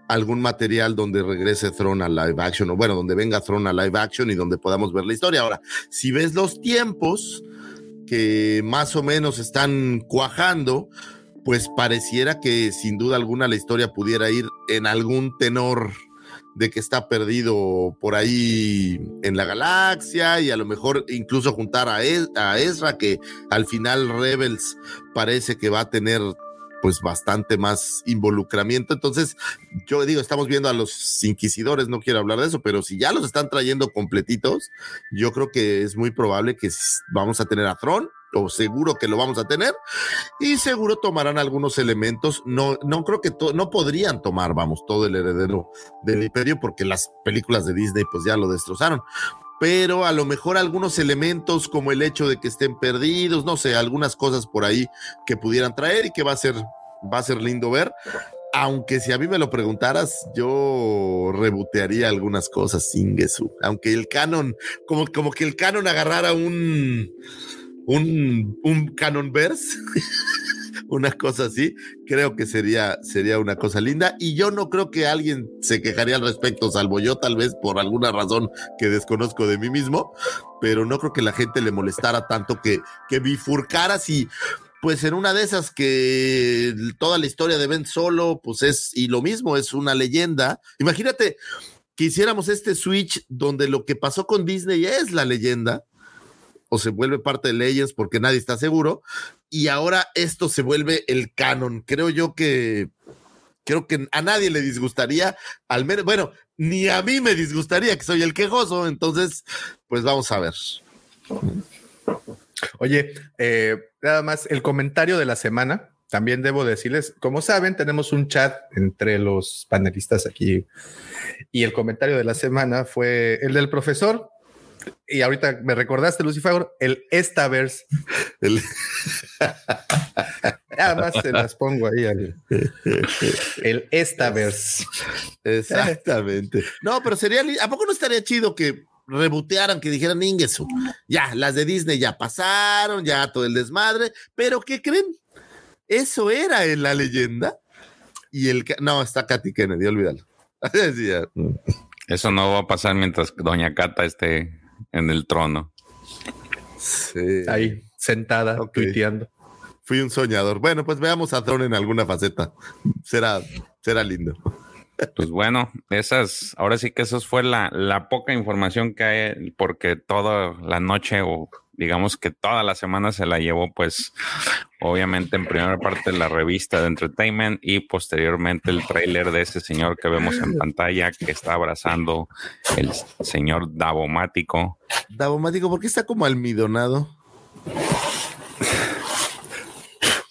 algún material donde regrese Throne a live action, o bueno, donde venga Throne a live action y donde podamos ver la historia. Ahora, si ves los tiempos que más o menos están cuajando, pues pareciera que sin duda alguna la historia pudiera ir en algún tenor de que está perdido por ahí en la galaxia y a lo mejor incluso juntar a, Ez- a Ezra, que al final Rebels parece que va a tener pues bastante más involucramiento. Entonces, yo digo, estamos viendo a los inquisidores, no quiero hablar de eso, pero si ya los están trayendo completitos, yo creo que es muy probable que vamos a tener a Tron o seguro que lo vamos a tener, y seguro tomarán algunos elementos. No, no creo que no podrían tomar, vamos, todo el heredero del imperio, porque las películas de Disney pues ya lo destrozaron. Pero a lo mejor algunos elementos como el hecho de que estén perdidos, no sé, algunas cosas por ahí que pudieran traer y que va a ser, va a ser lindo ver aunque si a mí me lo preguntaras, yo rebotearía algunas cosas sin Jesús. Aunque el canon, como, como que el canon agarrara un, un, un canon verse, una cosa así, creo que sería, sería una cosa linda. Y yo no creo que alguien se quejaría al respecto, salvo yo tal vez por alguna razón que desconozco de mí mismo, pero no creo que la gente le molestara tanto que, que bifurcara si pues en una de esas que toda la historia de Ben Solo, pues es, y lo mismo, es una leyenda. Imagínate que hiciéramos este switch donde lo que pasó con Disney es la leyenda, o se vuelve parte de Legends porque nadie está seguro, y ahora esto se vuelve el canon. Creo yo que, creo que a nadie le disgustaría, al menos, bueno, ni a mí me disgustaría que soy el quejoso, entonces, pues vamos a ver. Oye, eh, nada más el comentario de la semana. También debo decirles, como saben, tenemos un chat entre los panelistas aquí y el comentario de la semana fue el del profesor. Y ahorita me recordaste, Lucifer, el Estaverse. El... Nada más se las pongo ahí. El Estaverse. Exactamente. No, pero sería, ¿a poco no estaría chido que rebotearan, que dijeran Ingesu. Ya, las de Disney ya pasaron, ya todo el desmadre, pero ¿qué creen? Eso era en la leyenda. Y el no, está Katy Kennedy, olvídalo. Eso no va a pasar mientras Doña Cata esté en el trono. Sí. Ahí, sentada, tuiteando. Fui un soñador. Bueno, pues veamos a Tron en alguna faceta. Será, será lindo. Pues bueno, esas, ahora sí que eso fue la, la poca información que hay, porque toda la noche o digamos que toda la semana se la llevó, pues obviamente en primera parte la revista de Entertainment y posteriormente el tráiler de ese señor que vemos en pantalla que está abrazando el señor Davomático. Davomático, ¿por qué está como almidonado?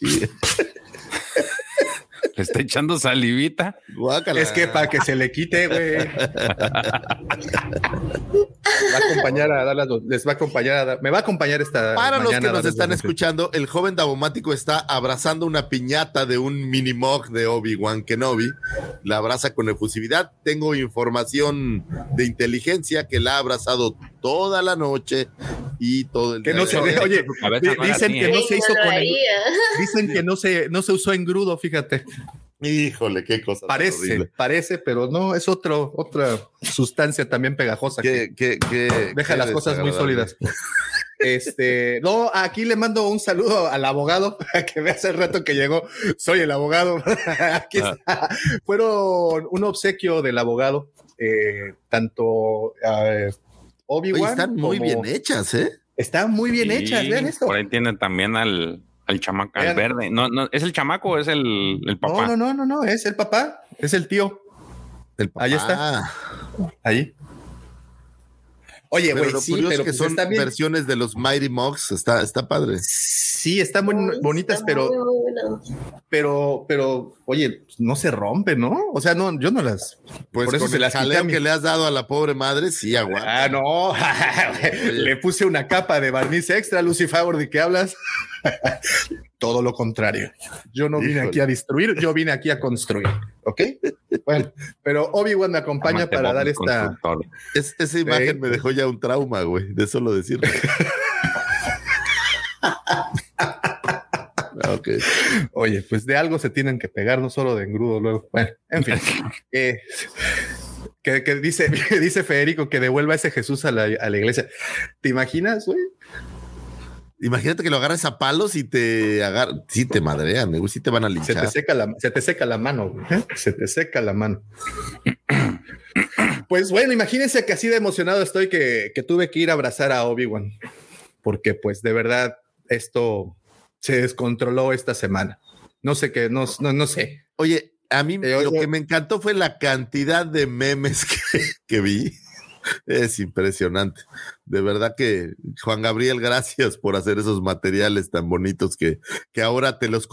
está echando salivita. Es que para que se le quite, güey. va a acompañar a dar las, les va a acompañar a dar, me va a acompañar esta. Para los que nos están escuchando, el joven Davomático está abrazando una piñata de un mini mog de Obi-Wan Kenobi. La abraza con efusividad. Tengo información de inteligencia que la ha abrazado toda la noche y todo el que no se oye, dicen que no se hizo con dicen que no se no se usó en grudo, fíjate. Híjole, qué cosa. Parece, parece, pero no, es otro, otra sustancia también pegajosa que, deja las cosas muy sólidas. Este, no, aquí le mando un saludo al abogado que ve hace el rato que llegó. Soy el abogado. aquí ah. está. Fueron un obsequio del abogado, eh, tanto eh, Obi-Wan. Están muy bien hechas, ¿eh? Están muy bien hechas, vean esto. Por ahí tiene también al, el chamaco, el verde. No, no, ¿Es el chamaco o es el, el, papá? No, no, no, no, es el papá, es el tío. El Ahí está. Ahí. Oye, güey, sí, pero que pues son versiones de los Mighty Mugs, está, está padre. Sí, están muy bonitas, pero, pero, pero, oye, no se rompe, ¿no? O sea, no, yo no las. Pues por eso se las jaleo que le has dado a la pobre madre, sí, aguanta. Ah, no, le puse una capa de barniz extra, Lucy Favor, ¿de qué hablas? Todo lo contrario. Yo no vine aquí a destruir, yo vine aquí a construir. ¿Ok? Bueno, pero Obi-Wan me acompaña para dar esta. esa imagen me dejó ya un trauma, güey, de solo decirlo. okay. Oye, pues de algo se tienen que pegar, no solo de engrudo luego. Bueno, en fin. Eh, que, dice, dice Federico que devuelva ese Jesús a la, a la iglesia. ¿Te imaginas, güey? Imagínate que lo agarras a palos y te agarran, sí te madrean, güey, sí te van a linchar. Se te seca la, se te seca la mano, güey. ¿eh? Se te seca la mano. Pues bueno, imagínense que así de emocionado estoy que, que tuve que ir a abrazar a Obi-Wan, porque pues de verdad esto se descontroló esta semana. No sé qué, no, no, no sé. Oye, a mí eh, lo que me encantó fue la cantidad de memes que, que vi Es impresionante. De verdad que, Juan Gabriel, gracias por hacer esos materiales tan bonitos que, que ahora te los,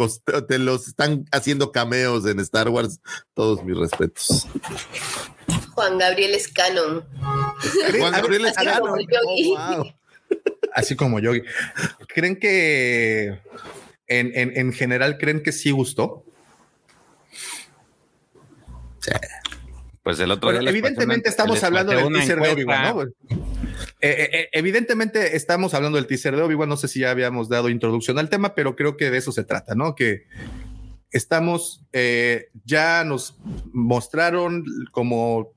te los están haciendo cameos en Star Wars. Todos mis respetos. Juan Gabriel es canon. Juan Gabriel es canon. Oh, Así como yo. ¿Creen que en, en, en general creen que sí gustó? Sí. Pues el otro bueno, evidentemente estamos hablando del teaser de Obi-Wan, ¿no? Eh, eh, eh, evidentemente estamos hablando del teaser de Obi-Wan. No sé si ya habíamos dado introducción al tema, pero creo que de eso se trata, ¿no? Que estamos, eh, ya nos mostraron como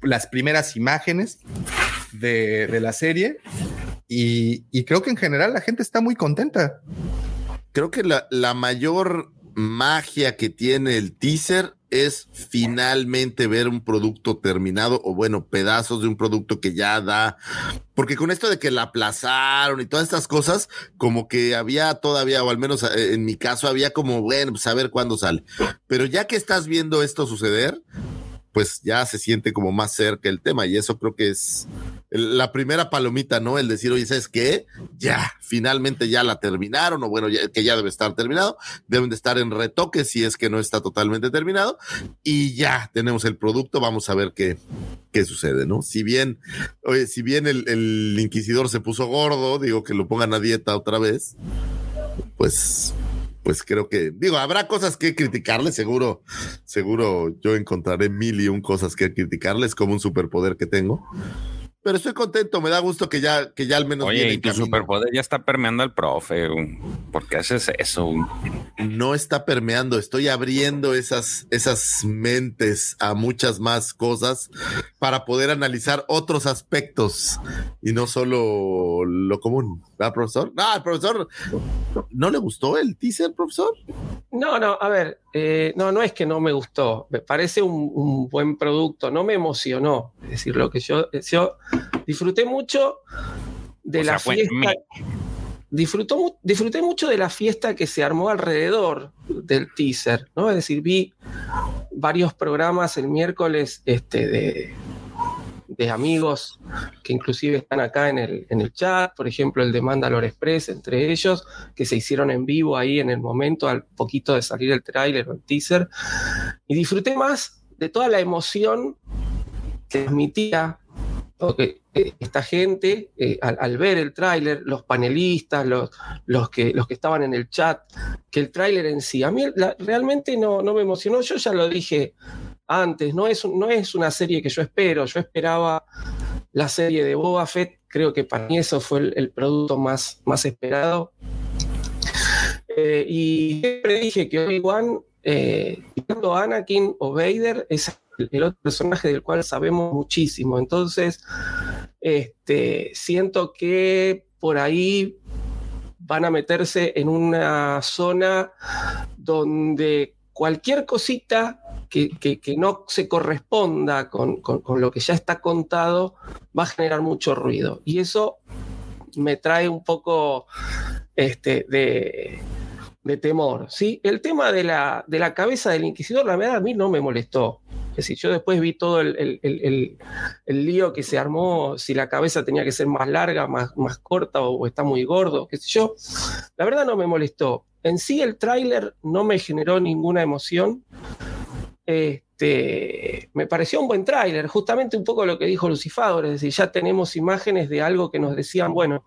las primeras imágenes de, de la serie y, y, creo que en general la gente está muy contenta. Creo que la, la mayor magia que tiene el teaser es finalmente ver un producto terminado o bueno, pedazos de un producto que ya da, porque con esto de que la aplazaron y todas estas cosas, como que había todavía, o al menos eh, en mi caso, había como, bueno, pues a ver cuándo sale. Pero ya que estás viendo esto suceder, pues ya se siente como más cerca el tema y eso creo que es la primera palomita, ¿no? El decir, oye, ¿sabes qué? Ya, finalmente ya la terminaron o bueno, ya, que ya debe estar terminado, deben de estar en retoque si es que no está totalmente terminado y ya tenemos el producto, vamos a ver qué, qué sucede, ¿no? Si bien, oye, si bien el, el inquisidor se puso gordo, digo que lo pongan a dieta otra vez, pues pues creo que, digo, habrá cosas que criticarle, seguro, seguro yo encontraré mil y un cosas que criticarles como un superpoder que tengo. Pero estoy contento, me da gusto que ya, que ya al menos. Oye, y tu superpoder ya está permeando al profe. ¿Por qué haces eso? No está permeando, estoy abriendo esas, esas mentes a muchas más cosas para poder analizar otros aspectos y no solo lo común. ¿Verdad, profesor? No, al profesor no le gustó el teaser, profesor. No, no, a ver, eh, no, no es que no me gustó, me parece un, un, buen producto, no me emocionó. Es decir, lo que yo, yo disfruté mucho de o la sea, fiesta. Disfrutó, disfruté mucho de la fiesta que se armó alrededor del teaser, ¿no? Es decir, vi varios programas el miércoles este, de, de amigos que inclusive están acá en el, en el chat, por ejemplo el de Mandalore Express, entre ellos, que se hicieron en vivo ahí en el momento, al poquito de salir el tráiler o el teaser, y disfruté más de toda la emoción que transmitía esta gente eh, al, ver el tráiler, los panelistas, los, los, que, los que estaban en el chat, que el tráiler en sí. A mí realmente no, no me emocionó, yo ya lo dije antes, no es, no es una serie que yo espero, yo esperaba la serie de Boba Fett, creo que para mí eso fue el, el producto más, más esperado. Eh, y siempre dije que Obi-Wan, eh, Anakin o Vader, es el otro personaje del cual sabemos muchísimo. Entonces, este, siento que por ahí van a meterse en una zona donde cualquier cosita que, que, no se corresponda con, con, con, lo que ya está contado va a generar mucho ruido. Y eso me trae un poco este, de, de temor. ¿sí? El tema de la, de la cabeza del inquisidor, la verdad, a mí no me molestó. Es decir, yo después vi todo el, el, el, el, lío que se armó, si la cabeza tenía que ser más larga, más, más corta o, está muy gordo, qué sé yo. La verdad no me molestó. En sí el tráiler no me generó ninguna emoción. Este, me pareció un buen tráiler, justamente un poco lo que dijo Lucifagor, es decir, ya tenemos imágenes de algo que nos decían, bueno,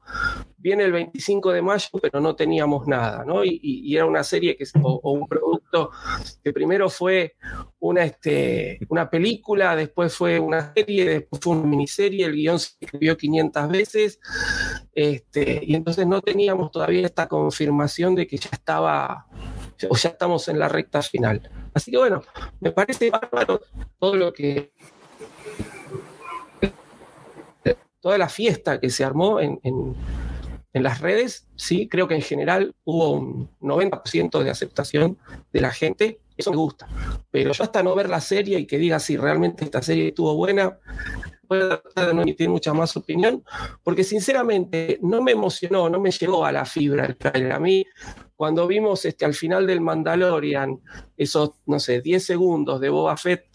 viene el 25 de mayo, pero no teníamos nada, ¿no? Y, era una serie que, o, o, un producto que primero fue una, este, una película, después fue una serie, después fue una miniserie, el guion se escribió 500 veces, este, y entonces no teníamos todavía esta confirmación de que ya estaba, o ya estamos en la recta final. Así que bueno, me parece bárbaro todo lo que toda la fiesta que se armó en, en, en, las redes, sí, creo que en general hubo un 90% de aceptación de la gente, me gusta. Pero yo hasta no ver la serie y que diga si realmente esta serie estuvo buena, a tratar de no mucha más opinión, porque sinceramente no me emocionó, no me llegó a la fibra el trailer. A mí, cuando vimos este, al final del Mandalorian, esos, no sé, 10 segundos de Boba Fett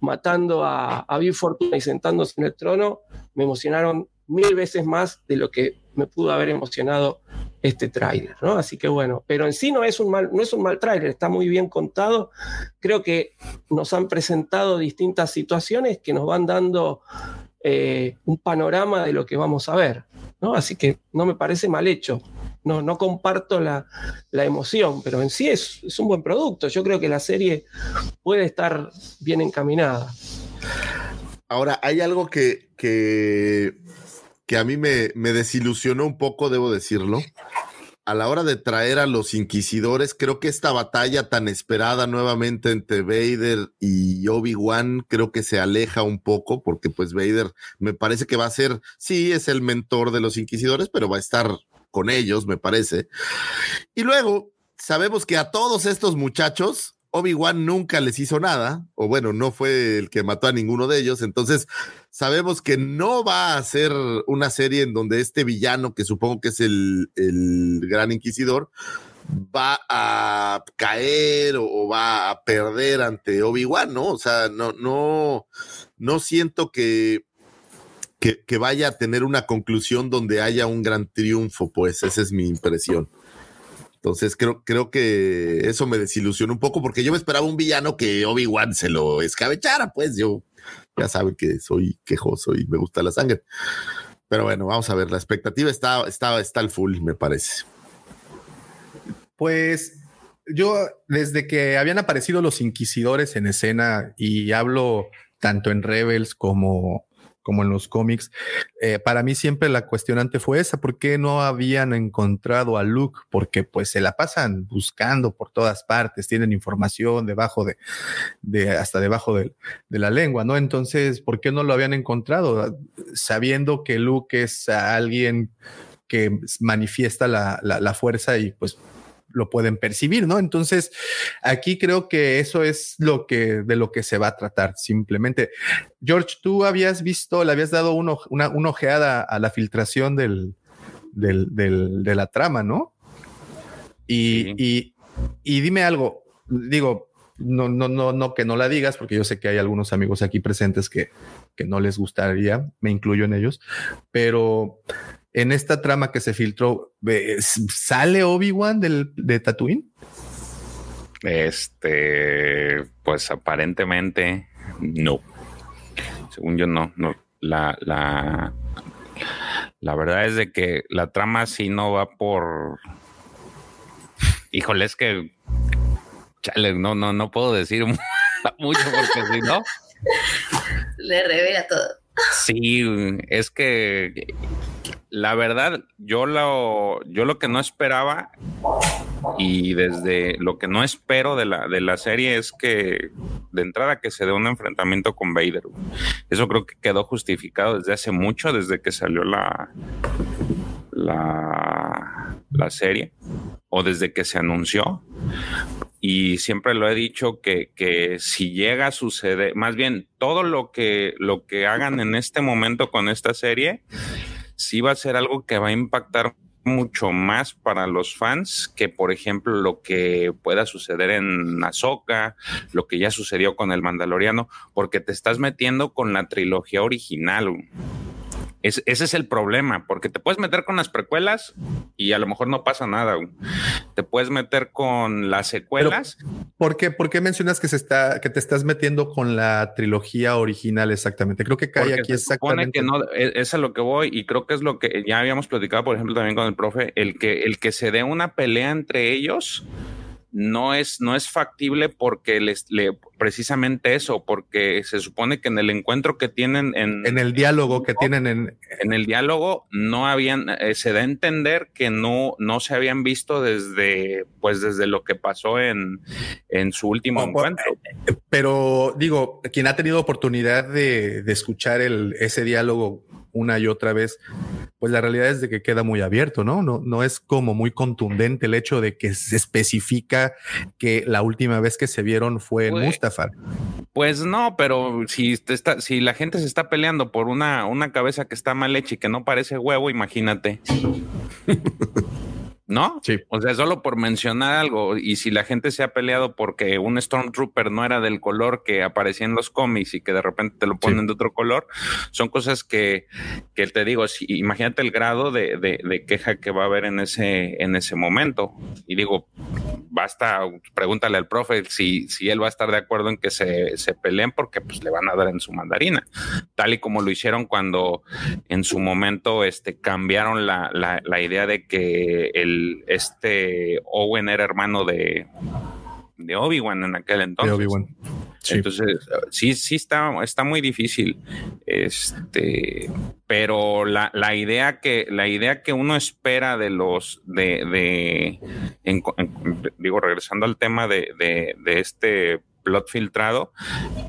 matando a, a Big Fortuna y sentándose en el trono, me emocionaron mil veces más de lo que me pudo haber emocionado este tráiler, ¿no? Así que bueno, pero en sí no es un mal, no es un mal tráiler, está muy bien contado. Creo que nos han presentado distintas situaciones que nos van dando eh, un panorama de lo que vamos a ver, ¿no? Así que no me parece mal hecho. No, no comparto la, la emoción, pero en sí es, es un buen producto. Yo creo que la serie puede estar bien encaminada. Ahora, hay algo que, que, que a mí me, me, desilusionó un poco, debo decirlo. A la hora de traer a los inquisidores, creo que esta batalla tan esperada nuevamente entre Vader y Obi-Wan, creo que se aleja un poco, porque pues Vader me parece que va a ser, sí, es el mentor de los inquisidores, pero va a estar con ellos, me parece. Y luego, sabemos que a todos estos muchachos Obi-Wan nunca les hizo nada, o bueno, no fue el que mató a ninguno de ellos, entonces sabemos que no va a ser una serie en donde este villano, que supongo que es el, el gran inquisidor, va a caer o, va a perder ante Obi-Wan, ¿no? O sea, no, no, no siento que, que vaya a tener una conclusión donde haya un gran triunfo, pues esa es mi impresión. Entonces creo, creo que eso me desilusionó un poco porque yo me esperaba un villano que Obi-Wan se lo escabechara, pues yo ya saben que soy quejoso y me gusta la sangre. Pero bueno, vamos a ver, la expectativa está, está, está al full, me parece. Pues yo, desde que habían aparecido los inquisidores en escena, y hablo tanto en Rebels como como en los cómics. Eh, para mí siempre la cuestionante fue esa, ¿por qué no habían encontrado a Luke? Porque pues se la pasan buscando por todas partes, tienen información debajo de, de hasta debajo de, de, la lengua, ¿no? Entonces, ¿por qué no lo habían encontrado? Sabiendo que Luke es alguien que manifiesta la, la, la fuerza y pues lo pueden percibir, ¿no? Entonces, aquí creo que eso es lo que de lo que se va a tratar simplemente. George, tú habías visto, le habías dado uno, una, una, ojeada a la filtración del, del, del, de la trama, ¿no? Y, sí. y, y dime algo, digo, no, no, no, no que no la digas, porque yo sé que hay algunos amigos aquí presentes que, que no les gustaría, me incluyo en ellos, pero en esta trama que se filtró, ¿sale Obi-Wan de Tatooine? Este, pues aparentemente no. Según yo, no. no. La, la, la verdad es de que la trama sí no va por. Híjole, es que. Chale, no, no, no puedo decir mucho porque si no. Le revela todo. Sí, es que la verdad, yo lo, yo lo que no esperaba y desde lo que no espero de la, de la serie es que de entrada que se dé un enfrentamiento con Vader. Eso creo que quedó justificado desde hace mucho, desde que salió la, la, la serie o desde que se anunció. Y siempre lo he dicho que, que, si llega a suceder, más bien todo lo que, lo que hagan en este momento con esta serie, sí va a ser algo que va a impactar mucho más para los fans que, por ejemplo, lo que pueda suceder en Ahsoka, lo que ya sucedió con el Mandaloriano, porque te estás metiendo con la trilogía original. Es, ese es el problema, porque te puedes meter con las precuelas y a lo mejor no pasa nada. Te puedes meter con las secuelas. Pero, ¿por, qué, ¿Por qué mencionas que se está, que te estás metiendo con la trilogía original exactamente? Creo que cae porque aquí se exactamente. Que no, es a lo que voy y creo que es lo que ya habíamos platicado, por ejemplo, también con el profe, el que, el que se dé una pelea entre ellos no es, no es factible porque les, le, precisamente eso, porque se supone que en el encuentro que tienen en, en el diálogo que tienen en, en el diálogo no habían, eh, se da a entender que no, no se habían visto desde, pues desde lo que pasó en, en su último encuentro. Pero digo, quien ha tenido oportunidad de, de escuchar el, ese diálogo una y otra vez, pues la realidad es de que queda muy abierto, ¿no? No, no es como muy contundente el hecho de que se especifica que la última vez que se vieron fue en pues, Mustafar. Pues no, pero si, te está, si la gente se está peleando por una, una cabeza que está mal hecha y que no parece huevo, imagínate. ¿no? Sí. O sea, solo por mencionar algo, y si la gente se ha peleado porque un Stormtrooper no era del color que aparecía en los cómics y que de repente te lo ponen de otro color, son cosas que, que te digo, si, imagínate el grado de, de- de queja que va a haber en ese, en ese momento. Y digo, basta, pregúntale al profe si, si él va a estar de acuerdo en que se, se peleen porque pues le van a dar en su mandarina, tal y como lo hicieron cuando en su momento este, cambiaron la, la- la idea de que el, este Owen era hermano de, de Obi-Wan en aquel entonces. De Obi-Wan. Sí. Entonces, sí, sí está, está muy difícil. Este, pero la, la idea que, la idea que uno espera de los, de, de en- en- digo, regresando al tema de, de, de este plot filtrado,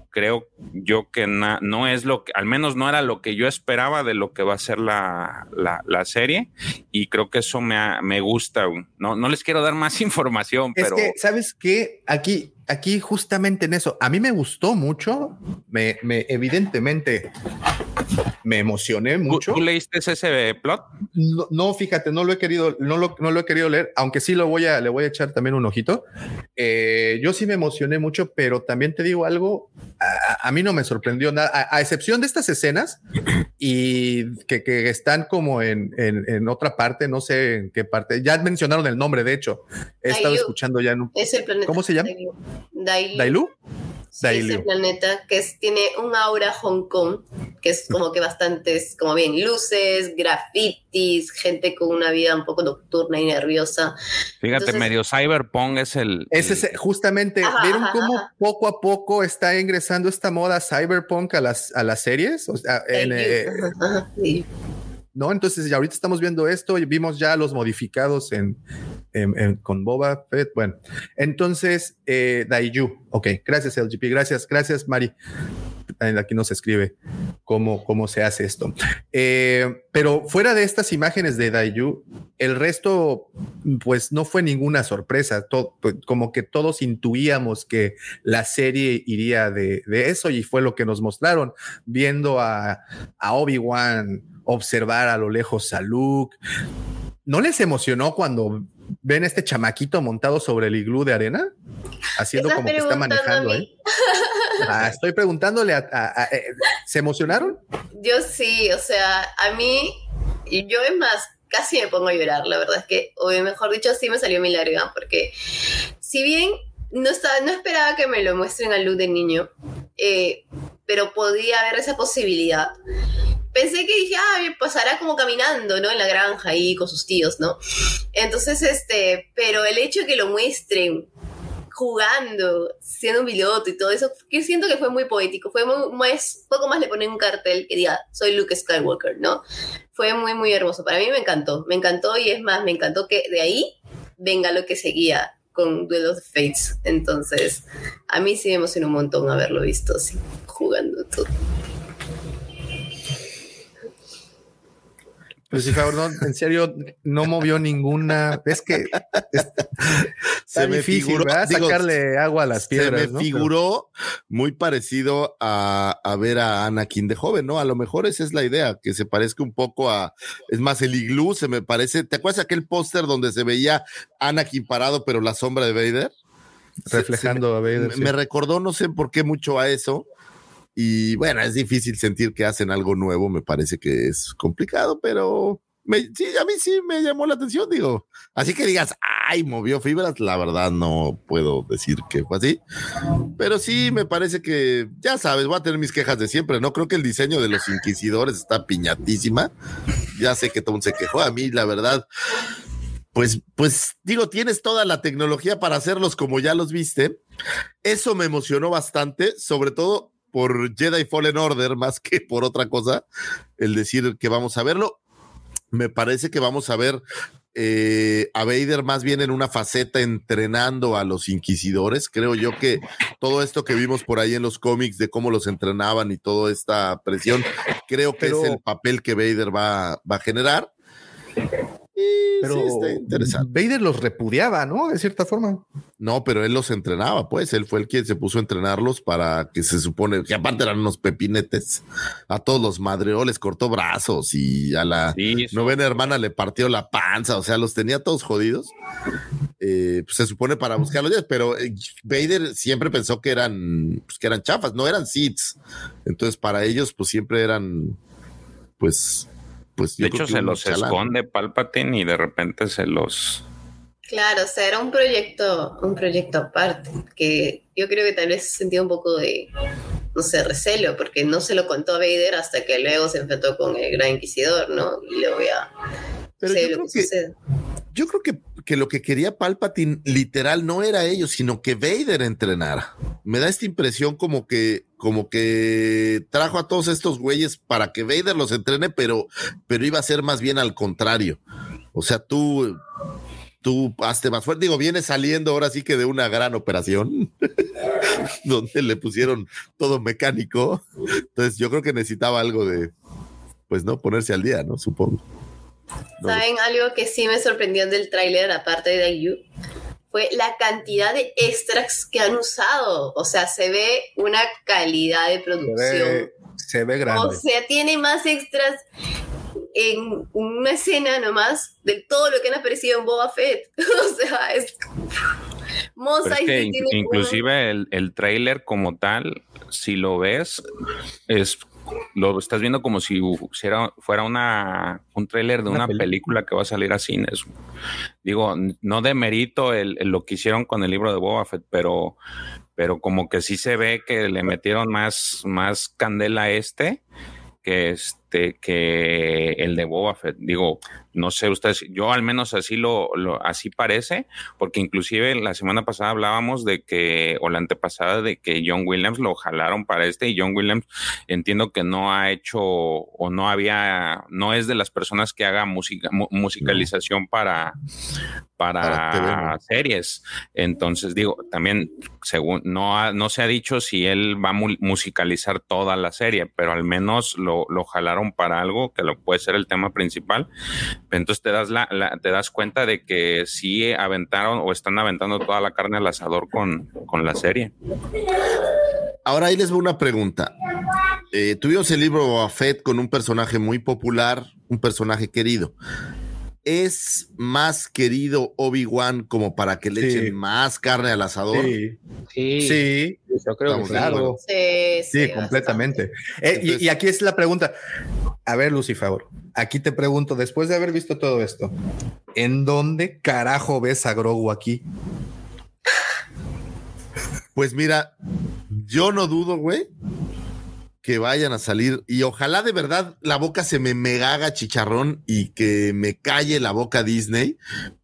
creo yo que na- no es lo que, al menos no era lo que yo esperaba de lo que va a ser la, la, la serie, y creo que eso me, me gusta. No, no les quiero dar más información, Es pero que, ¿sabes qué? Aquí, aquí justamente en eso, a mí me gustó mucho, me, me evidentemente me emocioné ¿tú, mucho. tú leíste ese plot? No, no, fíjate, no lo he querido, no lo, no lo he querido leer, aunque sí lo voy a, le voy a echar también un ojito. Eh, yo sí me emocioné mucho, pero también te digo algo, a, a mí no me sorprendió nada, a, a excepción de estas escenas y que, que están como en, en, en otra parte, no sé en qué parte. Ya mencionaron el nombre, de hecho, he estado escuchando ya en un Es el planeta. ¿Cómo se llama? Dailu. Dailu. Sí, es Dailu. el planeta que es- tiene un aura Hong Kong, que es como que bastantes, como bien, luces, grafitis, gente con una vida un poco nocturna y nerviosa. Fíjate, Entonces- medio cyberpunk es el. Ese el- es justamente, Ajá, ¿vieron ajá, cómo ajá. poco a poco está ingresando esta moda cyberpunk a las, a las series? O sea, en, eh, sí. ¿no? Entonces, ya ahorita estamos viendo esto y vimos ya los modificados en, con Boba Fett. Bueno, entonces, eh, Daiju. Ok, gracias, LGP. Gracias, gracias, Mari. Aquí nos escribe cómo, cómo se hace esto. Eh, pero fuera de estas imágenes de Daiju, el resto, pues no fue ninguna sorpresa. Pues, como que todos intuíamos que la serie iría de, eso y fue lo que nos mostraron, viendo a Obi-Wan observar a lo lejos a Luke. ¿No les emocionó cuando ven este chamaquito montado sobre el iglú de arena? Haciendo ¿Estás como que está manejando ahí. Ah, estoy preguntándole a, a- a- eh, ¿se emocionaron? Yo sí, o sea, a mí, y yo es más, casi me pongo a llorar, la verdad es que, o mejor dicho, sí me salió mi lágrima, porque si bien no, estaba, no esperaba que me lo muestren a luz de niño, eh, pero podía haber esa posibilidad. Pensé que dije, ah, pasará como caminando, ¿no? En la granja ahí con sus tíos, ¿no? Entonces, este, pero el hecho que lo muestren jugando, siendo un piloto y todo eso, que siento que fue muy poético, fue muy, más, poco más le ponen un cartel que diga, soy Luke Skywalker, ¿no? Fue muy, muy hermoso. Para mí me encantó, me encantó y es más, me encantó que de ahí venga lo que seguía con Duel of Fates. Entonces, a mí sí me emocionó un montón haberlo visto así, jugando todo. Pues favor, no, en serio, no movió ninguna. Es que es- Se me difícil, figuró, Sacarle agua a las piedras. Se me ¿no? figuró muy parecido a, a ver a Anakin de joven, ¿no? A lo mejor esa es la idea, que se parezca un poco a, es más, el iglú se me parece, ¿te acuerdas aquel póster donde se veía Anakin parado, pero la sombra de Vader? Reflejando a se me, Vader, sí. me recordó, no sé por qué mucho a eso. Y bueno, es difícil sentir que hacen algo nuevo, me parece que es complicado, pero me, sí, a mí sí me llamó la atención, digo. Así que digas, ay, movió fibras, la verdad no puedo decir que fue así. Pero sí me parece que, ya sabes, voy a tener mis quejas de siempre, ¿no? Creo que el diseño de los inquisidores está piñatísima. Ya sé que mundo se quejó a mí, la verdad. Pues, pues digo, tienes toda la tecnología para hacerlos como ya los viste. Eso me emocionó bastante, sobre todo por Jedi Fallen Order, más que por otra cosa, el decir que vamos a verlo. Me parece que vamos a ver eh, a Vader más bien en una faceta entrenando a los inquisidores. Creo yo que todo esto que vimos por ahí en los cómics de cómo los entrenaban y toda esta presión, creo que Pero- es el papel que Vader va, va a generar. Pero sí, está interesante. Vader los repudiaba, ¿no? De cierta forma. No, pero él los entrenaba, pues él fue el quien se puso a entrenarlos para que se supone que aparte eran unos pepinetes. A todos los madreó, les cortó brazos y a la Sí, novena hermana le partió la panza, o sea, los tenía todos jodidos. Eh, pues se supone para buscar los días, pero eh, Vader siempre pensó que eran, pues, que eran chafas, no eran Siths. Entonces, para ellos, pues siempre eran, pues, pues. yo De creo hecho, que se los chalán. esconde Palpatine y de repente se los. Claro, o sea, era un proyecto, un proyecto aparte, que yo creo que tal vez sentía un poco de, no sé, recelo, porque no se lo contó a Vader hasta que luego se enfrentó con el Gran Inquisidor, ¿no? Y luego ya Pero sé yo lo creo que, que- sucede. Yo creo que, que lo que quería Palpatine literal no era ellos, sino que Vader entrenara. Me da esta impresión como que, como que trajo a todos estos güeyes para que Vader los entrene, pero, pero iba a ser más bien al contrario. O sea, tú, tú hazte más fuerte. Digo, viene saliendo ahora sí que de una gran operación donde le pusieron todo mecánico. Entonces yo creo que necesitaba algo de, pues no, ponerse al día, ¿no? Supongo. ¿Saben algo que sí me sorprendió del tráiler, aparte de Ayu? Fue la cantidad de extras que han usado. O sea, se ve una calidad de Se producción. ve, se ve O grande. sea, tiene más extras en una escena nomás de todo lo que han aparecido en Boba Fett. o sea, es... Mos Pero es que in- inclusive el, el trailer como tal, si lo ves, es lo estás viendo como si fuera, fuera una, un tráiler de Una una, película. película. que va a salir a cines. Digo, no de mérito el, el lo que hicieron con el libro de Boba Fett, pero, pero como que sí se ve que le metieron más, más candela a este que este que el de Boba Fett. Digo, no sé ustedes, yo al menos así lo, lo así parece, porque inclusive la semana pasada hablábamos de que, o la antepasada, de que John Williams lo jalaron para este, y John Williams entiendo que no ha hecho o no había, no es de las personas que haga música, mu- musicalización para, para, series. Entonces, digo, también, según, no, ha- no se ha dicho si él va a mu- musicalizar toda la serie, pero al menos lo, lo jalaron para algo que lo puede ser el tema principal. Entonces te das, la, te das cuenta de que sí aventaron o están aventando toda la carne al asador con, con la serie. Ahora ahí les voy una pregunta. Eh, tuvimos el libro Boba Fett con un personaje muy popular, un personaje querido. ¿Es más querido Obi-Wan como para que le Sí. echen más carne al asador? Sí, Sí, sí, yo creo que claro. Sí, Sí, sí, completamente. Eh, y- y, aquí es la pregunta. A ver, Lucy, favor. Aquí te pregunto, después de haber visto todo esto, ¿en dónde carajo ves a Grogu aquí? Pues mira, yo no dudo, güey, que vayan a salir y ojalá de verdad la boca se me mega haga chicharrón y que me calle la boca Disney,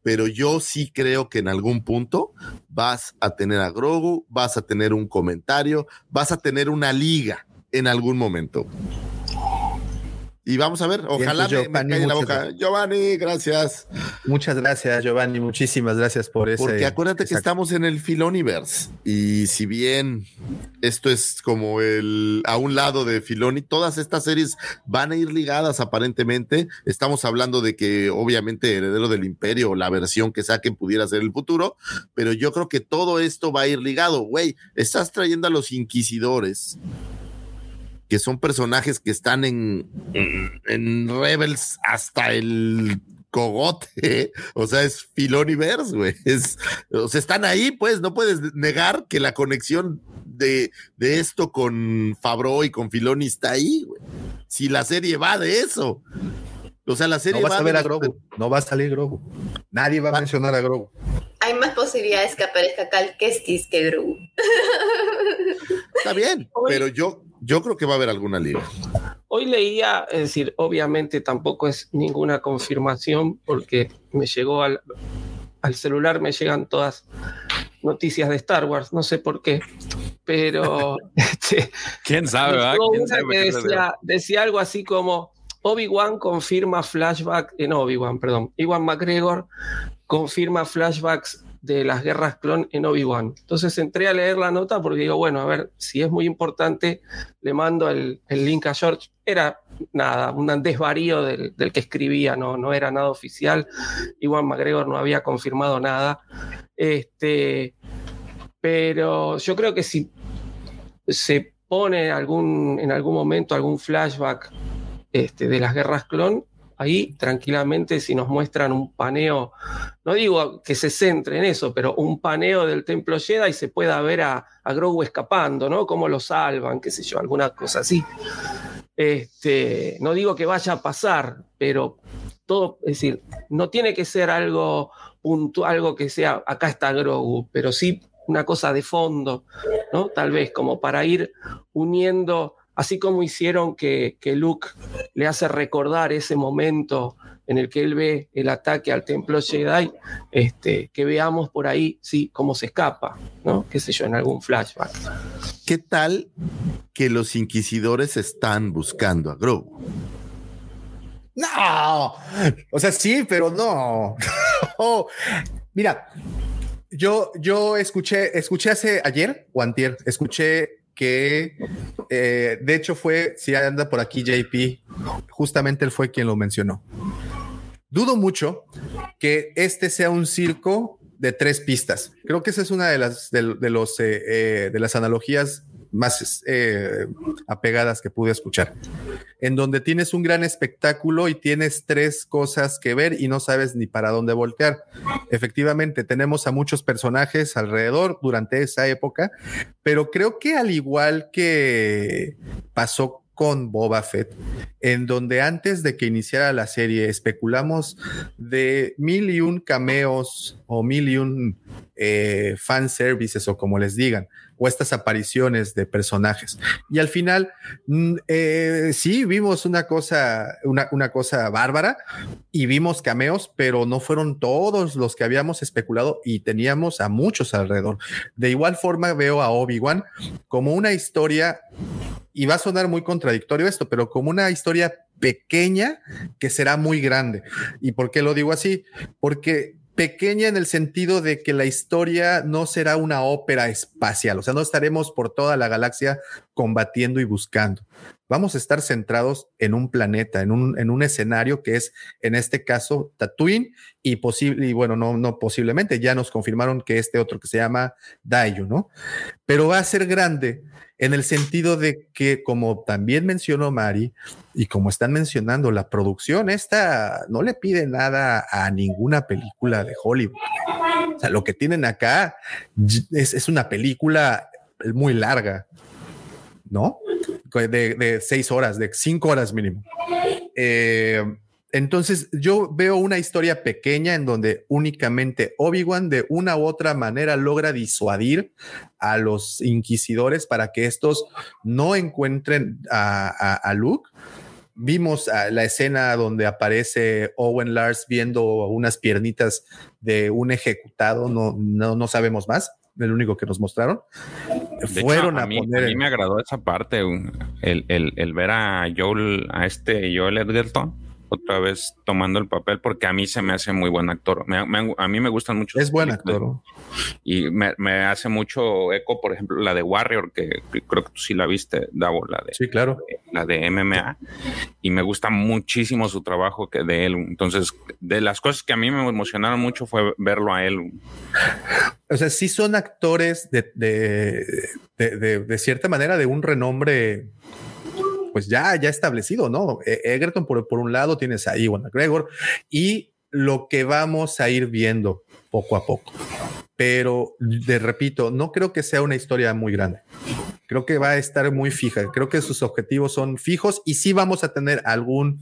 pero yo sí creo que en algún punto vas a tener a Grogu, vas a tener un comentario, vas a tener una liga en algún momento. Y vamos a ver, ojalá me, me la boca. gracias. Giovanni, gracias. Muchas gracias, Giovanni. Muchísimas gracias por ese. Porque acuérdate que esa- estamos en el Filoniverse y si bien esto es como el a un lado de Filoni, todas estas series van a ir ligadas aparentemente. Estamos hablando de que obviamente Heredero del Imperio, la versión que saquen pudiera ser el futuro, pero yo creo que todo esto va a ir ligado. Güey, estás trayendo a los inquisidores que son personajes que están en, en Rebels hasta el cogote, o sea, es Filoniverse, güey. Es, o sea, están ahí, pues, no puedes negar que la conexión de, de esto con Fabro y con Filoni está ahí, güey. Si la serie va de eso. O sea, la No serie vas va a ver de a Grogu. No va a salir Grogu. Nadie va a mencionar a Grogu. Hay más posibilidades que aparezca Cal Kestis que Grogu. Está bien, pero yo, yo creo que va a haber alguna liga. Hoy leía, es decir, obviamente tampoco es ninguna confirmación porque me llegó al, al celular, me llegan todas noticias de Star Wars, no sé por qué, pero este, ¿Quién sabe? verdad? llegó ¿Quién una sabe que qué sucedió? decía, decía algo así como Obi-Wan confirma flashback, en Obi-Wan, perdón, Iwan McGregor confirma flashbacks de las guerras clon en Obi-Wan. Entonces entré a leer la nota porque digo, bueno, a ver, si es muy importante, le mando el, el link a George. Era nada, un desvarío del, del, que escribía, no, no era nada oficial. Iwan McGregor no había confirmado nada. Este, pero yo creo que si se pone algún, en algún momento algún flashback este, de las guerras clon, ahí tranquilamente si nos muestran un paneo, no digo que se centre en eso, pero un paneo del templo Jedi y se pueda ver a, a Grogu escapando, ¿no? Cómo lo salvan, qué sé yo, alguna cosa así. Este, no digo que vaya a pasar, pero todo, es decir, no tiene que ser algo puntual, algo que sea, acá está Grogu, pero sí una cosa de fondo, ¿no? Tal vez como para ir uniendo así como hicieron que, que, Luke le hace recordar ese momento en el que él ve el ataque al templo Jedi, este, que veamos por ahí, sí, cómo se escapa, ¿no? Qué sé yo, en algún flashback. ¿Qué tal que los inquisidores están buscando a Grogu? No, o sea, sí, pero no. oh, mira, yo, yo escuché, escuché hace ayer o antier, escuché que eh, de hecho fue, si anda por aquí JP, justamente él fue quien lo mencionó. Dudo mucho que este sea un circo de tres pistas. Creo que esa es una de las, de, los, eh, eh, de las analogías más eh, apegadas que pude escuchar, en donde tienes un gran espectáculo y tienes tres cosas que ver y no sabes ni para dónde voltear. Efectivamente, tenemos a muchos personajes alrededor durante esa época, pero creo que al igual que pasó con Boba Fett, en donde antes de que iniciara la serie especulamos de mil y un cameos o mil y un eh, fan services o como les digan, o estas apariciones de personajes. Y al final, mm, eh, sí, vimos una cosa, una, una, cosa bárbara y vimos cameos, pero no fueron todos los que habíamos especulado y teníamos a muchos alrededor. De igual forma veo a Obi-Wan como una historia, y va a sonar muy contradictorio esto, pero como una historia pequeña que será muy grande. ¿Y por qué lo digo así? Porque pequeña en el sentido de que la historia no será una ópera espacial, o sea, no estaremos por toda la galaxia combatiendo y buscando. Vamos a estar centrados en un planeta, en un, en un escenario que es, en este caso, Tatooine y posible, y bueno, no, no posiblemente, ya nos confirmaron que este otro que se llama Dayu, ¿no? Pero va a ser grande en el sentido de que, como también mencionó Mari, y como están mencionando, la producción esta no le pide nada a ninguna película de Hollywood. O sea, lo que tienen acá es, es una película muy larga, ¿no? De, de, seis horas, de cinco horas mínimo. Eh, entonces yo veo una historia pequeña en donde únicamente Obi-Wan de una u otra manera logra disuadir a los inquisidores para que estos no encuentren a, a, a Luke. Vimos la escena donde aparece Owen Lars viendo unas piernitas de un ejecutado, no, no, no sabemos más el único que nos mostraron. De Fueron hecho, a, a, mí, poner. A mí me agradó esa parte, el, el, el, ver a Joel, a este Joel Edgerton otra vez tomando el papel porque a mí se me hace muy buen actor. Me, me, a mí me gustan mucho. Es buen actor. Y me, me, hace mucho eco, por ejemplo, la de Warrior, que, que, creo que tú sí la viste, Davo, la de, sí, claro. la de MMA. Y me gusta muchísimo su trabajo que de él. Entonces, de las cosas que a mí me emocionaron mucho fue verlo a él. O sea, sí son actores de, de, de, de cierta manera de un renombre pues ya, ya establecido, ¿no? Egerton por, por un lado tienes a Iwan McGregor y lo que vamos a ir viendo poco a poco. Pero de repito, no creo que sea una historia muy grande. Creo que va a estar muy fija. Creo que sus objetivos son fijos y sí vamos a tener algún,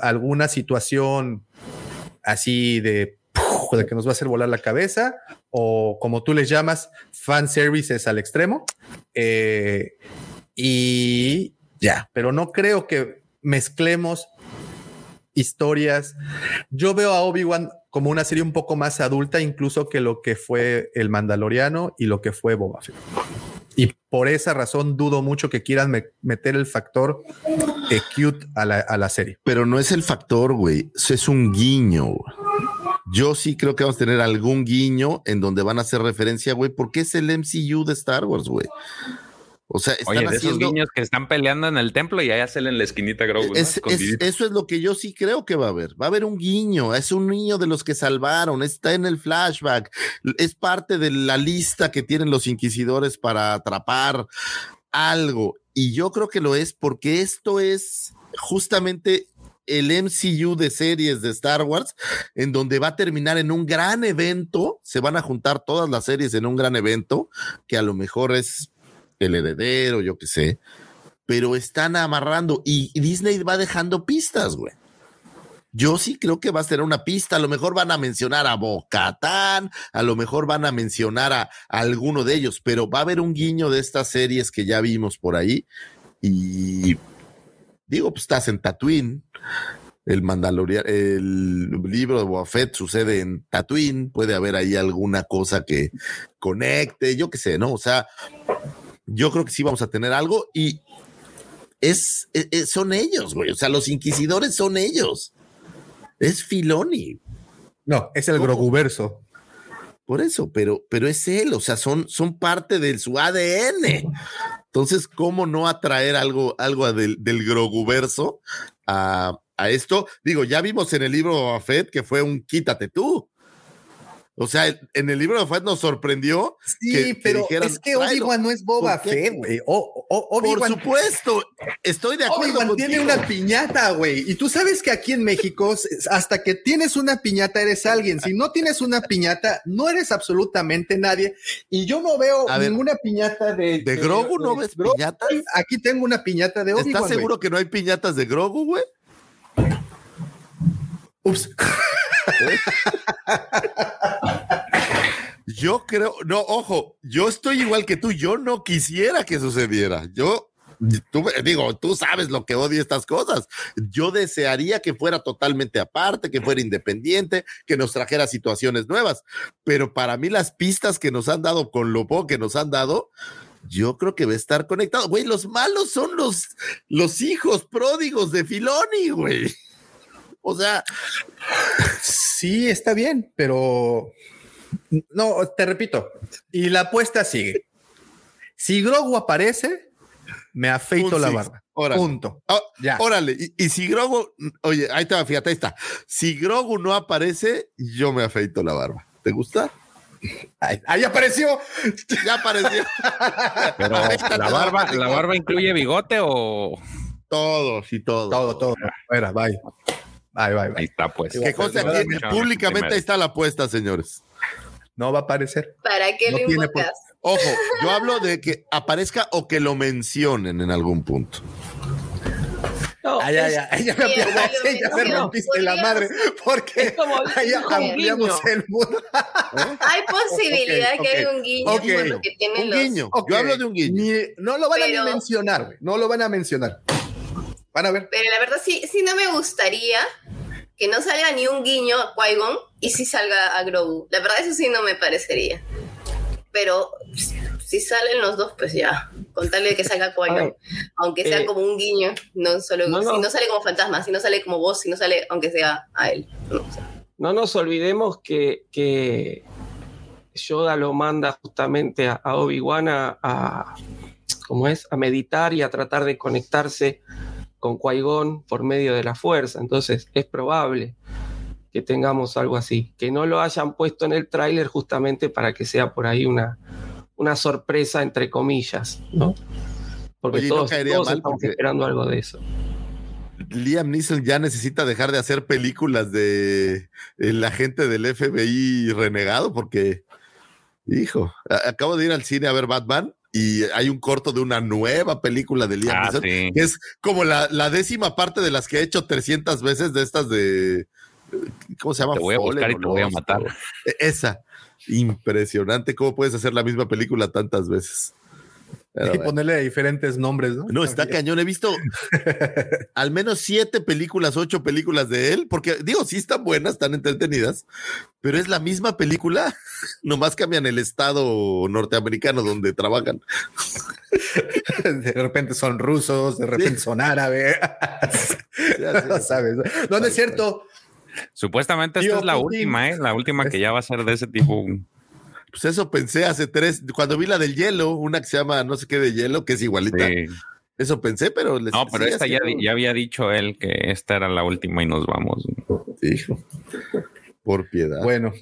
alguna situación así de, de que nos va a hacer volar la cabeza o como tú les llamas, fan services al extremo. Eh, y ya, pero no creo que mezclemos historias. Yo veo a Obi-Wan como una serie un poco más adulta, incluso que lo que fue El Mandaloriano y lo que fue Boba Fett. Y por esa razón dudo mucho que quieran me meter el factor de cute a la, a la, serie. Pero no es el factor, güey. Es un guiño. yo sí creo que vamos a tener algún guiño en donde van a hacer referencia, güey, porque es el MCU de Star Wars, güey. O sea, están Oye, de esos niños que están peleando en el templo y allá salen en la esquinita Grogu. ¿no? Es- eso es lo que yo sí creo que va a haber. Va a haber un guiño. Es un niño de los que salvaron. Está en el flashback. Es parte de la lista que tienen los inquisidores para atrapar algo. Y yo creo que lo es porque esto es justamente el MCU de series de Star Wars, en donde va a terminar en un gran evento. Se van a juntar todas las series en un gran evento, que a lo mejor es el heredero, yo qué sé pero están amarrando y Disney va dejando pistas, güey. Yo sí creo que va a ser una pista. A lo mejor van a mencionar a Bocatán, a lo mejor van a mencionar a, alguno de ellos, pero va a haber un guiño de estas series que ya vimos por ahí. Y digo, pues estás en Tatooine. El Mandalorian, el libro de Boba Fett sucede en Tatooine. Puede haber ahí alguna cosa que conecte, yo qué sé, ¿no? O sea, yo creo que sí vamos a tener algo y es, es- es- son ellos, güey. O sea, los inquisidores son ellos. Es Filoni. No, es el. Groguverso. Por eso, pero, pero es él, o sea, son, son parte de su ADN. Entonces, ¿cómo no atraer algo, algo del, del Groguverso a, a esto? Digo, ya vimos en el libro Fett que fue un quítate tú. O sea, en el libro de Fett nos sorprendió. Sí, que- que pero dijeran, es que. Obi-Wan no es Boba. Fett, güey. Por supuesto, estoy de acuerdo. Obi-Wan tiene una piñata, güey. Y tú sabes que aquí en México, hasta que tienes una piñata, eres alguien. Si no tienes una piñata, no eres absolutamente nadie. Y yo no veo A ver, ninguna piñata de. ¿De Grogu no ves Grogu. piñatas? Aquí tengo una piñata de Obi-Wan. ¿Estás seguro que no hay piñatas de Grogu, güey? Ups. Yo creo, no, ojo, yo estoy igual que tú, yo no quisiera que sucediera. Yo, tú, digo, tú sabes lo que odio estas cosas. Yo desearía que fuera totalmente aparte, que fuera independiente, que nos trajera situaciones nuevas. Pero para mí las pistas que nos han dado con lo poco que nos han dado, yo creo que va a estar conectado. Güey, los malos son los, los hijos pródigos de Filoni, güey. O sea, Sí, está bien, pero no, te repito. Y la apuesta sigue. Si Grogu aparece, me afeito Un la six. barba. Órale. Punto. Oh, Ya. Órale, y, y si Grogu, oye, ahí está, fíjate, ahí está. Si Grogu no aparece, yo me afeito la barba. ¿Te gusta? Ahí, ahí apareció. Ya apareció. Pero la barba, barba, la barba incluye bigote o todo, sí, todo. Todo, todo. Fuera, bye. Bye, bye, ahí bye. está pues. Que aquí, Afortunadamente. públicamente ahí está la apuesta, señores. No va a aparecer. ¿Para qué No lo invocas? Ojo, yo hablo de que aparezca o que lo mencionen en algún punto. No, Ay, ay, ay, ya me ya me podríamos- rompiste la madre, porque ahí un ampliamos guiño. el mundo. Hay posibilidad que haya ok, un guiño ok. por lo que tienen Un los... guiño. Yo hablo de un guiño. Ni- no lo van a ni mencionar, güey. No lo van a mencionar. Van a ver. Pero la verdad sí, sí no me gustaría que no salga ni un guiño a Qui-Gon y sí salga a Grogu. La verdad eso sí no me parecería. Pero si salen los dos, pues ya. Contarle que salga Qui-Gon. Aunque sea eh, como un guiño, no solo no, no. si no sale como fantasma, si no sale como voz, si no sale aunque sea a él. No, o sea, no nos olvidemos que, que Yoda lo manda justamente a, a Obi-Wan a, a- ¿cómo es? a meditar y a tratar de conectarse con Qui-Gon por medio de la fuerza. Entonces es probable que tengamos algo así. Que no lo hayan puesto en el tráiler justamente para que sea por ahí una, una sorpresa, entre comillas, ¿no? Porque Oye, no todos, mal estamos esperando algo de eso. Liam Neeson ya necesita dejar de hacer películas de el agente del FBI renegado porque, hijo, acabo de ir al cine a ver Batman y hay un corto de una nueva película de Liam Ah, Neeson sí. que es como la, la décima parte de las que he hecho 300 veces de estas de, ¿cómo se llama? Te voy a buscar y te voy a matar. e- Esa, impresionante cómo puedes hacer la misma película tantas veces. Pero Y bueno. ponerle diferentes nombres, ¿no? No, está cañón. He visto al menos siete películas, ocho películas de él, porque digo, sí están buenas, están entretenidas, pero es la misma película, nomás cambian el estado norteamericano donde trabajan. De repente son rusos, de repente son árabes. Ya, no sabes. No, no es cierto. Supuestamente esta Tío es la Putin. última, ¿eh? La última que ya va a ser de ese tipo. Pues eso pensé hace tres, cuando vi la del hielo, una que se llama no sé qué de hielo, que es igualita. Sí. Eso pensé, pero les No, pero esta ya había dicho él que esta era la última y nos vamos. Hijo, por piedad. Bueno,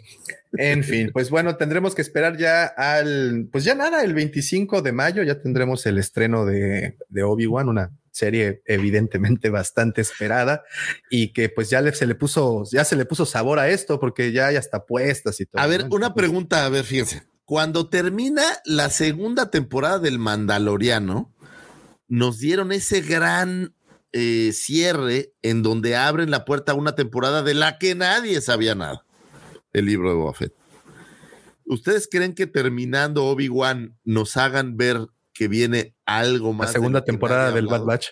en fin, pues bueno, tendremos que esperar ya al, pues ya nada, el 25 de mayo ya tendremos el estreno de, de Obi-Wan, una serie evidentemente bastante esperada y que pues ya le, se le puso, ya se le puso sabor a esto porque ya hay hasta puestas y todo. A ver, ¿no? una pregunta, a ver, fíjense. Cuando termina la segunda temporada del Mandaloriano, nos dieron ese gran eh, cierre en donde abren la puerta a una temporada de la que nadie sabía nada. El libro de Boba Fett. ¿Ustedes creen que terminando Obi-Wan nos hagan ver que viene algo más? La segunda temporada del Bad? Batch.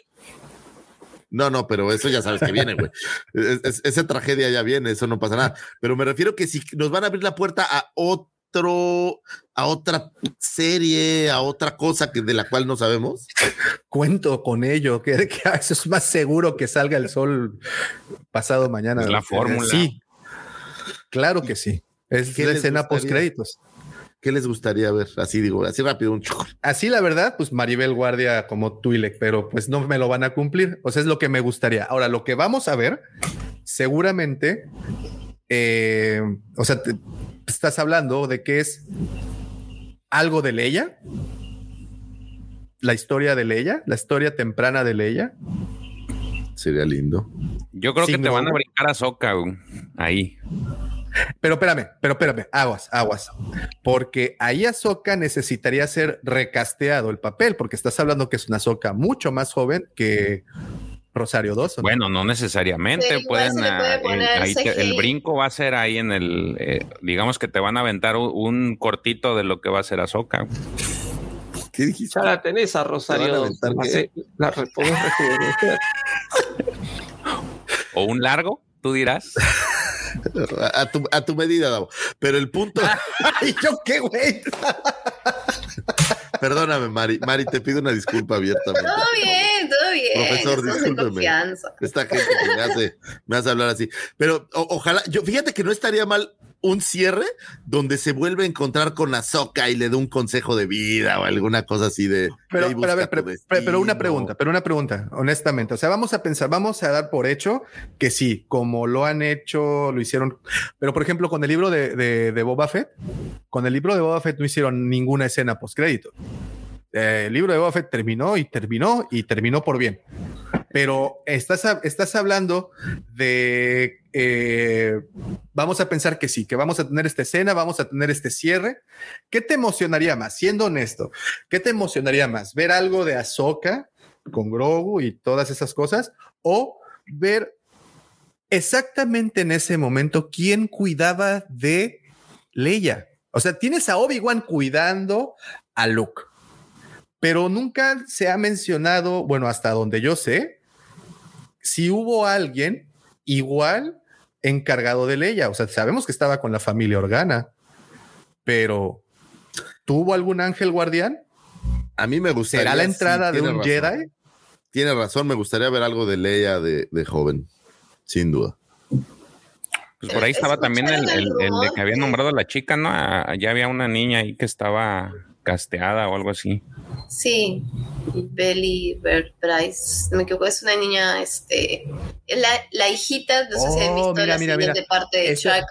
No, no, pero eso ya sabes que viene, güey. Es- es- esa tragedia ya viene, eso no pasa nada. Pero me refiero que si nos van a abrir la puerta a otro, a otra serie, a otra cosa que de la cual no sabemos. Cuento con ello, que, que eso es más seguro que salga el sol pasado mañana. Es la fórmula. Sí, claro que sí. Es ¿Qué la escena post créditos. ¿Qué les gustaría ver? Así digo, así rápido, un. Así la verdad, pues Maribel Guardia como Twi'lek, pero pues no me lo van a cumplir. O sea, es lo que me gustaría. Ahora, lo que vamos a ver, seguramente, eh, o sea, te- estás hablando de que es algo de Leia, la historia de Leia, la historia temprana de Leia. Sería lindo. Yo creo que te van a brincar a Soca ahí. Pero espérame, pero espérame, aguas, aguas. Porque ahí Ahsoka necesitaría ser recasteado el papel, porque estás hablando que es una Ahsoka mucho más joven que Rosario Dawson. Bueno, no necesariamente pueden. puede ah, el- poner ahí te- el CGI. brinco va a ser ahí en el. eh, digamos que te van a aventar un, un cortito de lo que va a ser Azoka. ¿Qué dijiste? Ya la tenés a Rosario. Rejuvenecer. O un largo, tú dirás. A, tu, a tu medida, Davo. Pero el punto, ¿Y yo qué, güey? perdóname, Mari. Mari, te pido una disculpa abiertamente. Todo bien, todo bien. Profesor, discúlpeme. confianza. Esta gente que me hace, me hace hablar así. Pero o- ojalá, yo fíjate que no estaría mal un cierre donde se vuelve a encontrar con Azoka y le da un consejo de vida o alguna cosa así de. Pero, "Ey, pero a ver, pero, una destino". pregunta, pero una pregunta, honestamente. O sea, vamos a pensar, vamos a dar por hecho que sí, como lo han hecho, lo hicieron. Pero por ejemplo, con el libro de, de, de Boba Fett, con el libro de Boba Fett no hicieron ninguna escena post crédito. el libro de Boba Fett terminó y terminó y terminó por bien. Pero estás, estás hablando de, eh, vamos a pensar que sí, que vamos a tener esta escena, vamos a tener este cierre. ¿Qué te emocionaría más? Siendo honesto, ¿qué te emocionaría más? ¿Ver algo de Ahsoka con Grogu y todas esas cosas? ¿O ver exactamente en ese momento quién cuidaba de Leia? O sea, tienes a Obi-Wan cuidando a Luke pero nunca se ha mencionado, bueno, hasta donde yo sé, si hubo alguien igual encargado de Leia. O sea, sabemos que estaba con la familia Organa, pero ¿tuvo algún ángel guardián? A mí me gustaría. ¿Será la sí, entrada de un razón. Jedi? Tiene razón, me gustaría ver algo de Leia de, de joven, sin duda. Pues por ahí estaba también el, el- el de que había nombrado a la chica, ¿no? Ah, Ya había una niña ahí que estaba casteada o algo así. Sí, Belly Bird Price, me equivoco, es una niña, este, la, la hijita, no sé si han Oh, visto mira, la mira, serie mira. de parte de Chuck.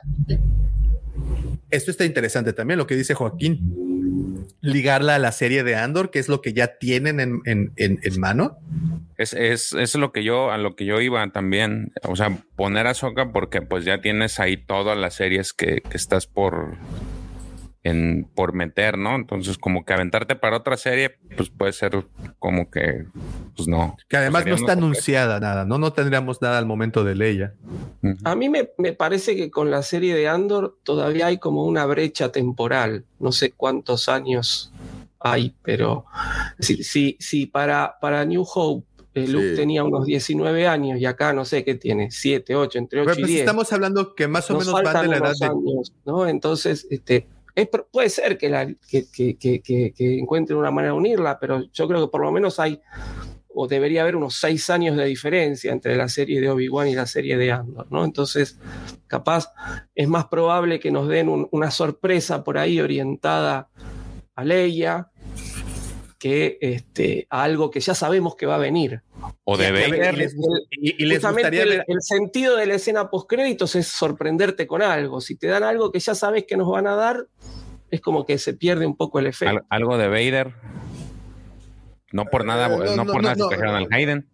Esto está interesante también, lo que dice Joaquín. Ligarla a la serie de Andor, que es lo que ya tienen en, en- en- en mano. Es, es, es lo que yo, a lo que yo iba también. O sea, poner a Soca porque pues ya tienes ahí todas las series que, que estás por en, por meter, ¿no? Entonces, como que aventarte para otra serie, pues puede ser como que, pues no. Que además Pues no está anunciada nada, ¿no? No tendríamos nada al momento de Leia. Ujú. A mí me, me parece que con la serie de Andor todavía hay como una brecha temporal. No sé cuántos años hay, pero si, si, si para, para New Hope eh, Luke Sí. tenía unos 19 años y acá no sé qué tiene, 7, 8, entre 8 Bueno, y pues 10. estamos hablando que más o nos menos van de la edad de años, ¿no? Entonces, este, es puede ser que, la, que, encuentren una manera de unirla, pero yo creo que por lo menos hay o debería haber unos seis años de diferencia entre la serie de Obi-Wan y la serie de Andor, ¿no? Entonces, capaz es más probable que nos den un- una sorpresa por ahí orientada a Leia que este, a algo que ya sabemos que va a venir. O de Y y les, y- y les Justamente gustaría el, ver. el sentido de la escena postcréditos es sorprenderte con algo. Si te dan algo que ya sabes que nos van a dar, es como que se pierde un poco el efecto. Al- algo de Vader. No por nada, Eh, no, no, no, por no, nada no. se trajeron al Hayden.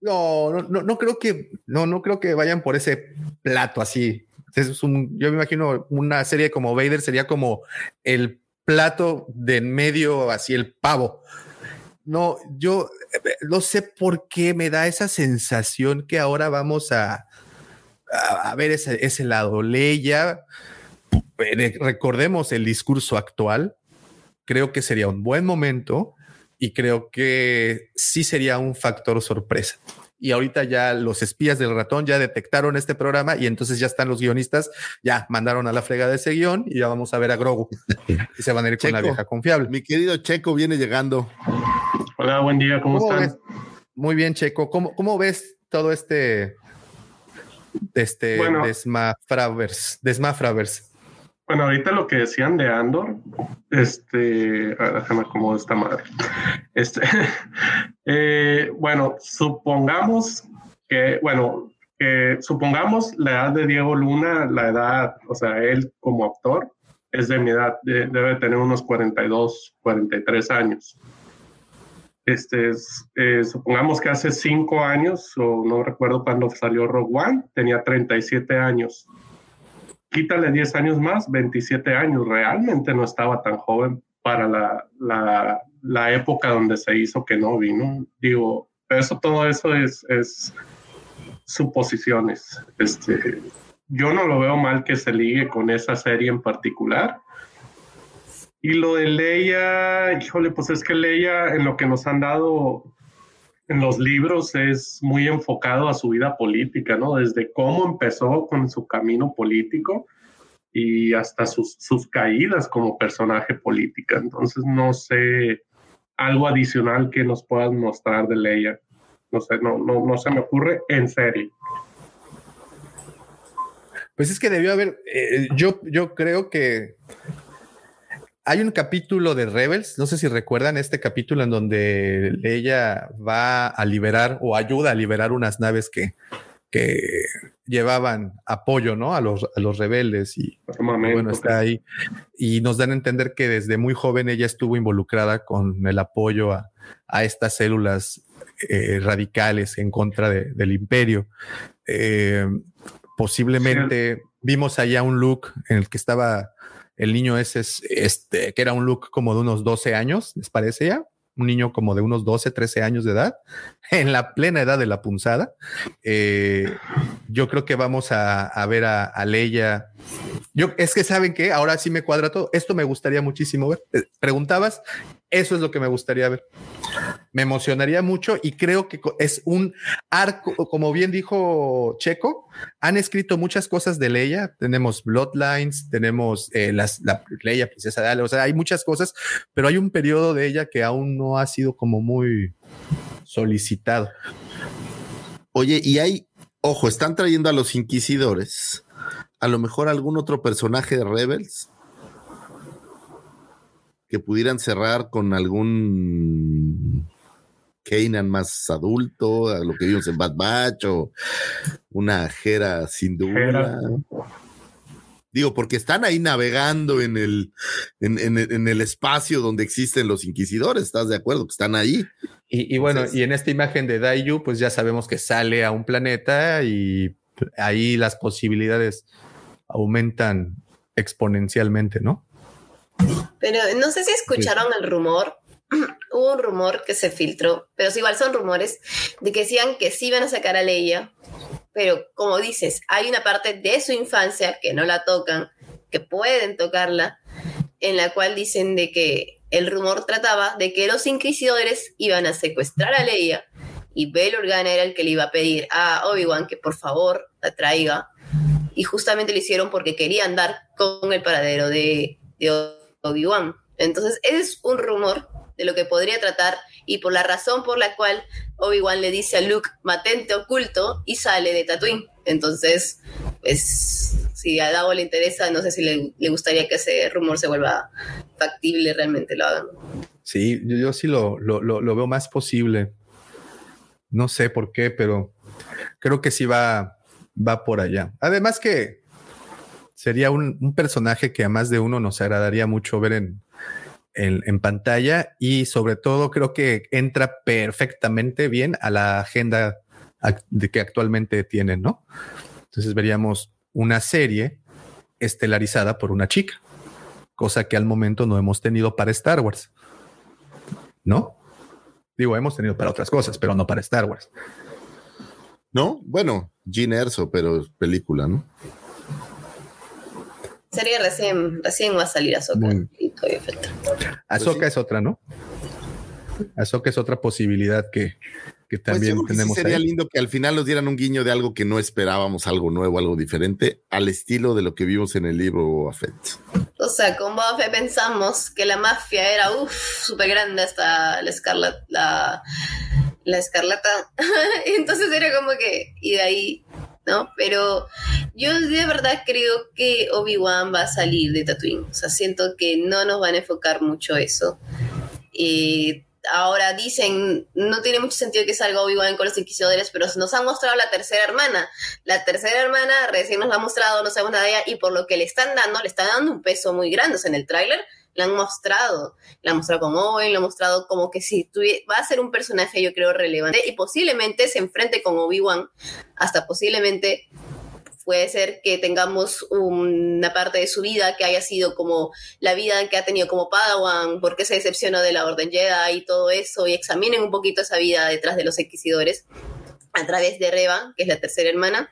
No, no, no, no creo que, no, no creo que vayan por ese plato así. Es un, yo me imagino una serie como Vader sería como el plato de en medio, así el pavo. No, yo no sé por qué me da esa sensación que ahora vamos a, a, a ver ese, ese lado. Leia, eh, recordemos el discurso actual. Creo que sería un buen momento y creo que sí sería un factor sorpresa. Y ahorita ya los espías del ratón ya detectaron este programa y entonces ya están los guionistas, ya mandaron a la fregada ese guion y ya vamos a ver a Grogu. Y se van a ir con la vieja confiable. Mi querido Checo viene llegando. Hola, buen día, ¿cómo, ¿Cómo están? ves? Muy bien, Checo. ¿Cómo, cómo ves todo este, este Bueno. desmafravers? Desmafravers. Bueno, ahorita lo que decían de Andor, este, a ver, déjame acomodar esta madre. Este, eh, bueno, supongamos que, bueno, que supongamos la edad de Diego Luna, la edad, o sea, él como actor es de mi edad, de- debe tener unos 42, 43 años. Este, es, eh, supongamos que hace cinco años, o no recuerdo cuándo salió Rogue One, tenía 37 años quítale 10 años más, 27 años, realmente no estaba tan joven para la, la, época donde se hizo que no. Digo, eso, todo eso es, es suposiciones. Este, yo no lo veo mal que se ligue con esa serie en particular. Y lo de Leia, híjole, pues es que Leia en lo que nos han dado en los libros es muy enfocado a su vida política, ¿no? Desde cómo empezó con su camino político y hasta sus, sus caídas como personaje política. Entonces, no sé, algo adicional que nos puedan mostrar de Leia. No sé, no, no, no se me ocurre en serie. Pues es que debió haber, eh, yo, yo creo que hay un capítulo de Rebels, no sé si recuerdan este capítulo en donde ella va a liberar o ayuda a liberar unas naves que, que llevaban apoyo, ¿no? A los, a los rebeldes y bueno, está ahí. Y nos dan a entender que desde muy joven ella estuvo involucrada con el apoyo a, a estas células eh, radicales en contra de- del imperio. Eh, posiblemente vimos allá un look en el que estaba el niño ese, es- este, que era un look como de unos 12 años, ¿les parece ya? Un niño como de unos 12, 13 años de edad, en la plena edad de la punzada. Eh, yo creo que vamos a, a ver a, a Leia. Yo, es que saben que ahora sí me cuadra todo. Esto me gustaría muchísimo ver. Eh, Preguntabas, eso es lo que me gustaría ver. Me emocionaría mucho y creo que es un arco, como bien dijo Checo, han escrito muchas cosas de Leia. Tenemos Bloodlines, tenemos eh, las, la Leia, Princesa de Ale, o sea, hay muchas cosas, pero hay un periodo de ella que aún no ha sido como muy solicitado. Oye, y hay, ojo, están trayendo a los inquisidores. A lo mejor algún otro personaje de Rebels que pudieran cerrar con algún Kanan más adulto, a lo que vimos en Bad Batch o una Jera sin duda. Digo, porque están ahí navegando en el, en, en el- en el espacio donde existen los inquisidores, ¿estás de acuerdo? Que están ahí. Y, y bueno, Entonces- y en esta imagen de Daiju, pues ya sabemos que sale a un planeta y ahí las posibilidades aumentan exponencialmente, ¿no? Pero no sé si escucharon el rumor. Hubo un rumor que se filtró, pero igual son rumores de que decían que sí iban a sacar a Leia, pero como dices, hay una parte de su infancia que no la tocan, que pueden tocarla, en la cual dicen de que el rumor trataba de que los inquisidores iban a secuestrar a Leia y Bail Organa era el que le iba a pedir a Obi-Wan que por favor la traiga y justamente lo hicieron porque querían dar con el paradero de, de Obi-Wan. Entonces, es un rumor de lo que podría tratar y por la razón por la cual Obi-Wan le dice a Luke, matente oculto, y sale de Tatooine. Entonces, pues, si a Davo le interesa, no sé si le, gustaría que ese rumor se vuelva factible, realmente lo hagan. Sí, yo, yo sí lo, lo, lo, lo veo más posible. No sé por qué, pero creo que sí va, va por allá. Además que sería un, un personaje que a más de uno nos agradaría mucho ver en, en, en pantalla y sobre todo creo que entra perfectamente bien a la agenda de que actualmente tienen, ¿no? Entonces veríamos una serie estelarizada por una chica, cosa que al momento no hemos tenido para Star Wars, ¿no? Digo, hemos tenido para otras cosas, pero no para Star Wars. ¿No? Bueno, Gin Erso, pero película, ¿no? Sería recién, recién va a salir todavía falta. Ahsoka es otra, ¿no? Ahsoka es otra posibilidad que, que Pues también yo creo que sí tenemos sería ahí. lindo que al final nos dieran un guiño de algo que no esperábamos, algo nuevo, algo diferente, al estilo de lo que vimos en el libro Boba Fett. O sea, con Boba Fett pensamos que la mafia era, uff, súper grande hasta la escarlata, la, la escarlata. Entonces era como que, y de ahí, ¿no? Pero yo de verdad creo que Obi-Wan va a salir de Tatooine. O sea, siento que no nos van a enfocar mucho eso. Y ahora dicen, no tiene mucho sentido que salga Obi-Wan con los inquisidores, pero nos han mostrado la tercera hermana. La tercera hermana recién nos la ha mostrado, no sabemos nada de ella, y por lo que le están dando, le están dando un peso muy grande. O sea, en el tráiler la han mostrado, la han mostrado como Owen, la han mostrado como que si va a ser un personaje, yo creo, relevante, y posiblemente se enfrente con Obi-Wan, hasta posiblemente puede ser que tengamos una parte de su vida que haya sido como la vida que ha tenido como Padawan, por qué se decepcionó de la Orden Jedi y todo eso, y examinen un poquito esa vida detrás de los Inquisidores a través de Reba, que es la tercera hermana,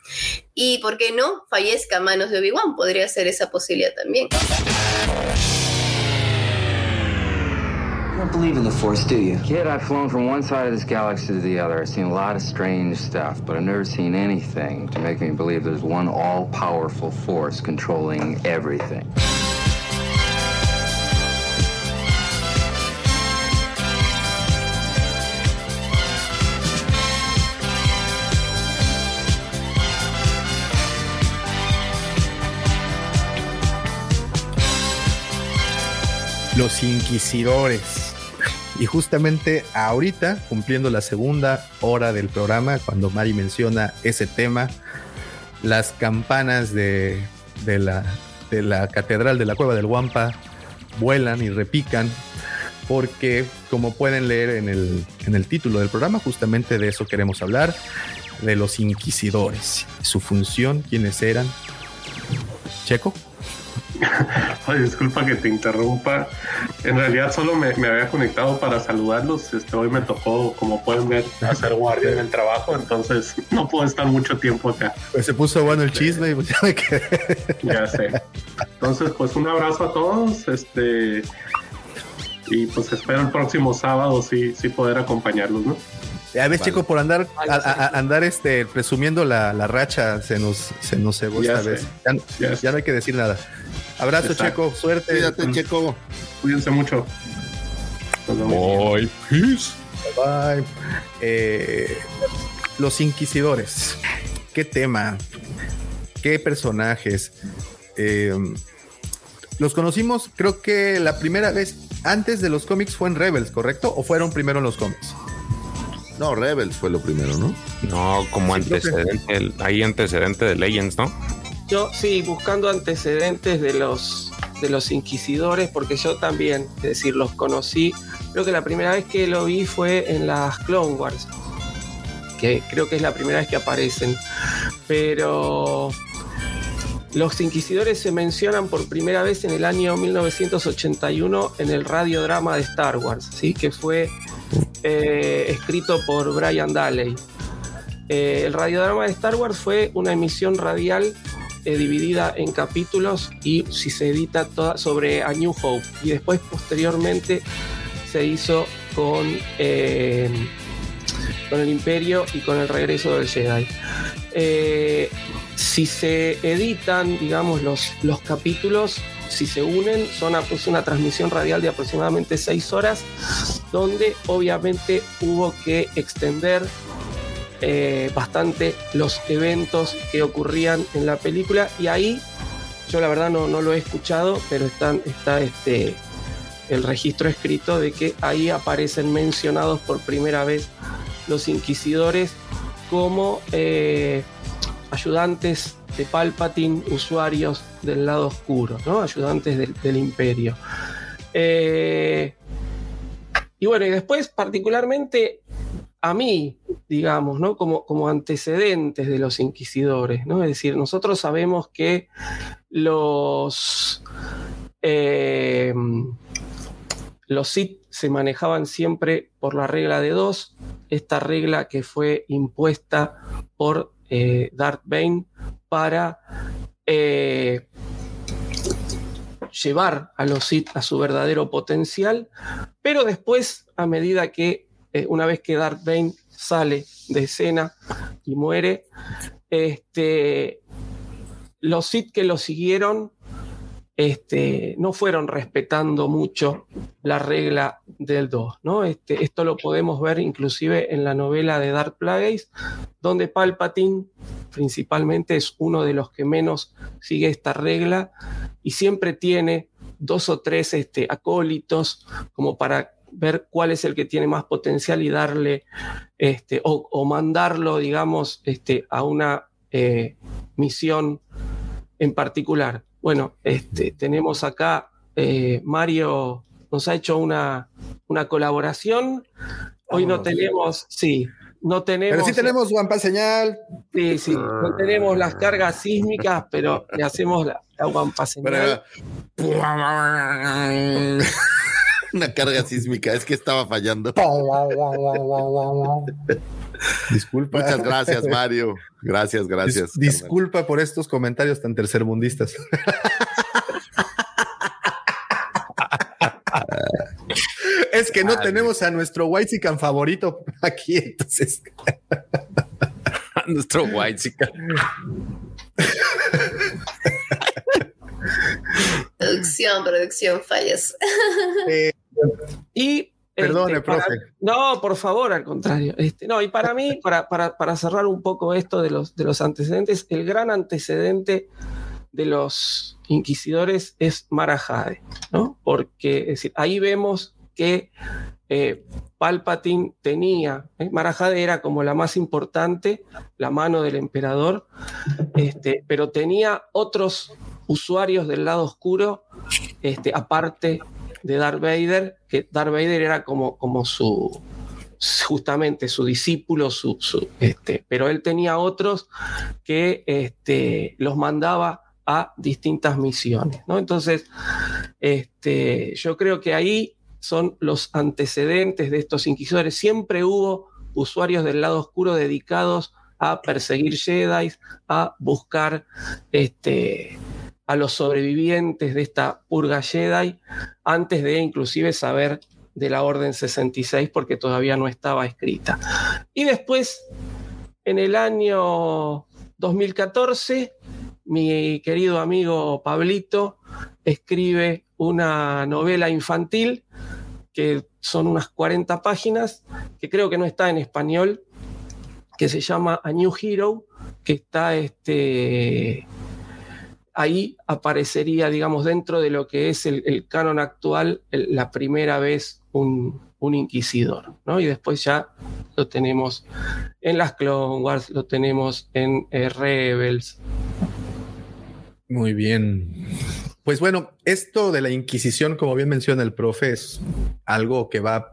y por qué no fallezca a manos de Obi-Wan, podría ser esa posibilidad también. Believe in the Force, do you? Kid, I've flown from one side of this galaxy to the other. I've seen a lot of strange stuff, but I've never seen anything to make me believe there's one all powerful force controlling everything. Los Inquisidores. Y justamente ahorita, cumpliendo la segunda hora del programa, cuando Mari menciona ese tema, las campanas de, de la, de la Catedral de la Cueva del Guampa vuelan y repican, porque como pueden leer en el, en el título del programa, justamente de eso queremos hablar, de los Inquisidores, su función, quiénes eran. Checo. Disculpa que te interrumpa. En realidad solo me, me había conectado para saludarlos. Este, hoy me tocó, como pueden ver, hacer guardia en el trabajo, entonces no puedo estar mucho tiempo acá. Pues se puso bueno el chisme y pues ya me quedé. Ya sé. Entonces, pues un abrazo a todos. Este y pues espero el próximo sábado sí, sí poder acompañarlos, ¿no? Ya ves, Vale. chico, por andar, a- a- a- andar este, presumiendo la, la racha, se nos, se nos cebó esta sé. vez. Ya, ya no hay que decir nada. Abrazo, Exacto. Checo, suerte. Cuídate, Checo. Cuídense mucho. Nos vemos. Bye. Bye. Eh, los Inquisidores. Qué tema. Qué personajes. Eh, los conocimos, creo que la primera vez antes de los cómics fue en Rebels, ¿correcto? ¿O fueron primero en los cómics? No, Rebels fue lo primero, ¿no? No, como Sí, antecedente, hay antecedente de Legends, ¿no? Yo sí, buscando antecedentes de los de los inquisidores, porque yo también, es decir, los conocí. Creo que la primera vez que lo vi fue en las Clone Wars, que creo que es la primera vez que aparecen. Pero los inquisidores se mencionan por primera vez en el año 1981 en el radiodrama de Star Wars, ¿sí? que fue eh, escrito por Brian Daley. Eh, el radiodrama de Star Wars fue una emisión radial eh, dividida en capítulos y si se edita toda sobre A New Hope. Y después, posteriormente, se hizo con, con el Imperio y con el regreso del Jedi. Si se editan, digamos, los, los capítulos, si se unen, son una transmisión radial de aproximadamente seis horas, donde obviamente hubo que extender eh, bastante los eventos que ocurrían en la película. Y ahí yo la verdad no, no lo he escuchado, pero están, está este, el registro escrito de que ahí aparecen mencionados por primera vez los inquisidores como eh, ayudantes de Palpatine, usuarios del lado oscuro, ¿no? ayudantes del, imperio. Eh, y bueno, y después particularmente a mí, digamos, ¿no? Como, como antecedentes de los inquisidores, ¿no? Es decir, nosotros sabemos que los, eh, los Sith se manejaban siempre por la regla de dos, esta regla que fue impuesta por eh, Darth Bane para eh, llevar a los Sith a su verdadero potencial, pero después, a medida que, eh, una vez que Darth Bane sale de escena y muere, este, los Sith que lo siguieron este, no fueron respetando mucho la regla del 2. ¿no? Este, esto lo podemos ver inclusive en la novela de Dark Plagueis, donde Palpatine principalmente es uno de los que menos sigue esta regla y siempre tiene dos o tres este, acólitos como para ver cuál es el que tiene más potencial y darle este, o, mandarlo, digamos, este, a una eh, misión en particular. Bueno, este, tenemos acá, eh, Mario nos ha hecho una, una colaboración. Hoy no tenemos, sí, no tenemos. Pero sí tenemos Wampa señal. Sí, sí, no tenemos las cargas sísmicas, pero le hacemos la, la señal. Una carga sísmica, es que estaba fallando. Disculpa. Muchas gracias, Mario. Gracias, gracias. disculpa por estos comentarios tan tercermundistas. es que no tenemos a nuestro Whitezican favorito aquí, entonces. a nuestro Whitezican. producción, producción, fallas. Eh, y Perdone, este, profe. no, por favor, al contrario. Este, no, y para mí, para, para, cerrar un poco esto de los, de los antecedentes, el gran antecedente de los inquisidores es Marajade, ¿no? Porque, es decir, ahí vemos que eh, Palpatine tenía, ¿eh? Marajade era como la más importante, la mano del emperador, este, pero tenía otros usuarios del lado oscuro, este, aparte de Darth Vader, que Darth Vader era como, como su, justamente su discípulo, su, este, pero él tenía otros que este, los mandaba a distintas misiones. ¿no? Entonces, este, yo creo que ahí son los antecedentes de estos inquisidores. Siempre hubo usuarios del lado oscuro dedicados a perseguir Jedi, a buscar este, a los sobrevivientes de esta purga Jedi antes de inclusive saber de la Orden 66 porque todavía no estaba escrita. Y después, en el año 2014, mi querido amigo Pablito escribe una novela infantil que son unas 40 páginas, que creo que no está en español, que se llama A New Hero, que está este, ahí aparecería, digamos, dentro de lo que es el, canon actual, la primera vez un, inquisidor, ¿no? Y después ya lo tenemos en las Clone Wars, lo tenemos en eh, Rebels. Muy bien. Pues bueno, esto de la Inquisición, como bien menciona el profe, es algo que va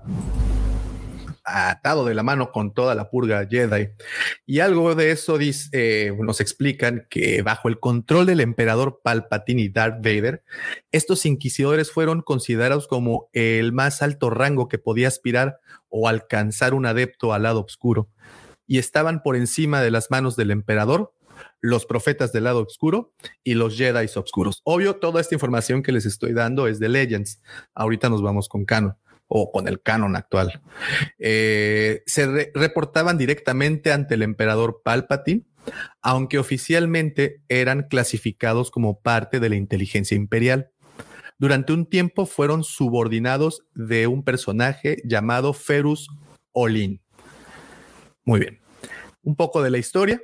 atado de la mano con toda la purga Jedi. Y algo de eso eh, nos explican que bajo el control del emperador Palpatine y Darth Vader, estos inquisidores fueron considerados como el más alto rango que podía aspirar o alcanzar un adepto al lado oscuro. Y estaban por encima de las manos del emperador, los profetas del lado oscuro y los Jedi oscuros. Obvio, toda esta información que les estoy dando es de Legends. Ahorita nos vamos con Canon o con el canon actual. Eh, se reportaban directamente ante el emperador Palpatine, aunque oficialmente eran clasificados como parte de la inteligencia imperial. durante un tiempo fueron subordinados de un personaje llamado Ferus Olin. Muy bien. Un poco de la historia.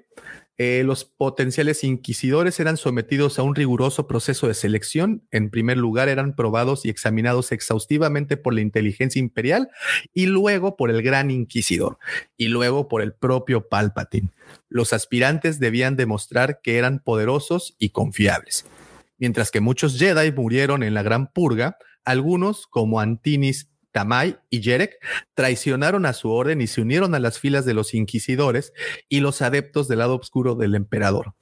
Eh, los potenciales inquisidores eran sometidos a un riguroso proceso de selección. En primer lugar, eran probados y examinados exhaustivamente por la inteligencia imperial y luego por el gran inquisidor y luego por el propio Palpatine. Los aspirantes debían demostrar que eran poderosos y confiables. Mientras que muchos Jedi murieron en la Gran Purga, algunos, como Antinis Tamay y Yerek traicionaron a su orden y se unieron a las filas de los inquisidores y los adeptos del lado oscuro del emperador.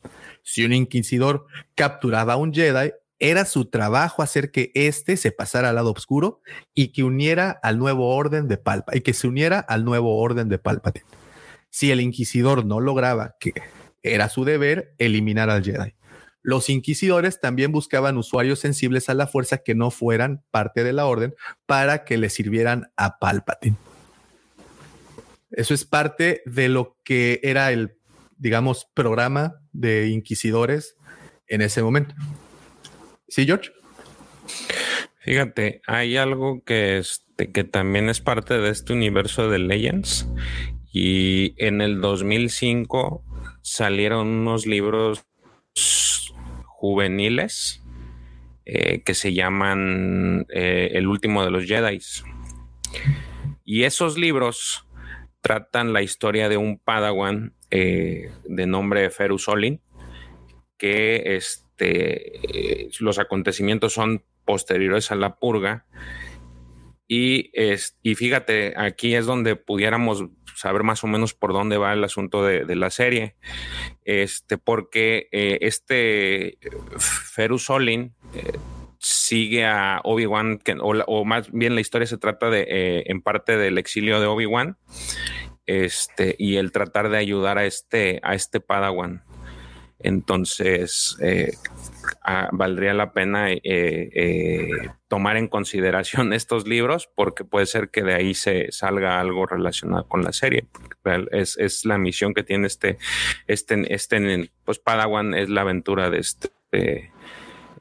Si un inquisidor capturaba a un Jedi, era su trabajo hacer que éste se pasara al lado oscuro y que uniera al nuevo orden de Palpa y que se uniera al nuevo orden de Palpatine. Si el inquisidor no lograba que era su deber eliminar al Jedi. Los inquisidores también buscaban usuarios sensibles a la fuerza que no fueran parte de la orden para que le sirvieran a Palpatine. Eso es parte de lo que era el, digamos, programa de inquisidores en ese momento. ¿Sí, George? Fíjate, hay algo que, este, que también es parte de este universo de Legends y en el 2005 salieron unos libros juveniles eh, que se llaman eh, El último de los Jedi. Y esos libros tratan la historia de un Padawan eh, de nombre Ferus Olin, que este, los acontecimientos son posteriores a la purga. Y, es, y fíjate, aquí es donde pudiéramos saber más o menos por dónde va el asunto de, la serie. Este, porque eh, este Ferus Olin eh, sigue a Obi-Wan, o, más bien la historia se trata de, eh, en parte del exilio de Obi-Wan, este, y el tratar de ayudar a este, a este Padawan. Entonces, valdría la pena eh, eh, tomar en consideración estos libros porque puede ser que de ahí se salga algo relacionado con la serie. Es, la misión que tiene este, este, este, pues Padawan es la aventura de este,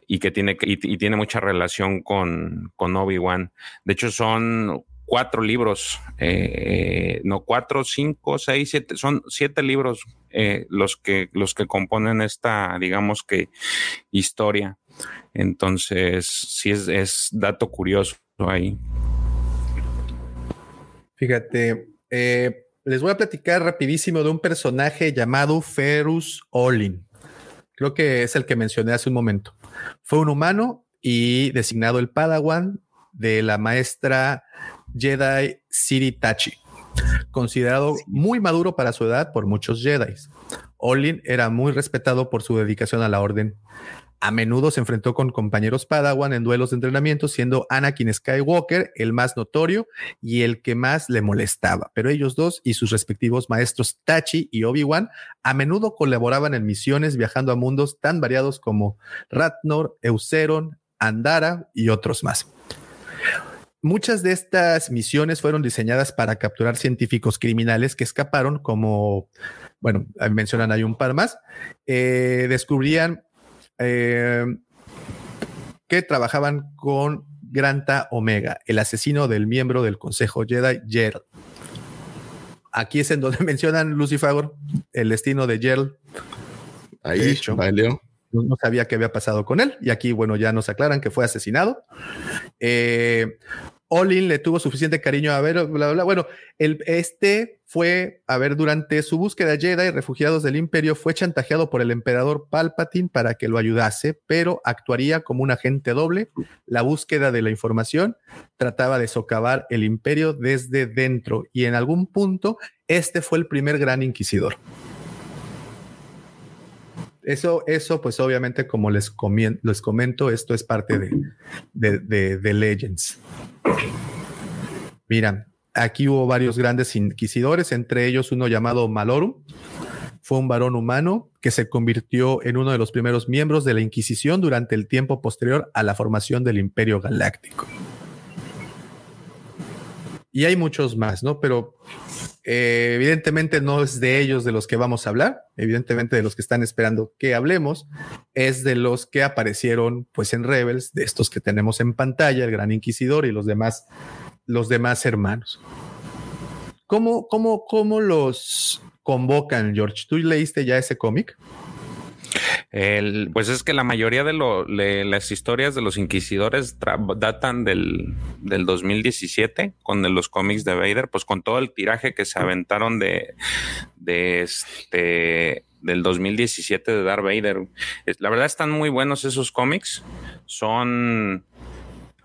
y que tiene, y, tiene mucha relación con, con Obi-Wan. De hecho, son cuatro libros, eh, no cuatro, cinco, seis, siete, son siete libros eh, los que los que componen esta, digamos que historia. Entonces, sí es, dato curioso ahí. Fíjate, eh, les voy a platicar rapidísimo de un personaje llamado Ferus Olin. Creo que es el que mencioné hace un momento. Fue un humano y designado el Padawan de la maestra Jedi Siri Tachi, considerado muy maduro para su edad por muchos Jedi. Olin era muy respetado por su dedicación a la orden. A menudo se enfrentó con compañeros Padawan en duelos de entrenamiento, siendo Anakin Skywalker el más notorio y el que más le molestaba. Pero ellos dos y sus respectivos maestros Tachi y Obi-Wan a menudo colaboraban en misiones viajando a mundos tan variados como Ratnor, Euceron, Andara y otros más. Muchas de estas misiones fueron diseñadas para capturar científicos criminales que escaparon, como, bueno, mencionan hay un par más, eh, descubrían eh, que trabajaban con Granta Omega, el asesino del miembro del Consejo Jedi, Gerald. Aquí es en donde mencionan Lucifer, el destino de Gerald. Ahí, de hecho, no sabía qué había pasado con él. Y aquí, bueno, ya nos aclaran que fue asesinado. Eh, Olin le tuvo suficiente cariño a ver, bla, bla, Bueno, el, este fue, a ver, durante su búsqueda Jedi, refugiados del Imperio, fue chantajeado por el emperador Palpatine para que lo ayudase, pero actuaría como un agente doble. La búsqueda de la información trataba de socavar el Imperio desde dentro y en algún punto este fue el primer gran inquisidor. Eso, eso, pues obviamente, como les, les comento, esto es parte de, de, Legends. Mira, aquí hubo varios grandes inquisidores, entre ellos uno llamado Malorum. Fue un varón humano que se convirtió en uno de los primeros miembros de la Inquisición durante el tiempo posterior a la formación del Imperio Galáctico. Y hay muchos más, ¿no? Pero Eh, evidentemente no es de ellos de los que vamos a hablar, evidentemente de los que están esperando que hablemos, es de los que aparecieron pues en Rebels, de estos que tenemos en pantalla, el Gran Inquisidor y los demás, los demás hermanos. ¿Cómo, cómo, cómo los convocan, George? ¿Tú leíste ya ese cómic? El, pues es que la mayoría de, lo, las historias de los inquisidores datan del, del 2017 con los cómics de Vader, pues con todo el tiraje que se aventaron de, de este del 2017 de Darth Vader. La verdad están muy buenos esos cómics. Son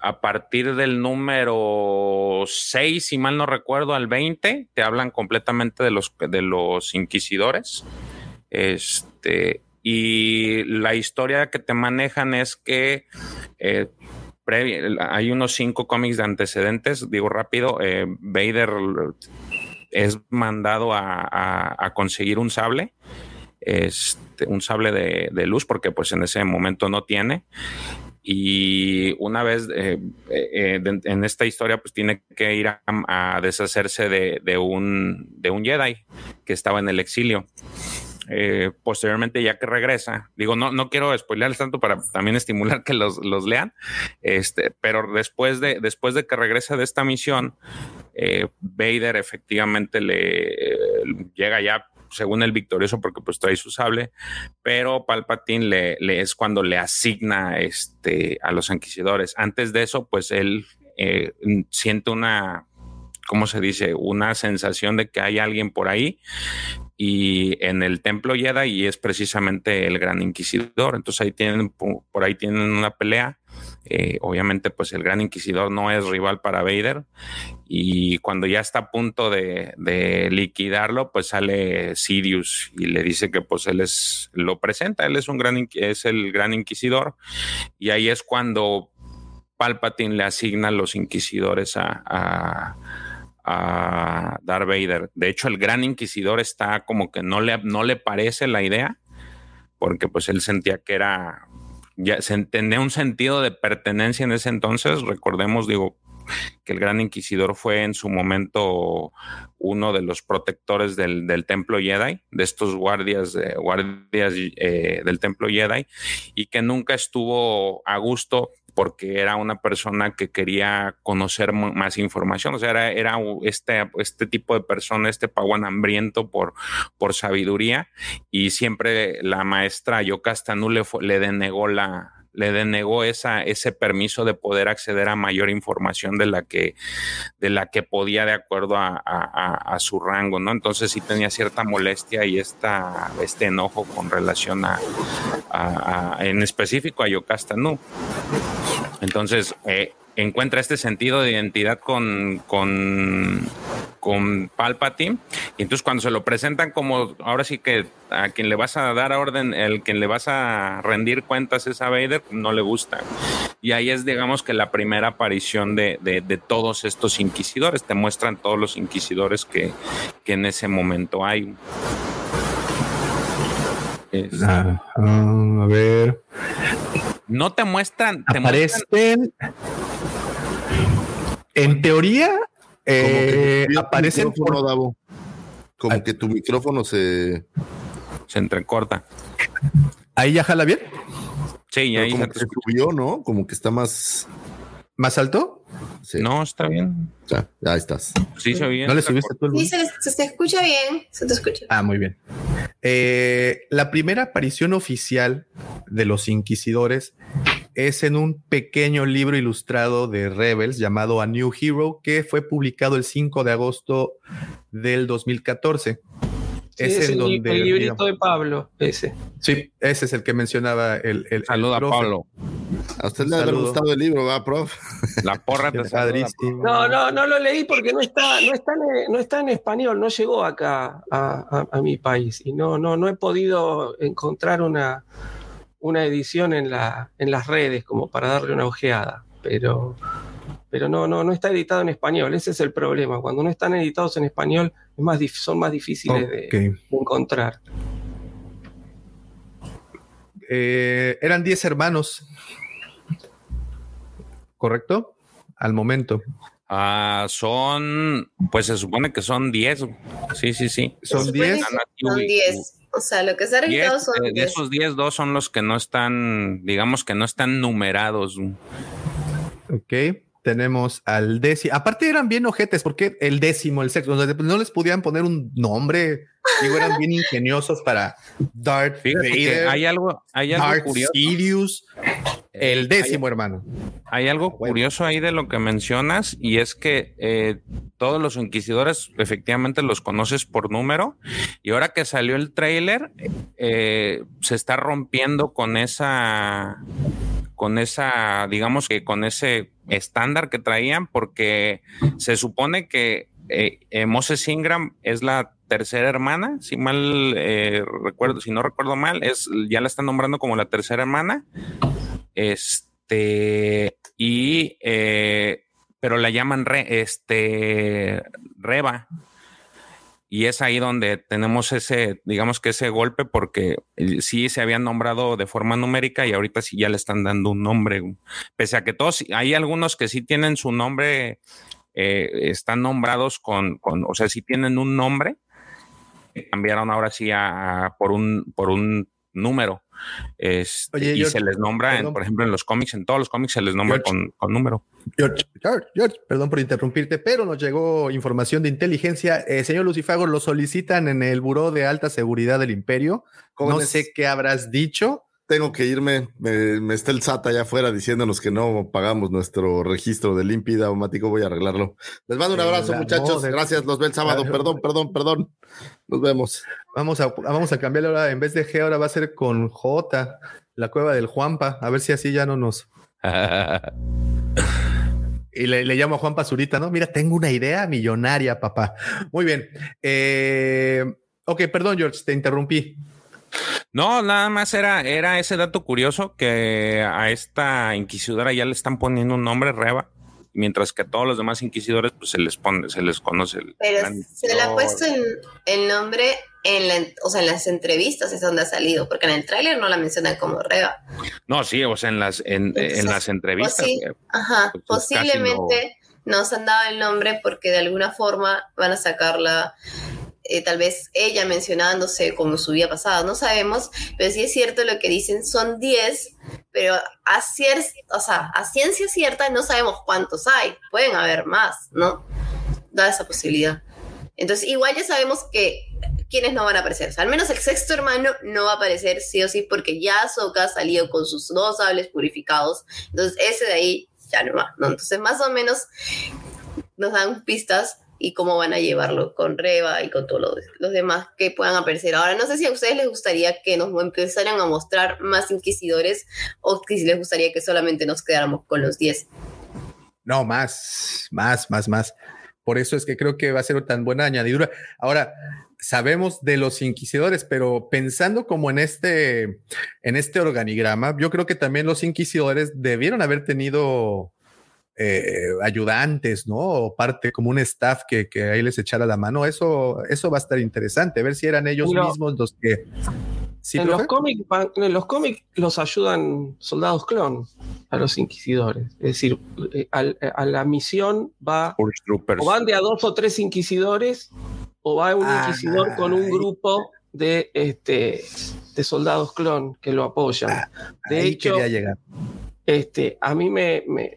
a partir del número 6, si mal no recuerdo, al 20, te hablan completamente de los, de los inquisidores. Este, y la historia que te manejan es que eh, hay unos cinco cómics de antecedentes, digo rápido, eh, Vader es mandado a, conseguir un sable, este, un sable de, luz, porque pues en ese momento no tiene. Y una vez eh, en esta historia, pues tiene que ir a, deshacerse de, un Jedi que estaba en el exilio. Eh, posteriormente ya que regresa, digo, no, no quiero spoilearles tanto para también estimular que los, lean, este, pero después de, después de que regresa de esta misión, eh, Vader efectivamente le llega ya según el victorioso porque pues trae su sable, pero Palpatine le, le, es cuando le asigna este, a los inquisidores. Antes de eso, pues él eh, siente una, ¿cómo se dice? Una sensación de que hay alguien por ahí y en el templo Jedi y es precisamente el gran inquisidor. Entonces ahí tienen, por ahí tienen una pelea. Eh, obviamente pues el gran inquisidor no es rival para Vader y cuando ya está a punto de, liquidarlo pues sale Sidious y le dice que pues él es, lo presenta, él es un gran, es el gran inquisidor y ahí es cuando Palpatine le asigna los inquisidores a Darth Vader. De hecho, el gran inquisidor está como que no le, no le parece la idea, porque pues él sentía que era, ya se tenía un sentido de pertenencia en ese entonces. Recordemos, digo, que el gran inquisidor fue en su momento uno de los protectores del, templo Jedi, de estos guardias, guardias eh, del templo Jedi, y que nunca estuvo a gusto porque era una persona que quería conocer más información, o sea, era, era este, este tipo de persona, este paguan hambriento por, por sabiduría y siempre la maestra Yocastanu le, le denegó la, le denegó esa, ese permiso de poder acceder a mayor información de la que, de la que podía de acuerdo a, su rango, ¿no? Entonces sí tenía cierta molestia y esta, este enojo con relación a, en específico a Yocasta ¿no? Entonces, eh, encuentra este sentido de identidad con, con, con Palpatine. Y entonces cuando se lo presentan como, ahora sí que a quien le vas a dar orden, el quien le vas a rendir cuentas es a Vader, no le gusta. Y ahí es, digamos, que la primera aparición de, de, todos estos inquisidores. Te muestran todos los inquisidores que, que en ese momento hay. Ah, ah, a ver. No te muestran. Te Aparecen. En teoría, eh, aparecen. Como que tu micrófono se. Se entrecorta. ¿Ahí ya jala bien? Sí, ahí como se subió, ¿no? Como que está más. ¿Más alto? No, está bien. Ya, ahí estás. Sí, se bien. ¿No le subiste tú el Sí, se, escucha bien. Se te escucha. Ah, muy bien. Eh, la primera aparición oficial de los inquisidores es en un pequeño libro ilustrado de Rebels llamado A New Hero que fue publicado el 5 de agosto del 2014. es el, librito de Pablo, ese. Sí, ese es el que mencionaba el. el Saluda a Pablo. A usted le ha gustado el libro, ¿va, prof? La porra te No, no, no lo leí porque no está, no está, en, no está en español, no llegó acá a, a mi país y no, no, no he podido encontrar una, una edición en, la, en las redes como para darle una ojeada, pero, pero no, no, no está editado en español. Ese es el problema. Cuando no están editados en español es más son más difíciles de, encontrar. Eh, eran 10 hermanos, ¿correcto? Al momento. Ah, son, pues se supone que son 10. Sí, sí, sí. Son 10. Son 10. O sea, lo que se ha registrado Diez, son eh, de 10. esos 10, dos son los que no están, digamos que no están numerados. Ok. Tenemos al décimo. Aparte eran bien ojetes, porque el décimo, el sexto, no les podían poner un nombre. Digo, eran bien ingeniosos para Darth Fíjate Vader, hay algo, hay algo Darth curioso. Sidious, el décimo, hermano. Hay algo curioso ahí de lo que mencionas y es que eh, todos los inquisidores efectivamente los conoces por número y ahora que salió el tráiler eh, se está rompiendo con esa con esa digamos que con ese estándar que traían porque se supone que eh, Moses Ingram es la tercera hermana, si mal eh, recuerdo, si no recuerdo mal, es ya la están nombrando como la tercera hermana. Este, y, eh, pero la llaman re, este, Reba. Y es ahí donde tenemos ese, digamos que ese golpe, porque eh, sí se habían nombrado de forma numérica y ahorita sí ya le están dando un nombre. Pese a que todos, hay algunos que sí tienen su nombre, eh, están nombrados con, con, o sea, sí tienen un nombre, cambiaron ahora sí a, a- por un, por un número. Este, Oye, y George, se les nombra, en, por ejemplo, en los cómics, en todos los cómics se les nombra George. con, con número. George, George, George, perdón por interrumpirte, pero nos llegó información de inteligencia. Eh, señor Lucifago, lo solicitan en el Buró de Alta Seguridad del Imperio. No sé qué habrás dicho. Tengo que irme. Me, me está el SAT allá afuera diciéndonos que no pagamos nuestro registro de límpida automático. Voy a arreglarlo. Les mando un abrazo, muchachos. de- Gracias. Los ve el sábado. Perdón, perdón, perdón. Nos vemos. Vamos a, vamos a cambiarle ahora, en vez de G, ahora va a ser con J, la cueva del Juanpa. A ver si así ya no nos. Y le, le llamo a Juan Pazurita, ¿no? Mira, tengo una idea millonaria, papá. Muy bien. Eh, ok, perdón, George, te interrumpí. No, nada más era, era ese dato curioso que a esta inquisidora ya le están poniendo un nombre, Reba, mientras que a todos los demás inquisidores pues se les pone, se les conoce el Pero se le ha puesto el, el nombre en, la, o sea, en las entrevistas es donde ha salido, porque en el tráiler no la mencionan como Reba. No, sí, o sea, en las, en, Entonces, en las entrevistas. Posi- eh, ajá, pues, casi posiblemente nos han dado el nombre porque de alguna forma van a sacarla, eh, tal vez ella mencionándose como su vida pasada, no sabemos, pero sí es cierto lo que dicen, son 10, pero a, cier- o sea, a ciencia cierta no sabemos cuántos hay, pueden haber más, ¿no? Da esa posibilidad. Entonces, igual ya sabemos que quienes no van a aparecer. O sea, al menos el sexto hermano no va a aparecer sí o sí porque ya Ahsoka ha salido con sus dos sables purificados. Entonces, ese de ahí ya no va. Entonces, más o menos nos dan pistas y cómo van a llevarlo con Reba y con todos los, los demás que puedan aparecer. Ahora, no sé si a ustedes les gustaría que nos empezaran a mostrar más inquisidores o si les gustaría que solamente nos quedáramos con los 10. No, más, más, más, más. Por eso es que creo que va a ser tan buena añadidura. Ahora, sabemos de los inquisidores, pero pensando como en este, en este organigrama, yo creo que también los inquisidores debieron haber tenido eh, ayudantes, ¿no? O parte como un staff que, que ahí les echara la mano. Eso, eso va a estar interesante, ver si eran ellos mismos los que. ¿Sí, en, los cómics, en los cómics los ayudan soldados clon a los inquisidores. Es decir, eh, a, la misión va o van de a dos o tres inquisidores o va un Ah, inquisidor con un grupo de, este, de soldados clon que lo apoyan. de Ahí hecho, quería llegar. este, a mí me, me-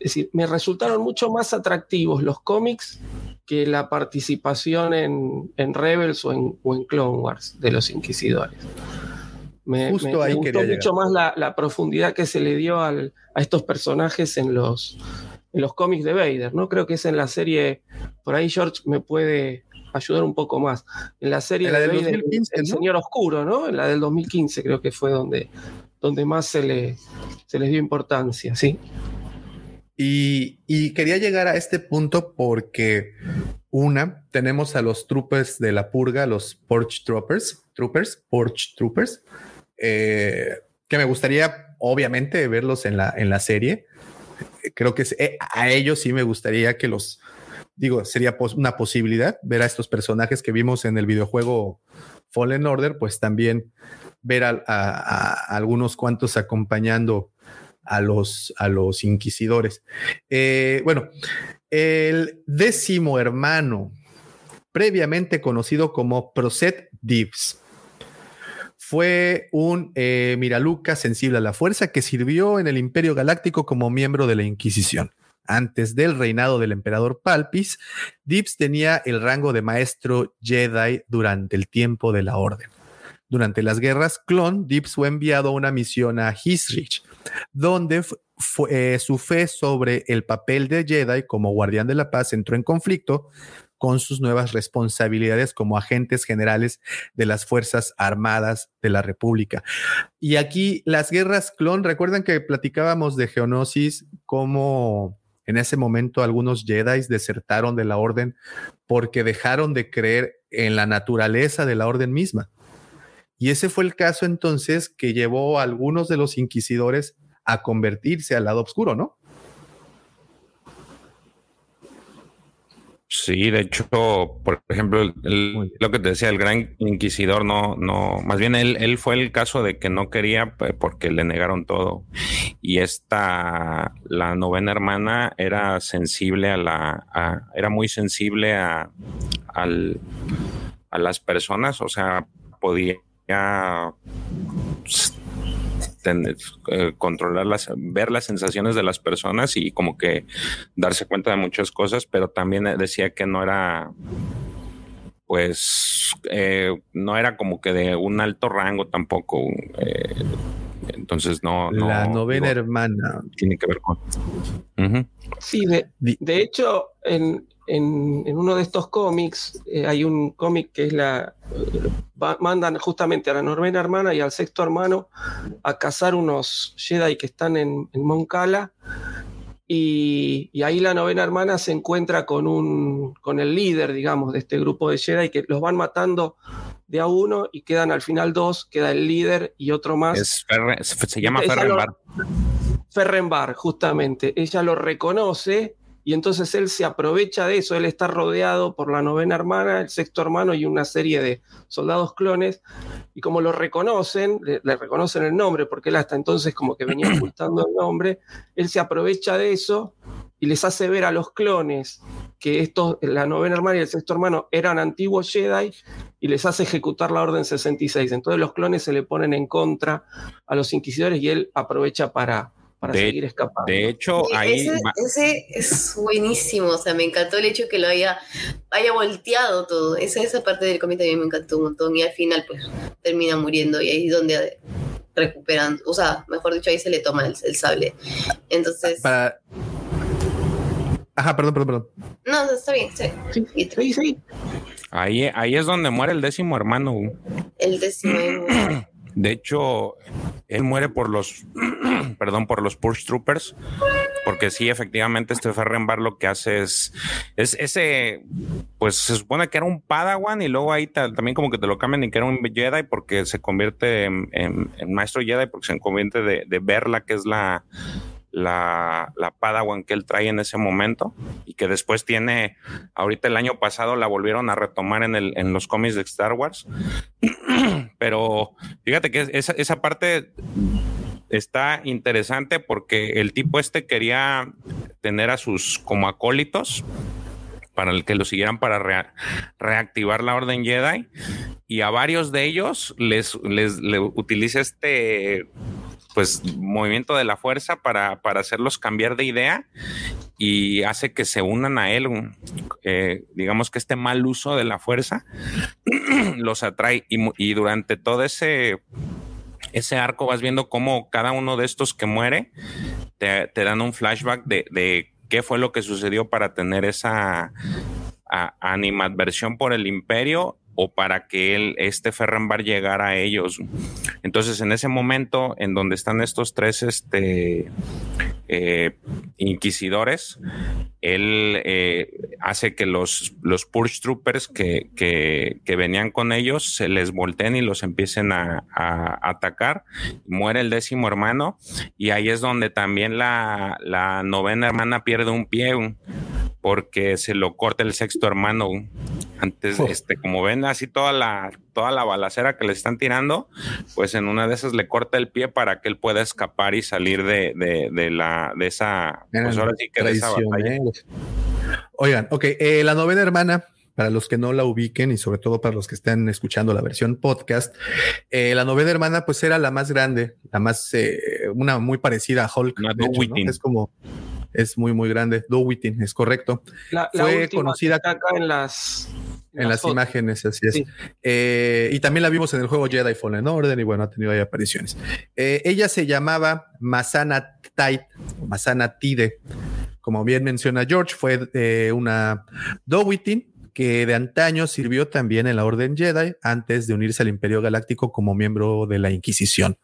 es decir, me resultaron mucho más atractivos los cómics que la participación en, en Rebels o en, o en Clone Wars de los inquisidores. Me, Justo me- me ahí gustó mucho más la, la profundidad que se le dio al- a estos personajes en los, en los cómics de Vader, ¿no? Creo que es en la serie, por ahí George me puede ayudar un poco más. En la serie En la de del Vader, 2015, El ¿no? Señor Oscuro, ¿no? En la del 2015 creo que fue donde, donde más se, le, se les dio importancia, ¿sí? Y, quería llegar a este punto porque, una, tenemos a los troopers de la purga, los Porch Troopers, Troopers, Porch Troopers, eh, que me gustaría, obviamente, verlos en la, en la serie. Creo que eh, a ellos sí me gustaría que los, digo, sería pos- una posibilidad ver a estos personajes que vimos en el videojuego Fallen Order, pues también ver a algunos cuantos acompañando a los, a los inquisidores. Eh, bueno, el décimo hermano, previamente conocido como Proset Dives, fue un eh, Miraluca sensible a la fuerza que sirvió en el Imperio Galáctico como miembro de la Inquisición. Antes del reinado del emperador Palpis, Dips tenía el rango de maestro Jedi durante el tiempo de la Orden. Durante las guerras clon, Dips fue enviado a una misión a Hisrich, donde eh, su fe sobre el papel de Jedi como guardián de la paz entró en conflicto con sus nuevas responsabilidades como agentes generales de las Fuerzas Armadas de la República. Y aquí las guerras clon, recuerdan que platicábamos de Geonosis, cómo en ese momento algunos Jedi desertaron de la orden porque dejaron de creer en la naturaleza de la orden misma. Y ese fue el caso entonces que llevó a algunos de los inquisidores a convertirse al lado oscuro, ¿no? Sí, de hecho, por ejemplo, lo que te decía, el gran inquisidor no, no, más bien él, él fue el caso de que no quería porque le negaron todo. Y esta, la novena hermana era sensible a la, era muy sensible a, al, a las personas, o sea, podía tener, eh, controlar las, ver las sensaciones de las personas y como que darse cuenta de muchas cosas, pero también decía que no era, pues, eh, no era como que de un alto rango tampoco. Eh, entonces no, La novena hermana. Tiene que ver con. Sí, de, de hecho, en, en, uno de estos cómics eh, hay un cómic que es la. mandan justamente a la novena hermana y al sexto hermano a cazar unos Jedi que están en, Moncala. Y, ahí la novena hermana se encuentra con, un, con el líder, digamos, de este grupo de Jedi que los van matando de a uno y quedan al final dos, queda el líder y otro más. se llama Ferrenbar. Ferrenbar, justamente. Ella lo reconoce y entonces él se aprovecha de eso, él está rodeado por la novena hermana, el sexto hermano y una serie de soldados clones, y como lo reconocen, le, reconocen el nombre, porque él hasta entonces como que venía ocultando el nombre, él se aprovecha de eso y les hace ver a los clones que estos, la novena hermana y el sexto hermano eran antiguos Jedi y les hace ejecutar la Orden 66. Entonces los clones se le ponen en contra a los inquisidores y él aprovecha para, para seguir escapando. De hecho, ahí. Ese, es buenísimo. O sea, me encantó el hecho que lo haya, haya volteado todo. Esa, esa parte del cómic también me encantó un montón. Y al final, pues, termina muriendo. Y ahí es donde recuperan. O sea, mejor dicho, ahí se le toma el, sable. Entonces. Para. Ajá, perdón, perdón, perdón. No, está bien, sí. Sí, sí, Ahí, ahí es donde muere el décimo hermano. El décimo. De hecho, él muere por los, perdón, por los Push Troopers, porque sí, efectivamente, este Ferrenbar lo que hace es, es ese, pues se supone que era un Padawan y luego ahí también como que te lo cambian y que era un Jedi porque se convierte en, maestro Jedi porque se convierte de, de Verla, que es la, la, la Padawan que él trae en ese momento y que después tiene, ahorita el año pasado la volvieron a retomar en, el, en los cómics de Star Wars. Pero fíjate que esa, esa parte está interesante porque el tipo este quería tener a sus como acólitos para el que lo siguieran para reactivar la Orden Jedi y a varios de ellos les, les, les utiliza este pues movimiento de la fuerza para, para hacerlos cambiar de idea y hace que se unan a él. Eh, digamos que este mal uso de la fuerza los atrae y, durante todo ese, ese arco vas viendo cómo cada uno de estos que muere te, dan un flashback de, qué fue lo que sucedió para tener esa animadversión por el imperio o para que él, este Ferrenbar llegara a ellos. Entonces, en ese momento en donde están estos tres este, eh, inquisidores, él eh, hace que los, los Purge Troopers que, que, venían con ellos se les volteen y los empiecen a, atacar. Muere el décimo hermano y ahí es donde también la, la novena hermana pierde un pie porque se lo corta el sexto hermano. Antes, este, como ven así toda la toda la balacera que le están tirando, pues en una de esas le corta el pie para que él pueda escapar y salir de, de, de la, de esa, pues ahora sí que de esa batalla. Oigan, ok, eh, la novena hermana, para los que no la ubiquen y sobre todo para los que estén escuchando la versión podcast, eh, la novena hermana pues era la más grande, la más, eh, una muy parecida a Hulk. Una de hecho, ¿no? Es como, es muy, muy grande. Dowitting, es correcto. La, la Fue última conocida que en las, en las fotos. imágenes, así es. Sí. Eh, y también la vimos en el juego Jedi Fallen Order y bueno, ha tenido ahí apariciones. Eh, ella se llamaba Masana Tait, Masana Tide. Como bien menciona George, fue eh, una Dowitting que de antaño sirvió también en la Orden Jedi antes de unirse al Imperio Galáctico como miembro de la Inquisición.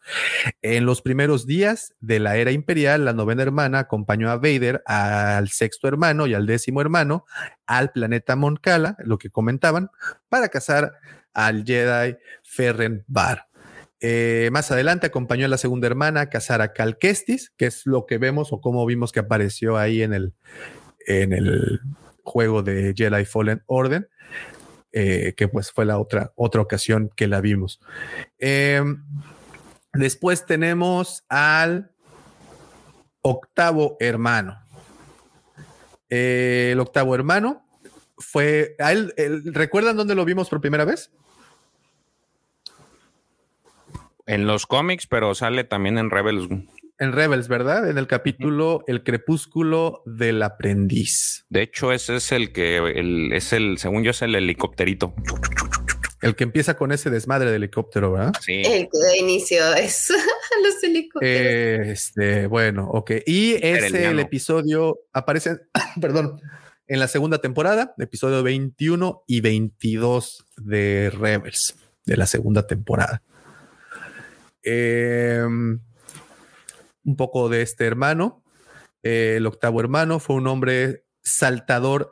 En los primeros días de la era imperial, la novena hermana acompañó a Vader, al sexto hermano y al décimo hermano al planeta Moncala, lo que comentaban, para cazar al Jedi Ferren Bar. Eh, más adelante acompañó a la segunda hermana a cazar a Cal Kestis, que es lo que vemos o como vimos que apareció ahí en el, en el juego de Jedi Fallen Order, eh, que pues fue la otra, otra ocasión que la vimos. Eh, después tenemos al octavo hermano. Eh, el octavo hermano fue a él, ¿Recuerdan dónde lo vimos por primera vez? En los cómics, pero sale también en Rebels. En Rebels, ¿verdad? En el capítulo El crepúsculo del aprendiz. De hecho, ese es el que el, es el, según yo, es el helicópterito. El que empieza con ese desmadre del helicóptero, ¿verdad? Sí. El que da inicio a los helicópteros. Eh, este, bueno, ok. Y ese el episodio aparece, perdón, en la segunda temporada, episodio 21 y 22 de Rebels, de la segunda temporada. Eh, un poco de este hermano. Eh, el octavo hermano fue un hombre saltador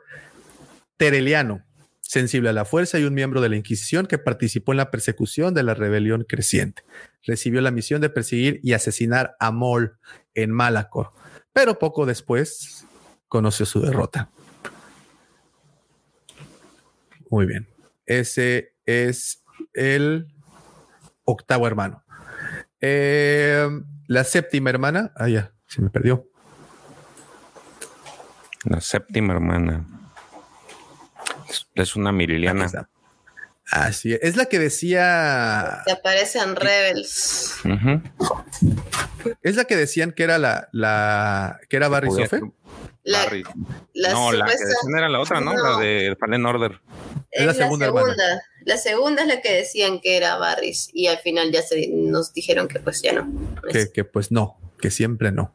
tereliano, sensible a la fuerza y un miembro de la Inquisición que participó en la persecución de la rebelión creciente. Recibió la misión de perseguir y asesinar a Maul en Malacor, pero poco después conoció su derrota. Muy bien. Ese es el octavo hermano. Eh, la séptima hermana, ah, ya, se me perdió. La séptima hermana. Es- Es una miriliana. Así es. Es la que decía, Que aparece en Rebels. Es la que decían que era la, la que era Barry Sofe. La, Barry. la no, la que decían era la otra, ¿no? No. La de Fallen Order. Es la segunda hermana. La segunda es la que decían que era Barris. Y al final ya se, nos dijeron que pues ya no. que, que pues no, que siempre no.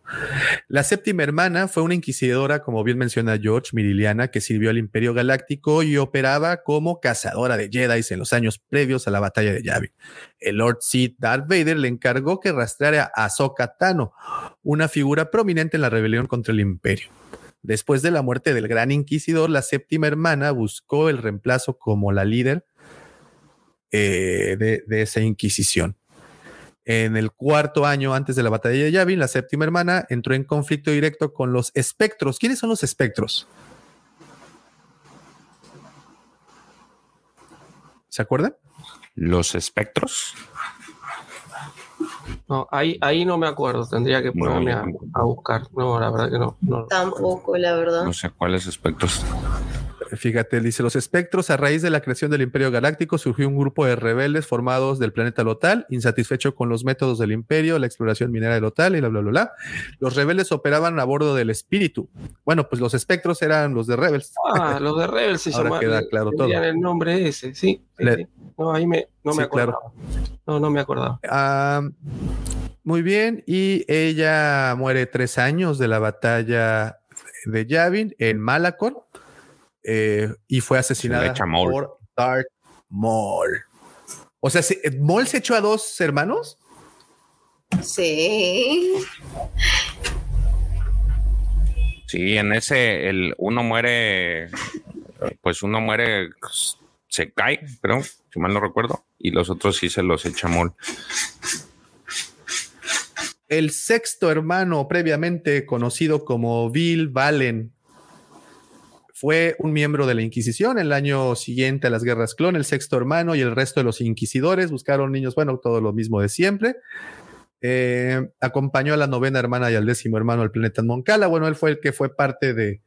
La séptima hermana fue una inquisidora, como bien menciona George, Miriliana, que sirvió al Imperio Galáctico y operaba como cazadora de Jedi en los años previos a la batalla de Yavin. El Lord Sith Darth Vader le encargó que rastreara a Ahsoka Tano, una figura prominente en la rebelión contra el Imperio. Después de la muerte del Gran Inquisidor, la séptima hermana buscó el reemplazo como la líder eh, de, de esa Inquisición. En el cuarto año antes de la batalla de Yavin, la séptima hermana entró en conflicto directo con los espectros. ¿Quiénes son los espectros? ¿Se acuerdan? Los espectros. No, ahí, ahí no me acuerdo, tendría que ponerme a, a buscar. No, la verdad que no. no. Tampoco, la verdad. No sé cuáles espectros. Fíjate, dice los espectros, a raíz de la creación del Imperio Galáctico surgió un grupo de rebeldes formados del planeta Lotal, insatisfecho con los métodos del Imperio, la exploración minera de Lotal y bla, bla, bla, bla. Los rebeldes operaban a bordo del espíritu. Bueno, pues los espectros eran los de Rebels. Ah, los de Rebels se Ahora llaman. queda claro todo. el nombre ese, sí. sí, Le- sí. No, ahí me, no me Sí, claro. acordaba. No, no me acordaba. Ah, muy bien, y ella muere tres años de la batalla de Yavin en Malacor eh, y fue asesinada echa Maul. por Darth Maul. O sea, ¿se- ¿Maul se echó a dos hermanos? Sí. Sí, en ese, el uno muere, pues uno muere, se cae, creo, si mal no recuerdo, y los otros sí se los echa Mol. El sexto hermano, previamente conocido como Bill Valen, fue un miembro de la Inquisición. El año siguiente a las guerras clon, el sexto hermano y el resto de los inquisidores buscaron niños, bueno, todo lo mismo de siempre. Eh, acompañó a la novena hermana y al décimo hermano al planeta Moncala. Bueno, él fue el que fue parte de,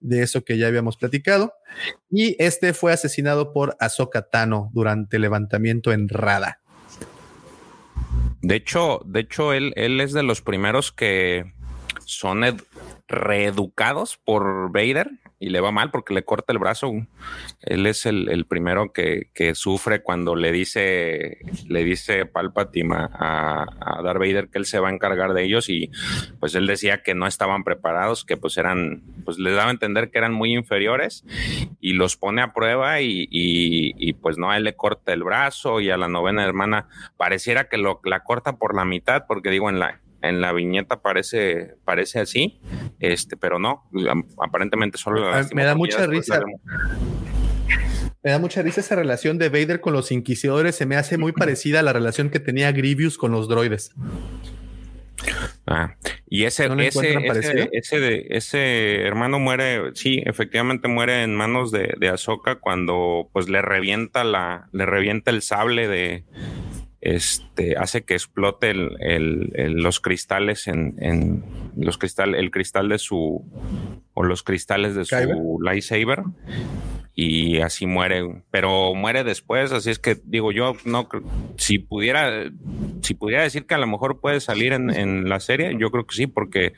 de eso que ya habíamos platicado. Y este fue asesinado por Ahsoka Tano durante el levantamiento en Rada. De hecho, de hecho, él, él es de los primeros que son ed- reeducados por Vader y le va mal porque le corta el brazo. Él es el, el primero que, que sufre cuando le dice, le dice Palpatine a, a, Darth Vader que él se va a encargar de ellos y pues él decía que no estaban preparados, que pues eran, pues les daba a entender que eran muy inferiores y los pone a prueba y, y, y, pues no, a él le corta el brazo y a la novena hermana pareciera que lo, la corta por la mitad porque digo en la en la viñeta parece parece así, este, pero no, aparentemente solo la Ah, Me da mucha risa. Me da mucha risa esa relación de Vader con los inquisidores. Se me hace muy parecida a la relación que tenía Grievous con los droides. Ah, y ese, ¿No lo ese, ese, ese, de- ese hermano muere, sí, efectivamente muere en manos de, de Ahsoka cuando pues le revienta la, le revienta el sable de este hace que explote el, el- el- los cristales en, en los cristal, el cristal de su o los cristales de su lightsaber y así muere, pero muere después, así es que digo yo, no si pudiera, si pudiera decir que a lo mejor puede salir en, en la serie, yo creo que sí, porque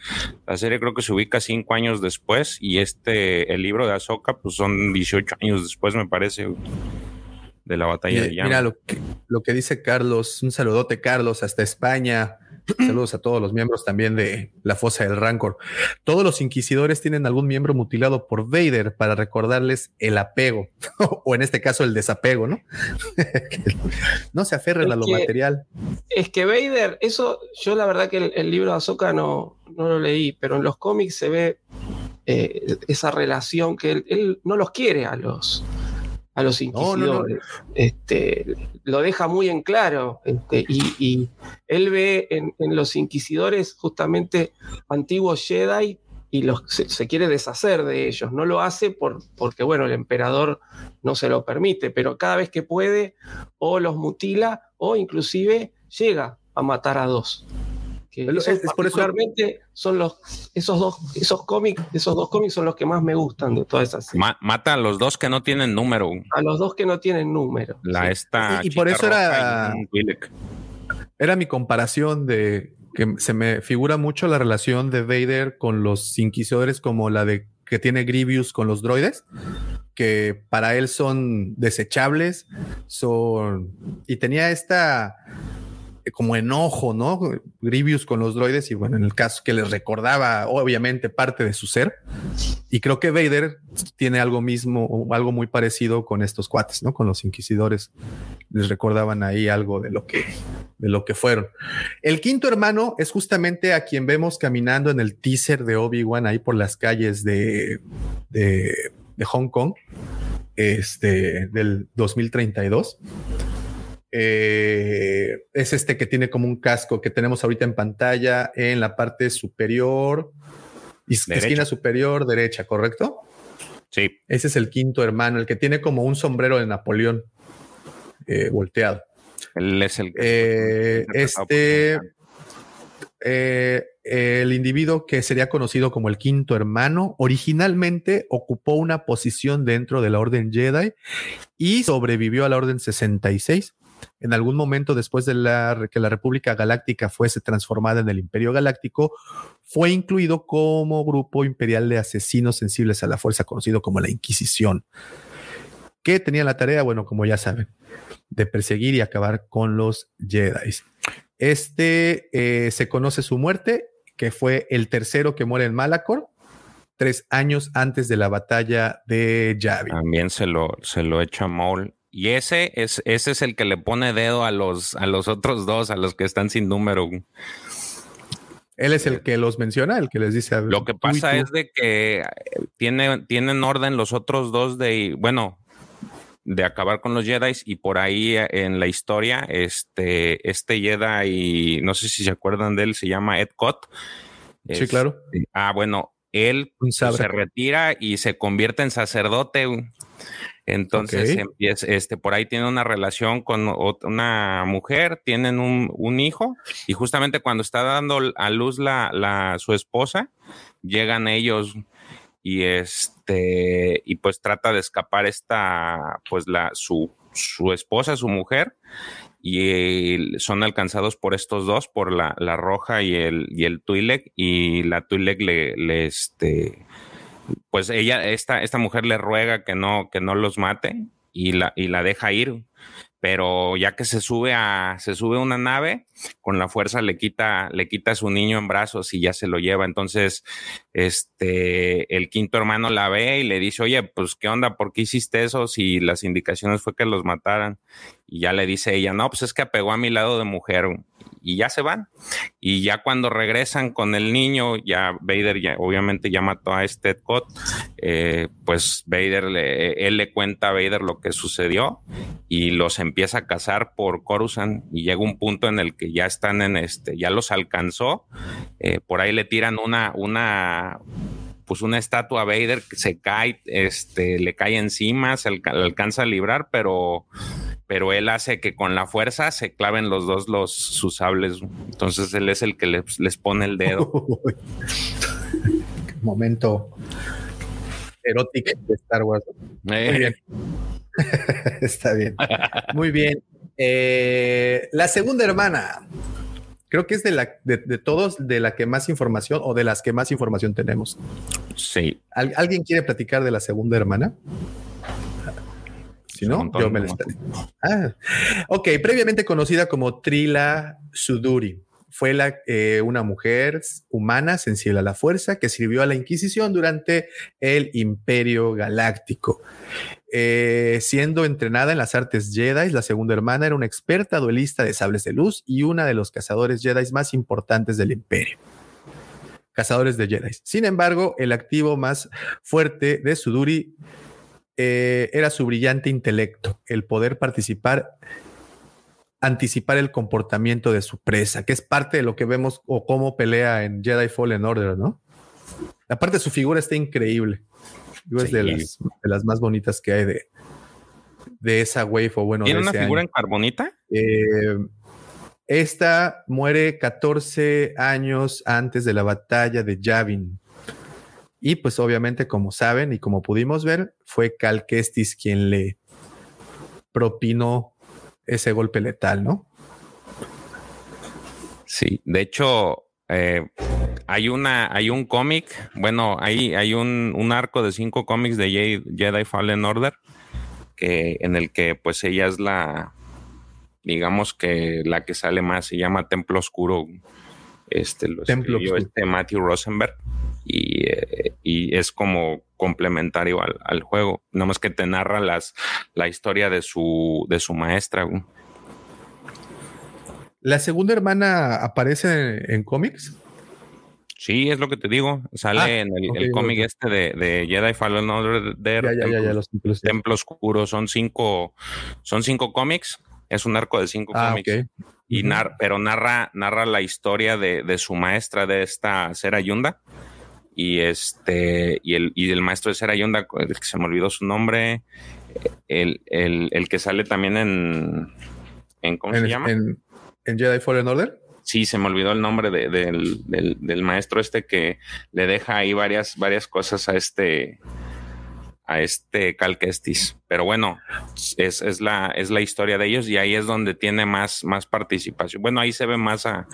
la serie creo que se ubica cinco años después y este, el libro de Ahsoka, pues son 18 años después, me parece, de la batalla de Mira, Yavin. mira lo que, lo que dice Carlos. Un saludote, Carlos, hasta España. Saludos a todos los miembros también de la fosa del Rancor. Todos los inquisidores tienen algún miembro mutilado por Vader para recordarles el apego, o en este caso el desapego, ¿no? no se aferren Es a lo que- material. Es que Vader, eso, yo la verdad que el, el libro de Ahsoka no, no lo leí, pero en los cómics se ve eh, esa relación que él, él no los quiere a los, a los No, no, no. inquisidores. Este, lo deja muy en claro. este, y, y él ve en, en los inquisidores justamente antiguos Jedi y los, se, se quiere deshacer de ellos. No lo hace por, porque, bueno, el emperador no se lo permite, pero cada vez que puede, o los mutila, o inclusive llega a matar a dos. Que Es es- por eso- son los, esos dos, esos cómics, esos dos cómics son los que más me gustan de todas esas. series. Ma- mata a los dos que no tienen número. A los dos que no tienen número. La esta Y- y por eso era-. Era mi comparación de que se me figura mucho la relación de Vader con los inquisidores como la de que tiene Grievous con los droides, que para él son desechables, son y tenía esta como enojo, ¿no? Grievous con los droides y bueno, en el caso que les recordaba obviamente parte de su ser. Y creo que Vader tiene algo mismo algo muy parecido con estos cuates, ¿no? Con los inquisidores. Les recordaban ahí algo de lo que de lo que fueron. El quinto hermano es justamente a quien vemos caminando en el teaser de Obi-Wan ahí por las calles de, de, de Hong Kong, este, del 2032. Eh, es este que tiene como un casco que tenemos ahorita en pantalla en la parte superior, Derecha. esquina superior derecha, ¿correcto? Sí, Ese es el quinto hermano, el que tiene como un sombrero de Napoleón eh, volteado. él es el Eh, este, eh, el individuo que sería conocido como el quinto hermano, originalmente ocupó una posición dentro de la Orden Jedi y sobrevivió a la Orden 66. En algún momento después de que la República Galáctica fuese transformada en el Imperio Galáctico, fue incluido como grupo imperial de asesinos sensibles a la fuerza, conocido como la Inquisición. ¿Qué tenía la tarea? Bueno, como ya saben, de perseguir y acabar con los Jedi. Este eh, se conoce su muerte, que fue el tercero que muere en Malacor, tres años antes de la batalla de Yavin. También se lo, se lo echa Maul. Y ese es, ese es el que le pone dedo a los, a los otros dos, a los que están sin número. Él es el que los menciona, el que les dice. Lo que pasa tú. es de que eh, tiene, tienen orden los otros dos de, bueno, de acabar con los Jedi y por ahí eh, en la historia, este, este Jedi, no sé si se acuerdan de él, se llama Ed Cott. Sí, claro. Ah, bueno, él se retira y se convierte en sacerdote. Entonces empieza, este, por ahí tiene una relación con una mujer, tienen un, hijo, y justamente cuando está dando a luz la, la, su esposa, llegan ellos y este, y pues trata de escapar esta, pues la, su, su esposa, su mujer, y son alcanzados por estos dos, por la, la roja y el, y el Twi'lek, y la Twi'lek le, le, este, pues ella, esta, esta mujer le ruega que no, que no los mate y la, y la deja ir. Pero ya que se sube a se sube una nave con la fuerza le quita le quita a su niño en brazos y ya se lo lleva. Entonces este el quinto hermano la ve y le dice oye pues qué onda por qué hiciste eso si las indicaciones fue que los mataran y ya le dice ella no pues es que apegó a mi lado de mujer y ya se van. Y ya cuando regresan con el niño, ya Vader ya, obviamente ya mató a este Cot, eh, pues Vader, le, él le cuenta a Vader lo que sucedió y los empieza a cazar por Coruscant y llega un punto en el que ya están en este, ya los alcanzó, eh, por ahí le tiran una, una, pues una estatua Vader que se cae, este, le cae encima, se alcanza a librar, pero pero él hace que con la fuerza se claven los dos los sus sables. Entonces él es el que les, pone el dedo. Momento erótico de Star Wars. Muy eh. bien. Está bien. Muy bien. Eh, la segunda hermana. Creo que es de la de, todos de la que más información o de las que más información tenemos. Sí. ¿Alguien quiere platicar de la segunda hermana? Si no, yo me la ah, ok, previamente conocida como Trila Suduri. Fue la, eh, una mujer humana sensible a la fuerza que sirvió a la Inquisición durante el Imperio Galáctico. Eh, siendo entrenada en las artes Jedi, la segunda hermana era una experta duelista de sables de luz y una de los cazadores Jedi más importantes del Imperio cazadores de Jedi. Sin embargo, el activo más fuerte de Suduri eh, era su brillante intelecto, el poder participar, anticipar el comportamiento de su presa, que es parte de lo que vemos o cómo pelea en Jedi Fallen Order, ¿no? Aparte, su figura está increíble. Es de, las, más bonitas que hay de, de esa wave o bueno. ¿Tiene una figura en carbonita? Eh, esta muere 14 años antes de la batalla de Yavin. Y pues obviamente, como saben y como pudimos ver, fue Cal Kestis quien le propinó ese golpe letal, ¿no? Sí, de hecho, eh, hay una, hay un cómic, bueno, hay, hay un, un, arco de cinco cómics de Jedi, Fallen Order, que, en el que pues ella es la, digamos que la que sale más, se llama Templo Oscuro. Este lo Templo Oscuro. este Matthew Rosenberg y, y es como complementario al, al, juego. Nada más que te narra las, la historia de su, de su maestra. ¿La segunda hermana aparece en, cómics? Sí, es lo que te digo. Sale ah, en el, cómic este de, de, Jedi Fallen Order. Ya, ya, ya, los templos, Templo Oscuro. Son cinco, son cinco cómics. Es un arco de cinco ah, cómics. Y pero narra, narra la historia de, de, su maestra, de esta Sera Yunda y este y el, y el maestro de Serayonda, que se me olvidó su nombre, el, el, que sale también en, en ¿cómo se llama? En, Jedi Fallen Order. Sí, se me olvidó el nombre de, del, del, maestro este que le deja ahí varias, varias cosas a este a este Cal Kestis. Pero bueno, es, es, la, es la historia de ellos y ahí es donde tiene más, más participación. Bueno, ahí se ve más a,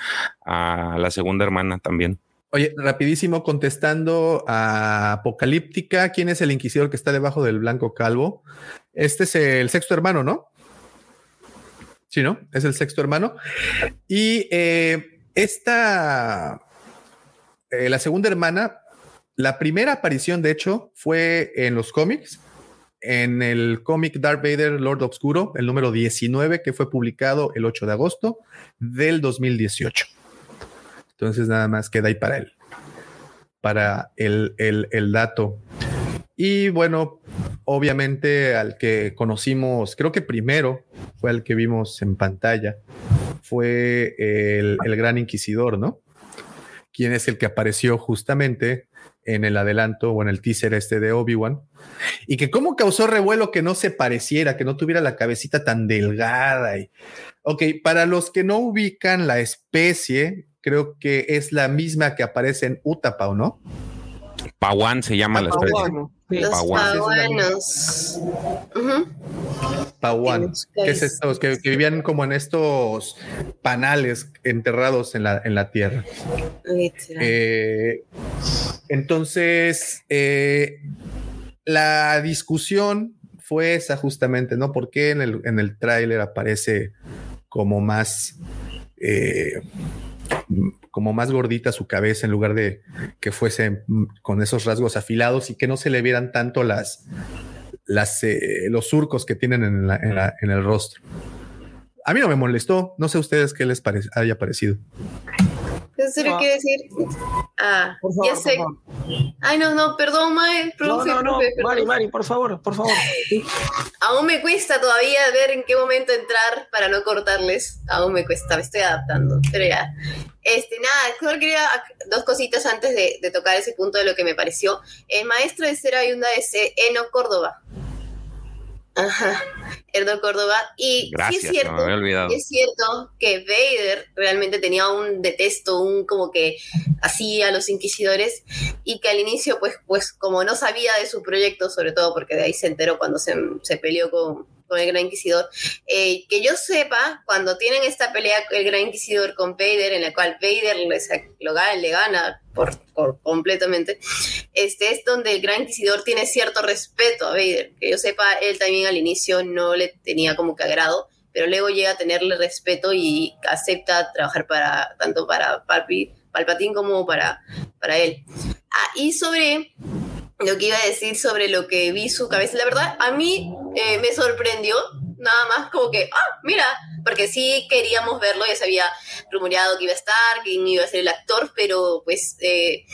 a la segunda hermana también. Oye, rapidísimo, contestando a Apocalíptica, ¿quién es el inquisidor que está debajo del blanco calvo? Este es el sexto hermano, ¿no? Sí, ¿no? Es el sexto hermano. Y eh, esta, eh, la segunda hermana, la primera aparición, de hecho, fue en los cómics, en el cómic Darth Vader Lord Obscuro, el número 19, que fue publicado el 8 de agosto del 2018. Entonces nada más queda ahí para él, para el, el, dato. Y bueno, obviamente al que conocimos, creo que primero fue el que vimos en pantalla, fue el, el, gran inquisidor, ¿no? Quien es el que apareció justamente en el adelanto o en el teaser este de Obi-Wan. Y que cómo causó revuelo que no se pareciera, que no tuviera la cabecita tan delgada. Y, ok, para los que no ubican la especie, creo que es la misma que aparece en Utapau, ¿no? Pawan se llama la especie. Paguano. Los. Pawan. ¿Qué es esto? Que, que vivían como en estos panales enterrados en la, en la tierra. Literal. Eh, entonces, eh, la discusión fue esa justamente, ¿no? ¿Por qué en el, en el tráiler aparece como más, eh, como más gordita su cabeza en lugar de que fuese mm, con esos rasgos afilados y que no se le vieran tanto las, las, eh, los surcos que tienen en, la- en la- en el rostro? A mí no me molestó, no sé a ustedes qué les pare- haya parecido. ¿En serio Ah. quiere decir? Ah, Por favor, ya por sé. favor. Ay, no, no, perdón, Mae. No, profe, no, no, profe, perdón. Mari, Mari, por favor, por favor. Aún me cuesta todavía ver en qué momento entrar para no cortarles. Aún me cuesta, me estoy adaptando. Pero ya. Este, nada, solo quería dos cositas antes de, de tocar ese punto de lo que me pareció. El maestro de Cera Yunda es eh, Eno Córdoba. Ajá, Eno Córdoba. Y Gracias, sí es cierto, es cierto que Vader realmente tenía un detesto, un como que hacía a los inquisidores y que al inicio, pues, pues como no sabía de su proyecto, sobre todo porque de ahí se enteró cuando se, se peleó con, con el Gran Inquisidor, eh, que yo sepa, cuando tienen esta pelea el Gran Inquisidor con Vader, en la cual Vader le, lo gana, le gana por, por completamente, este es donde el Gran Inquisidor tiene cierto respeto a Vader, que yo sepa, él también al inicio no le tenía como que agrado, pero luego llega a tenerle respeto y acepta trabajar para tanto para Palpi, Palpatine como para, para él. Ah, y sobre lo que iba a decir sobre lo que vi su cabeza, la verdad, a mí eh, me sorprendió, nada más como que, ah, mira, porque sí queríamos verlo, ya se había rumoreado que iba a estar, quién iba a ser el actor, pero pues, eh,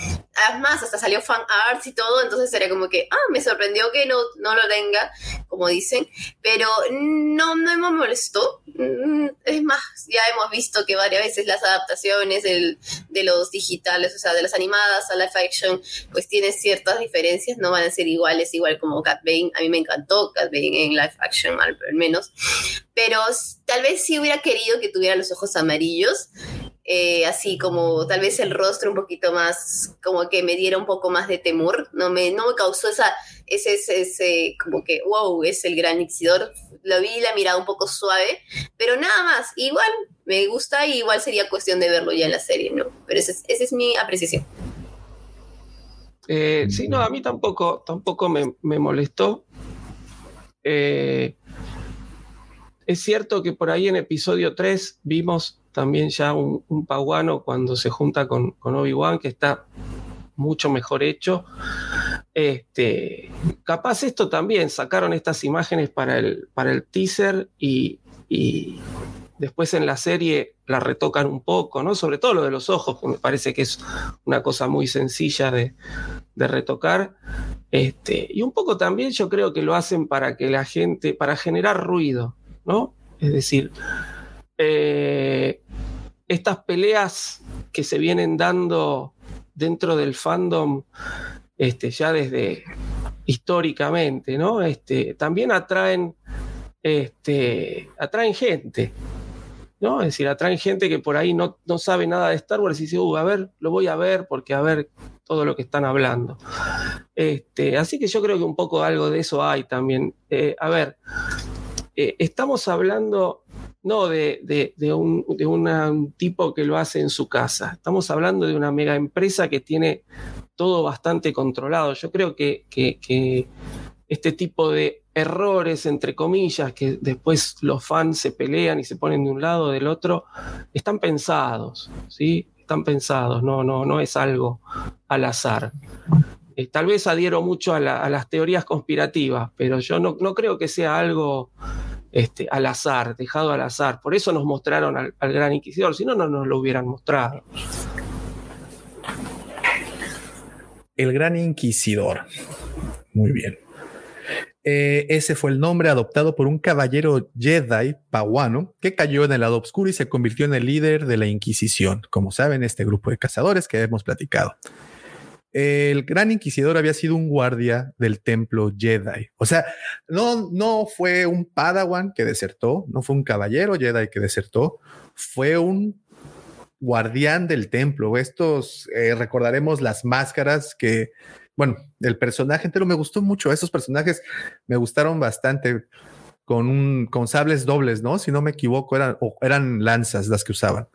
además, hasta salió fan arts y todo, entonces era como que, ah, me sorprendió que no, no lo tenga, como dicen, pero no, no me molestó. Mm, Es más, ya hemos visto que varias veces las adaptaciones del- de los digitales, o sea, de las animadas a live action, pues tienen ciertas diferencias, no van a ser iguales, igual como Cat Bane. A mí me encantó Cat Bane en live action, al menos. Pero tal vez sí hubiera querido que tuviera los ojos amarillos, eh, así como tal vez el rostro un poquito más, como que me diera un poco más de temor, no me, no me causó esa, ese, ese, como que, wow, es el gran inquisidor, lo vi la mirada un poco suave, pero nada más, igual me gusta y igual sería cuestión de verlo ya en la serie, ¿no? Pero esa es, es mi apreciación. Eh, sí, no, a mí tampoco, tampoco me, me molestó. Eh, es cierto que por ahí en episodio 3 vimos también ya un, un paguano cuando se junta con, con Obi-Wan, que está mucho mejor hecho. Este, capaz esto también, sacaron estas imágenes para el, para el teaser y, y después en la serie la retocan un poco, ¿no? Sobre todo lo de los ojos, que me parece que es una cosa muy sencilla de, de retocar. Este, y un poco también yo creo que lo hacen para que la gente, para generar ruido, ¿no? Es decir, eh, estas peleas que se vienen dando dentro del fandom, este, ya desde históricamente, ¿no? Este, también atraen, este, atraen gente, ¿no? Es decir, atraen gente que por ahí no, no sabe nada de Star Wars y dice, "Uh, a ver, lo voy a ver porque a ver todo lo que están hablando. Este, así que yo creo que un poco algo de eso hay también. Eh, a ver, eh, estamos hablando no de, de- de un, de un tipo que lo hace en su casa, estamos hablando de una mega empresa que tiene todo bastante controlado. Yo creo que, que- que este tipo de errores, entre comillas, que después los fans se pelean y se ponen de un lado o del otro, están pensados, ¿sí? Están pensados, no, no, no es algo al azar. Eh, tal vez adhiero mucho a, la- a las teorías conspirativas, pero yo no, creo que sea algo este, al azar, dejado al azar. Por eso nos mostraron al, al gran inquisidor, si no, no nos lo hubieran mostrado. El Gran Inquisidor. Muy bien. Eh, ese fue el nombre adoptado por un caballero Jedi paguano que cayó en el lado oscuro y se convirtió en el líder de la Inquisición. Como saben, este grupo de cazadores que hemos platicado. El gran inquisidor había sido un guardia del templo Jedi. O sea, no, no fue un padawan que desertó, no fue un caballero Jedi que desertó, fue un guardián del templo. Estos, eh, recordaremos las máscaras que, bueno, el personaje entero me gustó mucho. Esos personajes me gustaron bastante con, con sables dobles, ¿no? Si no me equivoco, eran, eran lanzas las que usaban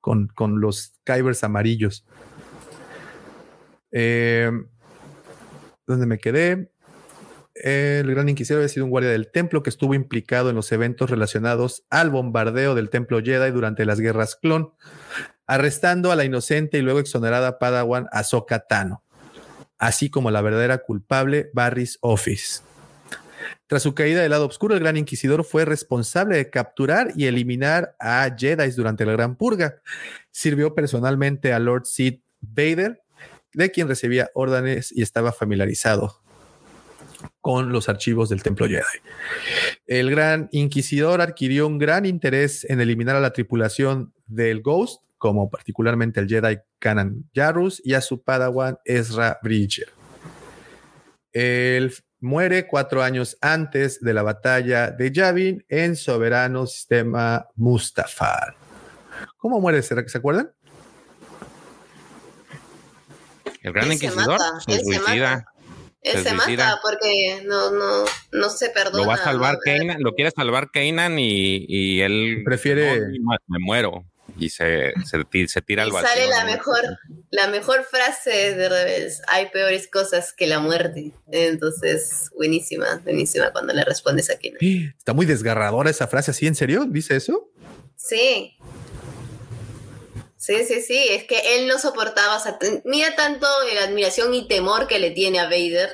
con, con los Kybers amarillos. Eh, ¿Dónde me quedé? El Gran Inquisidor había sido un guardia del templo que estuvo implicado en los eventos relacionados al bombardeo del templo Jedi durante las guerras clon, arrestando a la inocente y luego exonerada Padawan Ahsoka Tano, así como la verdadera culpable Barris Office. Tras su caída del lado oscuro, el Gran Inquisidor fue responsable de capturar y eliminar a Jedi durante la Gran Purga. Sirvió personalmente a Lord Sid Vader de quien recibía órdenes y estaba familiarizado con los archivos del Templo Jedi. El gran inquisidor adquirió un gran interés en eliminar a la tripulación del Ghost, como particularmente el Jedi Kanan Jarrus y a su padawan Ezra Bridger. Él muere cuatro años antes de la batalla de Yavin en Soberano Sistema Mustafar. ¿Cómo muere? ¿Se acuerdan? El gran inquisidor se, suicida. Él se, mata porque no, no, no se perdona. Lo va a salvar Kanan, lo quiere salvar Kanan y, y él prefiere. me muero. Y se, se, se tira al vacío. Sale la mejor, la mejor frase de Rebels. Hay peores cosas que la muerte. Entonces, buenísima, buenísima cuando le respondes a Kanan. Está muy desgarradora esa frase. ¿Así en serio? ¿Dice eso? Sí. Sí, sí, sí, es que él no soportaba, mira tanto la admiración y temor que le tiene a Vader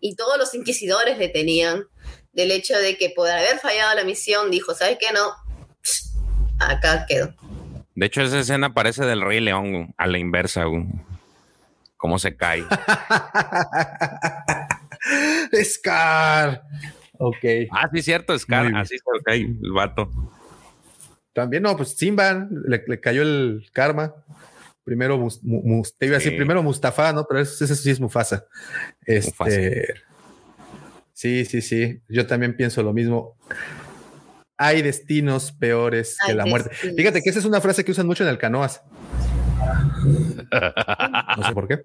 y todos los inquisidores le tenían del hecho de que por haber fallado la misión dijo, ¿sabes qué? No, acá quedó. De hecho, esa escena parece del Rey León a la inversa, cómo se cae. Scar. Ok. Ah, sí, cierto, Scar. Así se cae el vato. También, no, pues Simba le, cayó el karma. Primero, te iba a decir primero Mustafa, ¿no? Pero ese, sí es Mufasa. Este, Sí, sí, sí. Yo también pienso lo mismo. Hay destinos peores que la muerte. Fíjate que esa es una frase que usan mucho en el canoas. no sé por qué.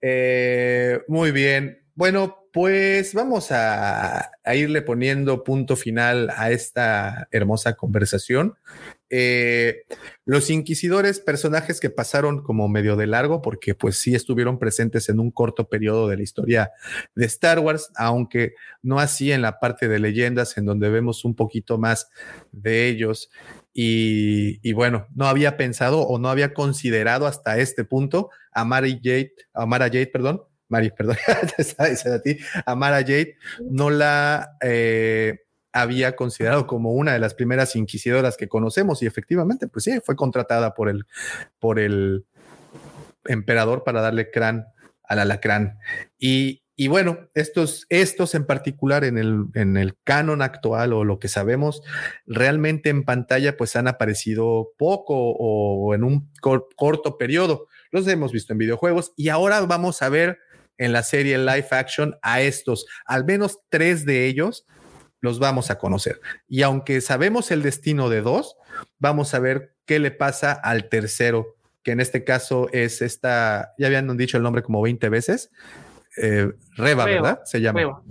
Eh, muy bien. Bueno, pues vamos a, irle poniendo punto final a esta hermosa conversación. Eh, los inquisidores, personajes que pasaron como medio de largo, porque pues sí estuvieron presentes en un corto periodo de la historia de Star Wars, aunque no así en la parte de leyendas, en donde vemos un poquito más de ellos. Y, bueno, no había pensado o no había considerado hasta este punto a Mary Jade, a Mara Jade, perdón, Mari, perdón, a ti, Amara Jade, no la eh, había considerado como una de las primeras inquisidoras que conocemos y efectivamente, pues sí, fue contratada por el, por el emperador para darle crán al alacrán. Y, y bueno, estos, estos en particular en el, en el canon actual o lo que sabemos, realmente en pantalla pues han aparecido poco o en un corto periodo. Los hemos visto en videojuegos y ahora vamos a ver en la serie live action a estos, al menos tres de ellos los vamos a conocer. Y aunque sabemos el destino de dos, vamos a ver qué le pasa al tercero, que en este caso es esta, ya habían dicho el nombre como 20 veces, eh, Reba, ¿verdad? Se llama. Reba.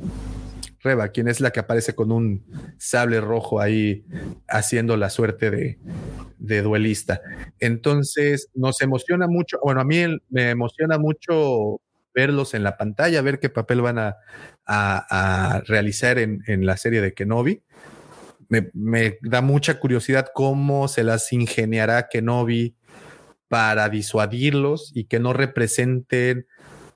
Reba, quien es la que aparece con un sable rojo ahí haciendo la suerte de, de duelista. Entonces, nos emociona mucho, bueno, a mí me emociona mucho verlos en la pantalla, ver qué papel van a, realizar en, la serie de Kenobi. Me, da mucha curiosidad cómo se las ingeniará Kenobi para disuadirlos y que no representen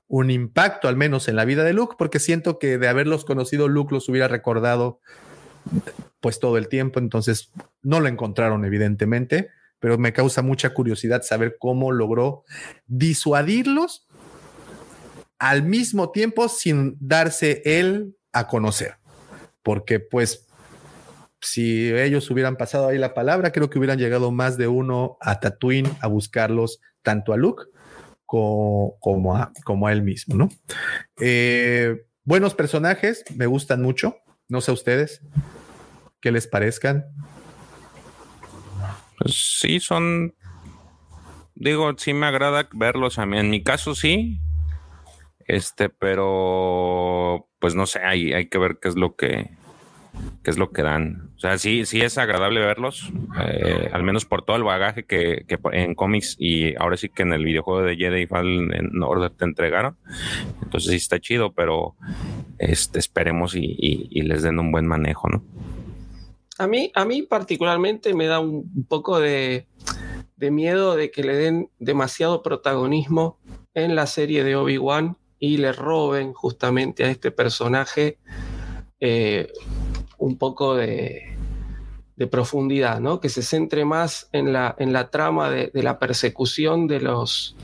un impacto, al menos en la vida de Luke, porque siento que de haberlos conocido, Luke los hubiera recordado pues todo el tiempo, entonces no lo encontraron evidentemente, pero me causa mucha curiosidad saber cómo logró disuadirlos al mismo tiempo sin darse él a conocer. Porque pues si ellos hubieran pasado ahí la palabra, creo que hubieran llegado más de uno a Tatooine a buscarlos, tanto a Luke como, a, como a él mismo, ¿no? Eh, buenos personajes, me gustan mucho. No sé ustedes qué les parezcan. Sí, son. Digo, sí me agrada verlos a mí. En mi caso sí. Este, pero pues no sé, hay, hay que ver qué es lo que qué es lo que dan. O sea, sí, sí es agradable verlos, eh, al menos por todo el bagaje que, que, en cómics y ahora sí que en el videojuego de Jedi Fallen Order te entregaron. Entonces sí está chido, pero este, esperemos y, y, les den un buen manejo, ¿no? A mí, a mí particularmente me da un poco de, de miedo de que le den demasiado protagonismo en la serie de Obi-Wan y le roben justamente a este personaje eh, un poco de, profundidad, ¿no? Que se centre más en la, en la trama de, la persecución de los,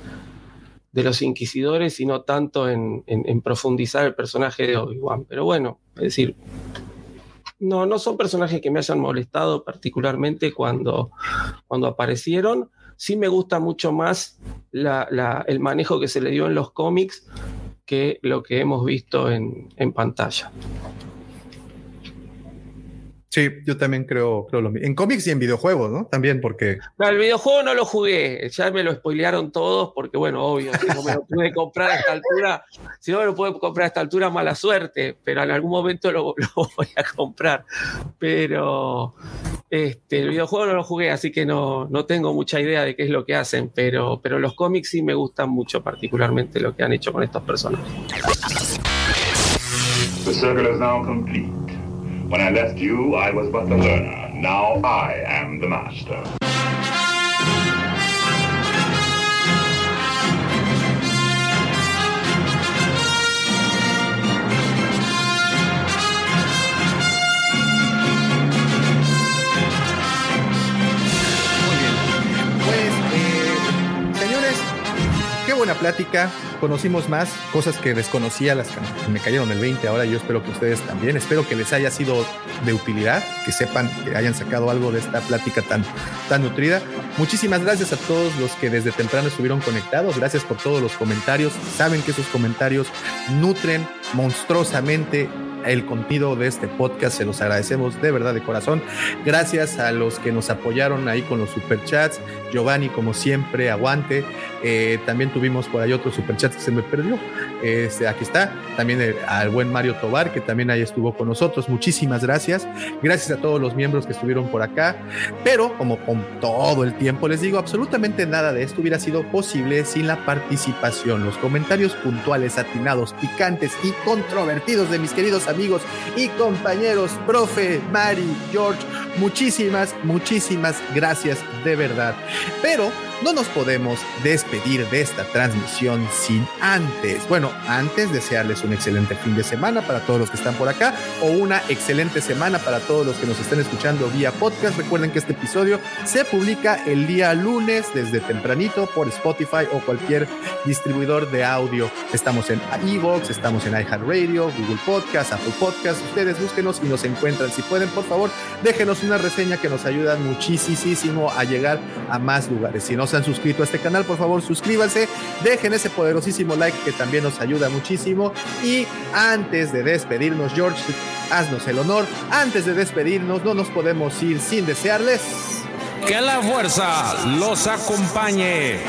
de los inquisidores y no tanto en, profundizar el personaje de Obi-Wan. Pero bueno, es decir, no, no son personajes que me hayan molestado particularmente cuando, cuando aparecieron. Sí me gusta mucho más el manejo que se le dio en los cómics que lo que hemos visto en, en pantalla. Sí, yo también creo, creo lo mismo. En cómics y en videojuegos, ¿no? También porque... No, el videojuego no lo jugué, ya me lo spoilearon todos porque, bueno, obvio, si no me lo pude comprar a esta altura, si no me lo pude comprar a esta altura, mala suerte, pero en algún momento lo, voy a comprar. Pero este, el videojuego no lo jugué, así que no, no tengo mucha idea de qué es lo que hacen, pero, pero los cómics sí me gustan mucho, particularmente lo que han hecho con estos personajes. The circle is now complete. When I left you, I was but the learner. Now I am the master. Buena plática, conocimos más cosas que desconocía, las que me cayeron el 20 ahora, yo espero que ustedes también, espero que les haya sido de utilidad, que sepan que hayan sacado algo de esta plática tan, tan nutrida. Muchísimas gracias a todos los que desde temprano estuvieron conectados, gracias por todos los comentarios, saben que esos comentarios nutren monstruosamente el contenido de este podcast. Se los agradecemos de verdad de corazón. Gracias a los que nos apoyaron ahí con los superchats. Giovanni, como siempre, aguante. Eh, también tuvimos por ahí otro superchat que se me perdió. Este, aquí está. También al buen Mario Tobar, que también ahí estuvo con nosotros. Muchísimas gracias. Gracias a todos los miembros que estuvieron por acá. Pero, como con todo el tiempo les digo, absolutamente nada de esto hubiera sido posible sin la participación, los comentarios puntuales, atinados, picantes y controvertidos de mis queridos amigos y compañeros, profe, Mari, George, muchísimas, muchísimas gracias de verdad. Pero no nos podemos despedir de esta transmisión sin antes, bueno, antes desearles un excelente fin de semana para todos los que están por acá o una excelente semana para todos los que nos estén escuchando vía podcast. Recuerden que este episodio se publica el día lunes desde tempranito por Spotify o cualquier distribuidor de audio. Estamos en Evox, estamos en iHeartRadio, Google Podcast, Apple Podcast. Ustedes búsquenos y nos encuentran. Si pueden, por favor, déjenos una reseña que nos ayuda muchísimo a llegar a más lugares. Si no han suscrito a este canal, por favor suscríbanse, dejen ese poderosísimo like que también nos ayuda muchísimo. Y antes de despedirnos, George, haznos el honor. Antes de despedirnos, no nos podemos ir sin desearles. Que la fuerza los acompañe.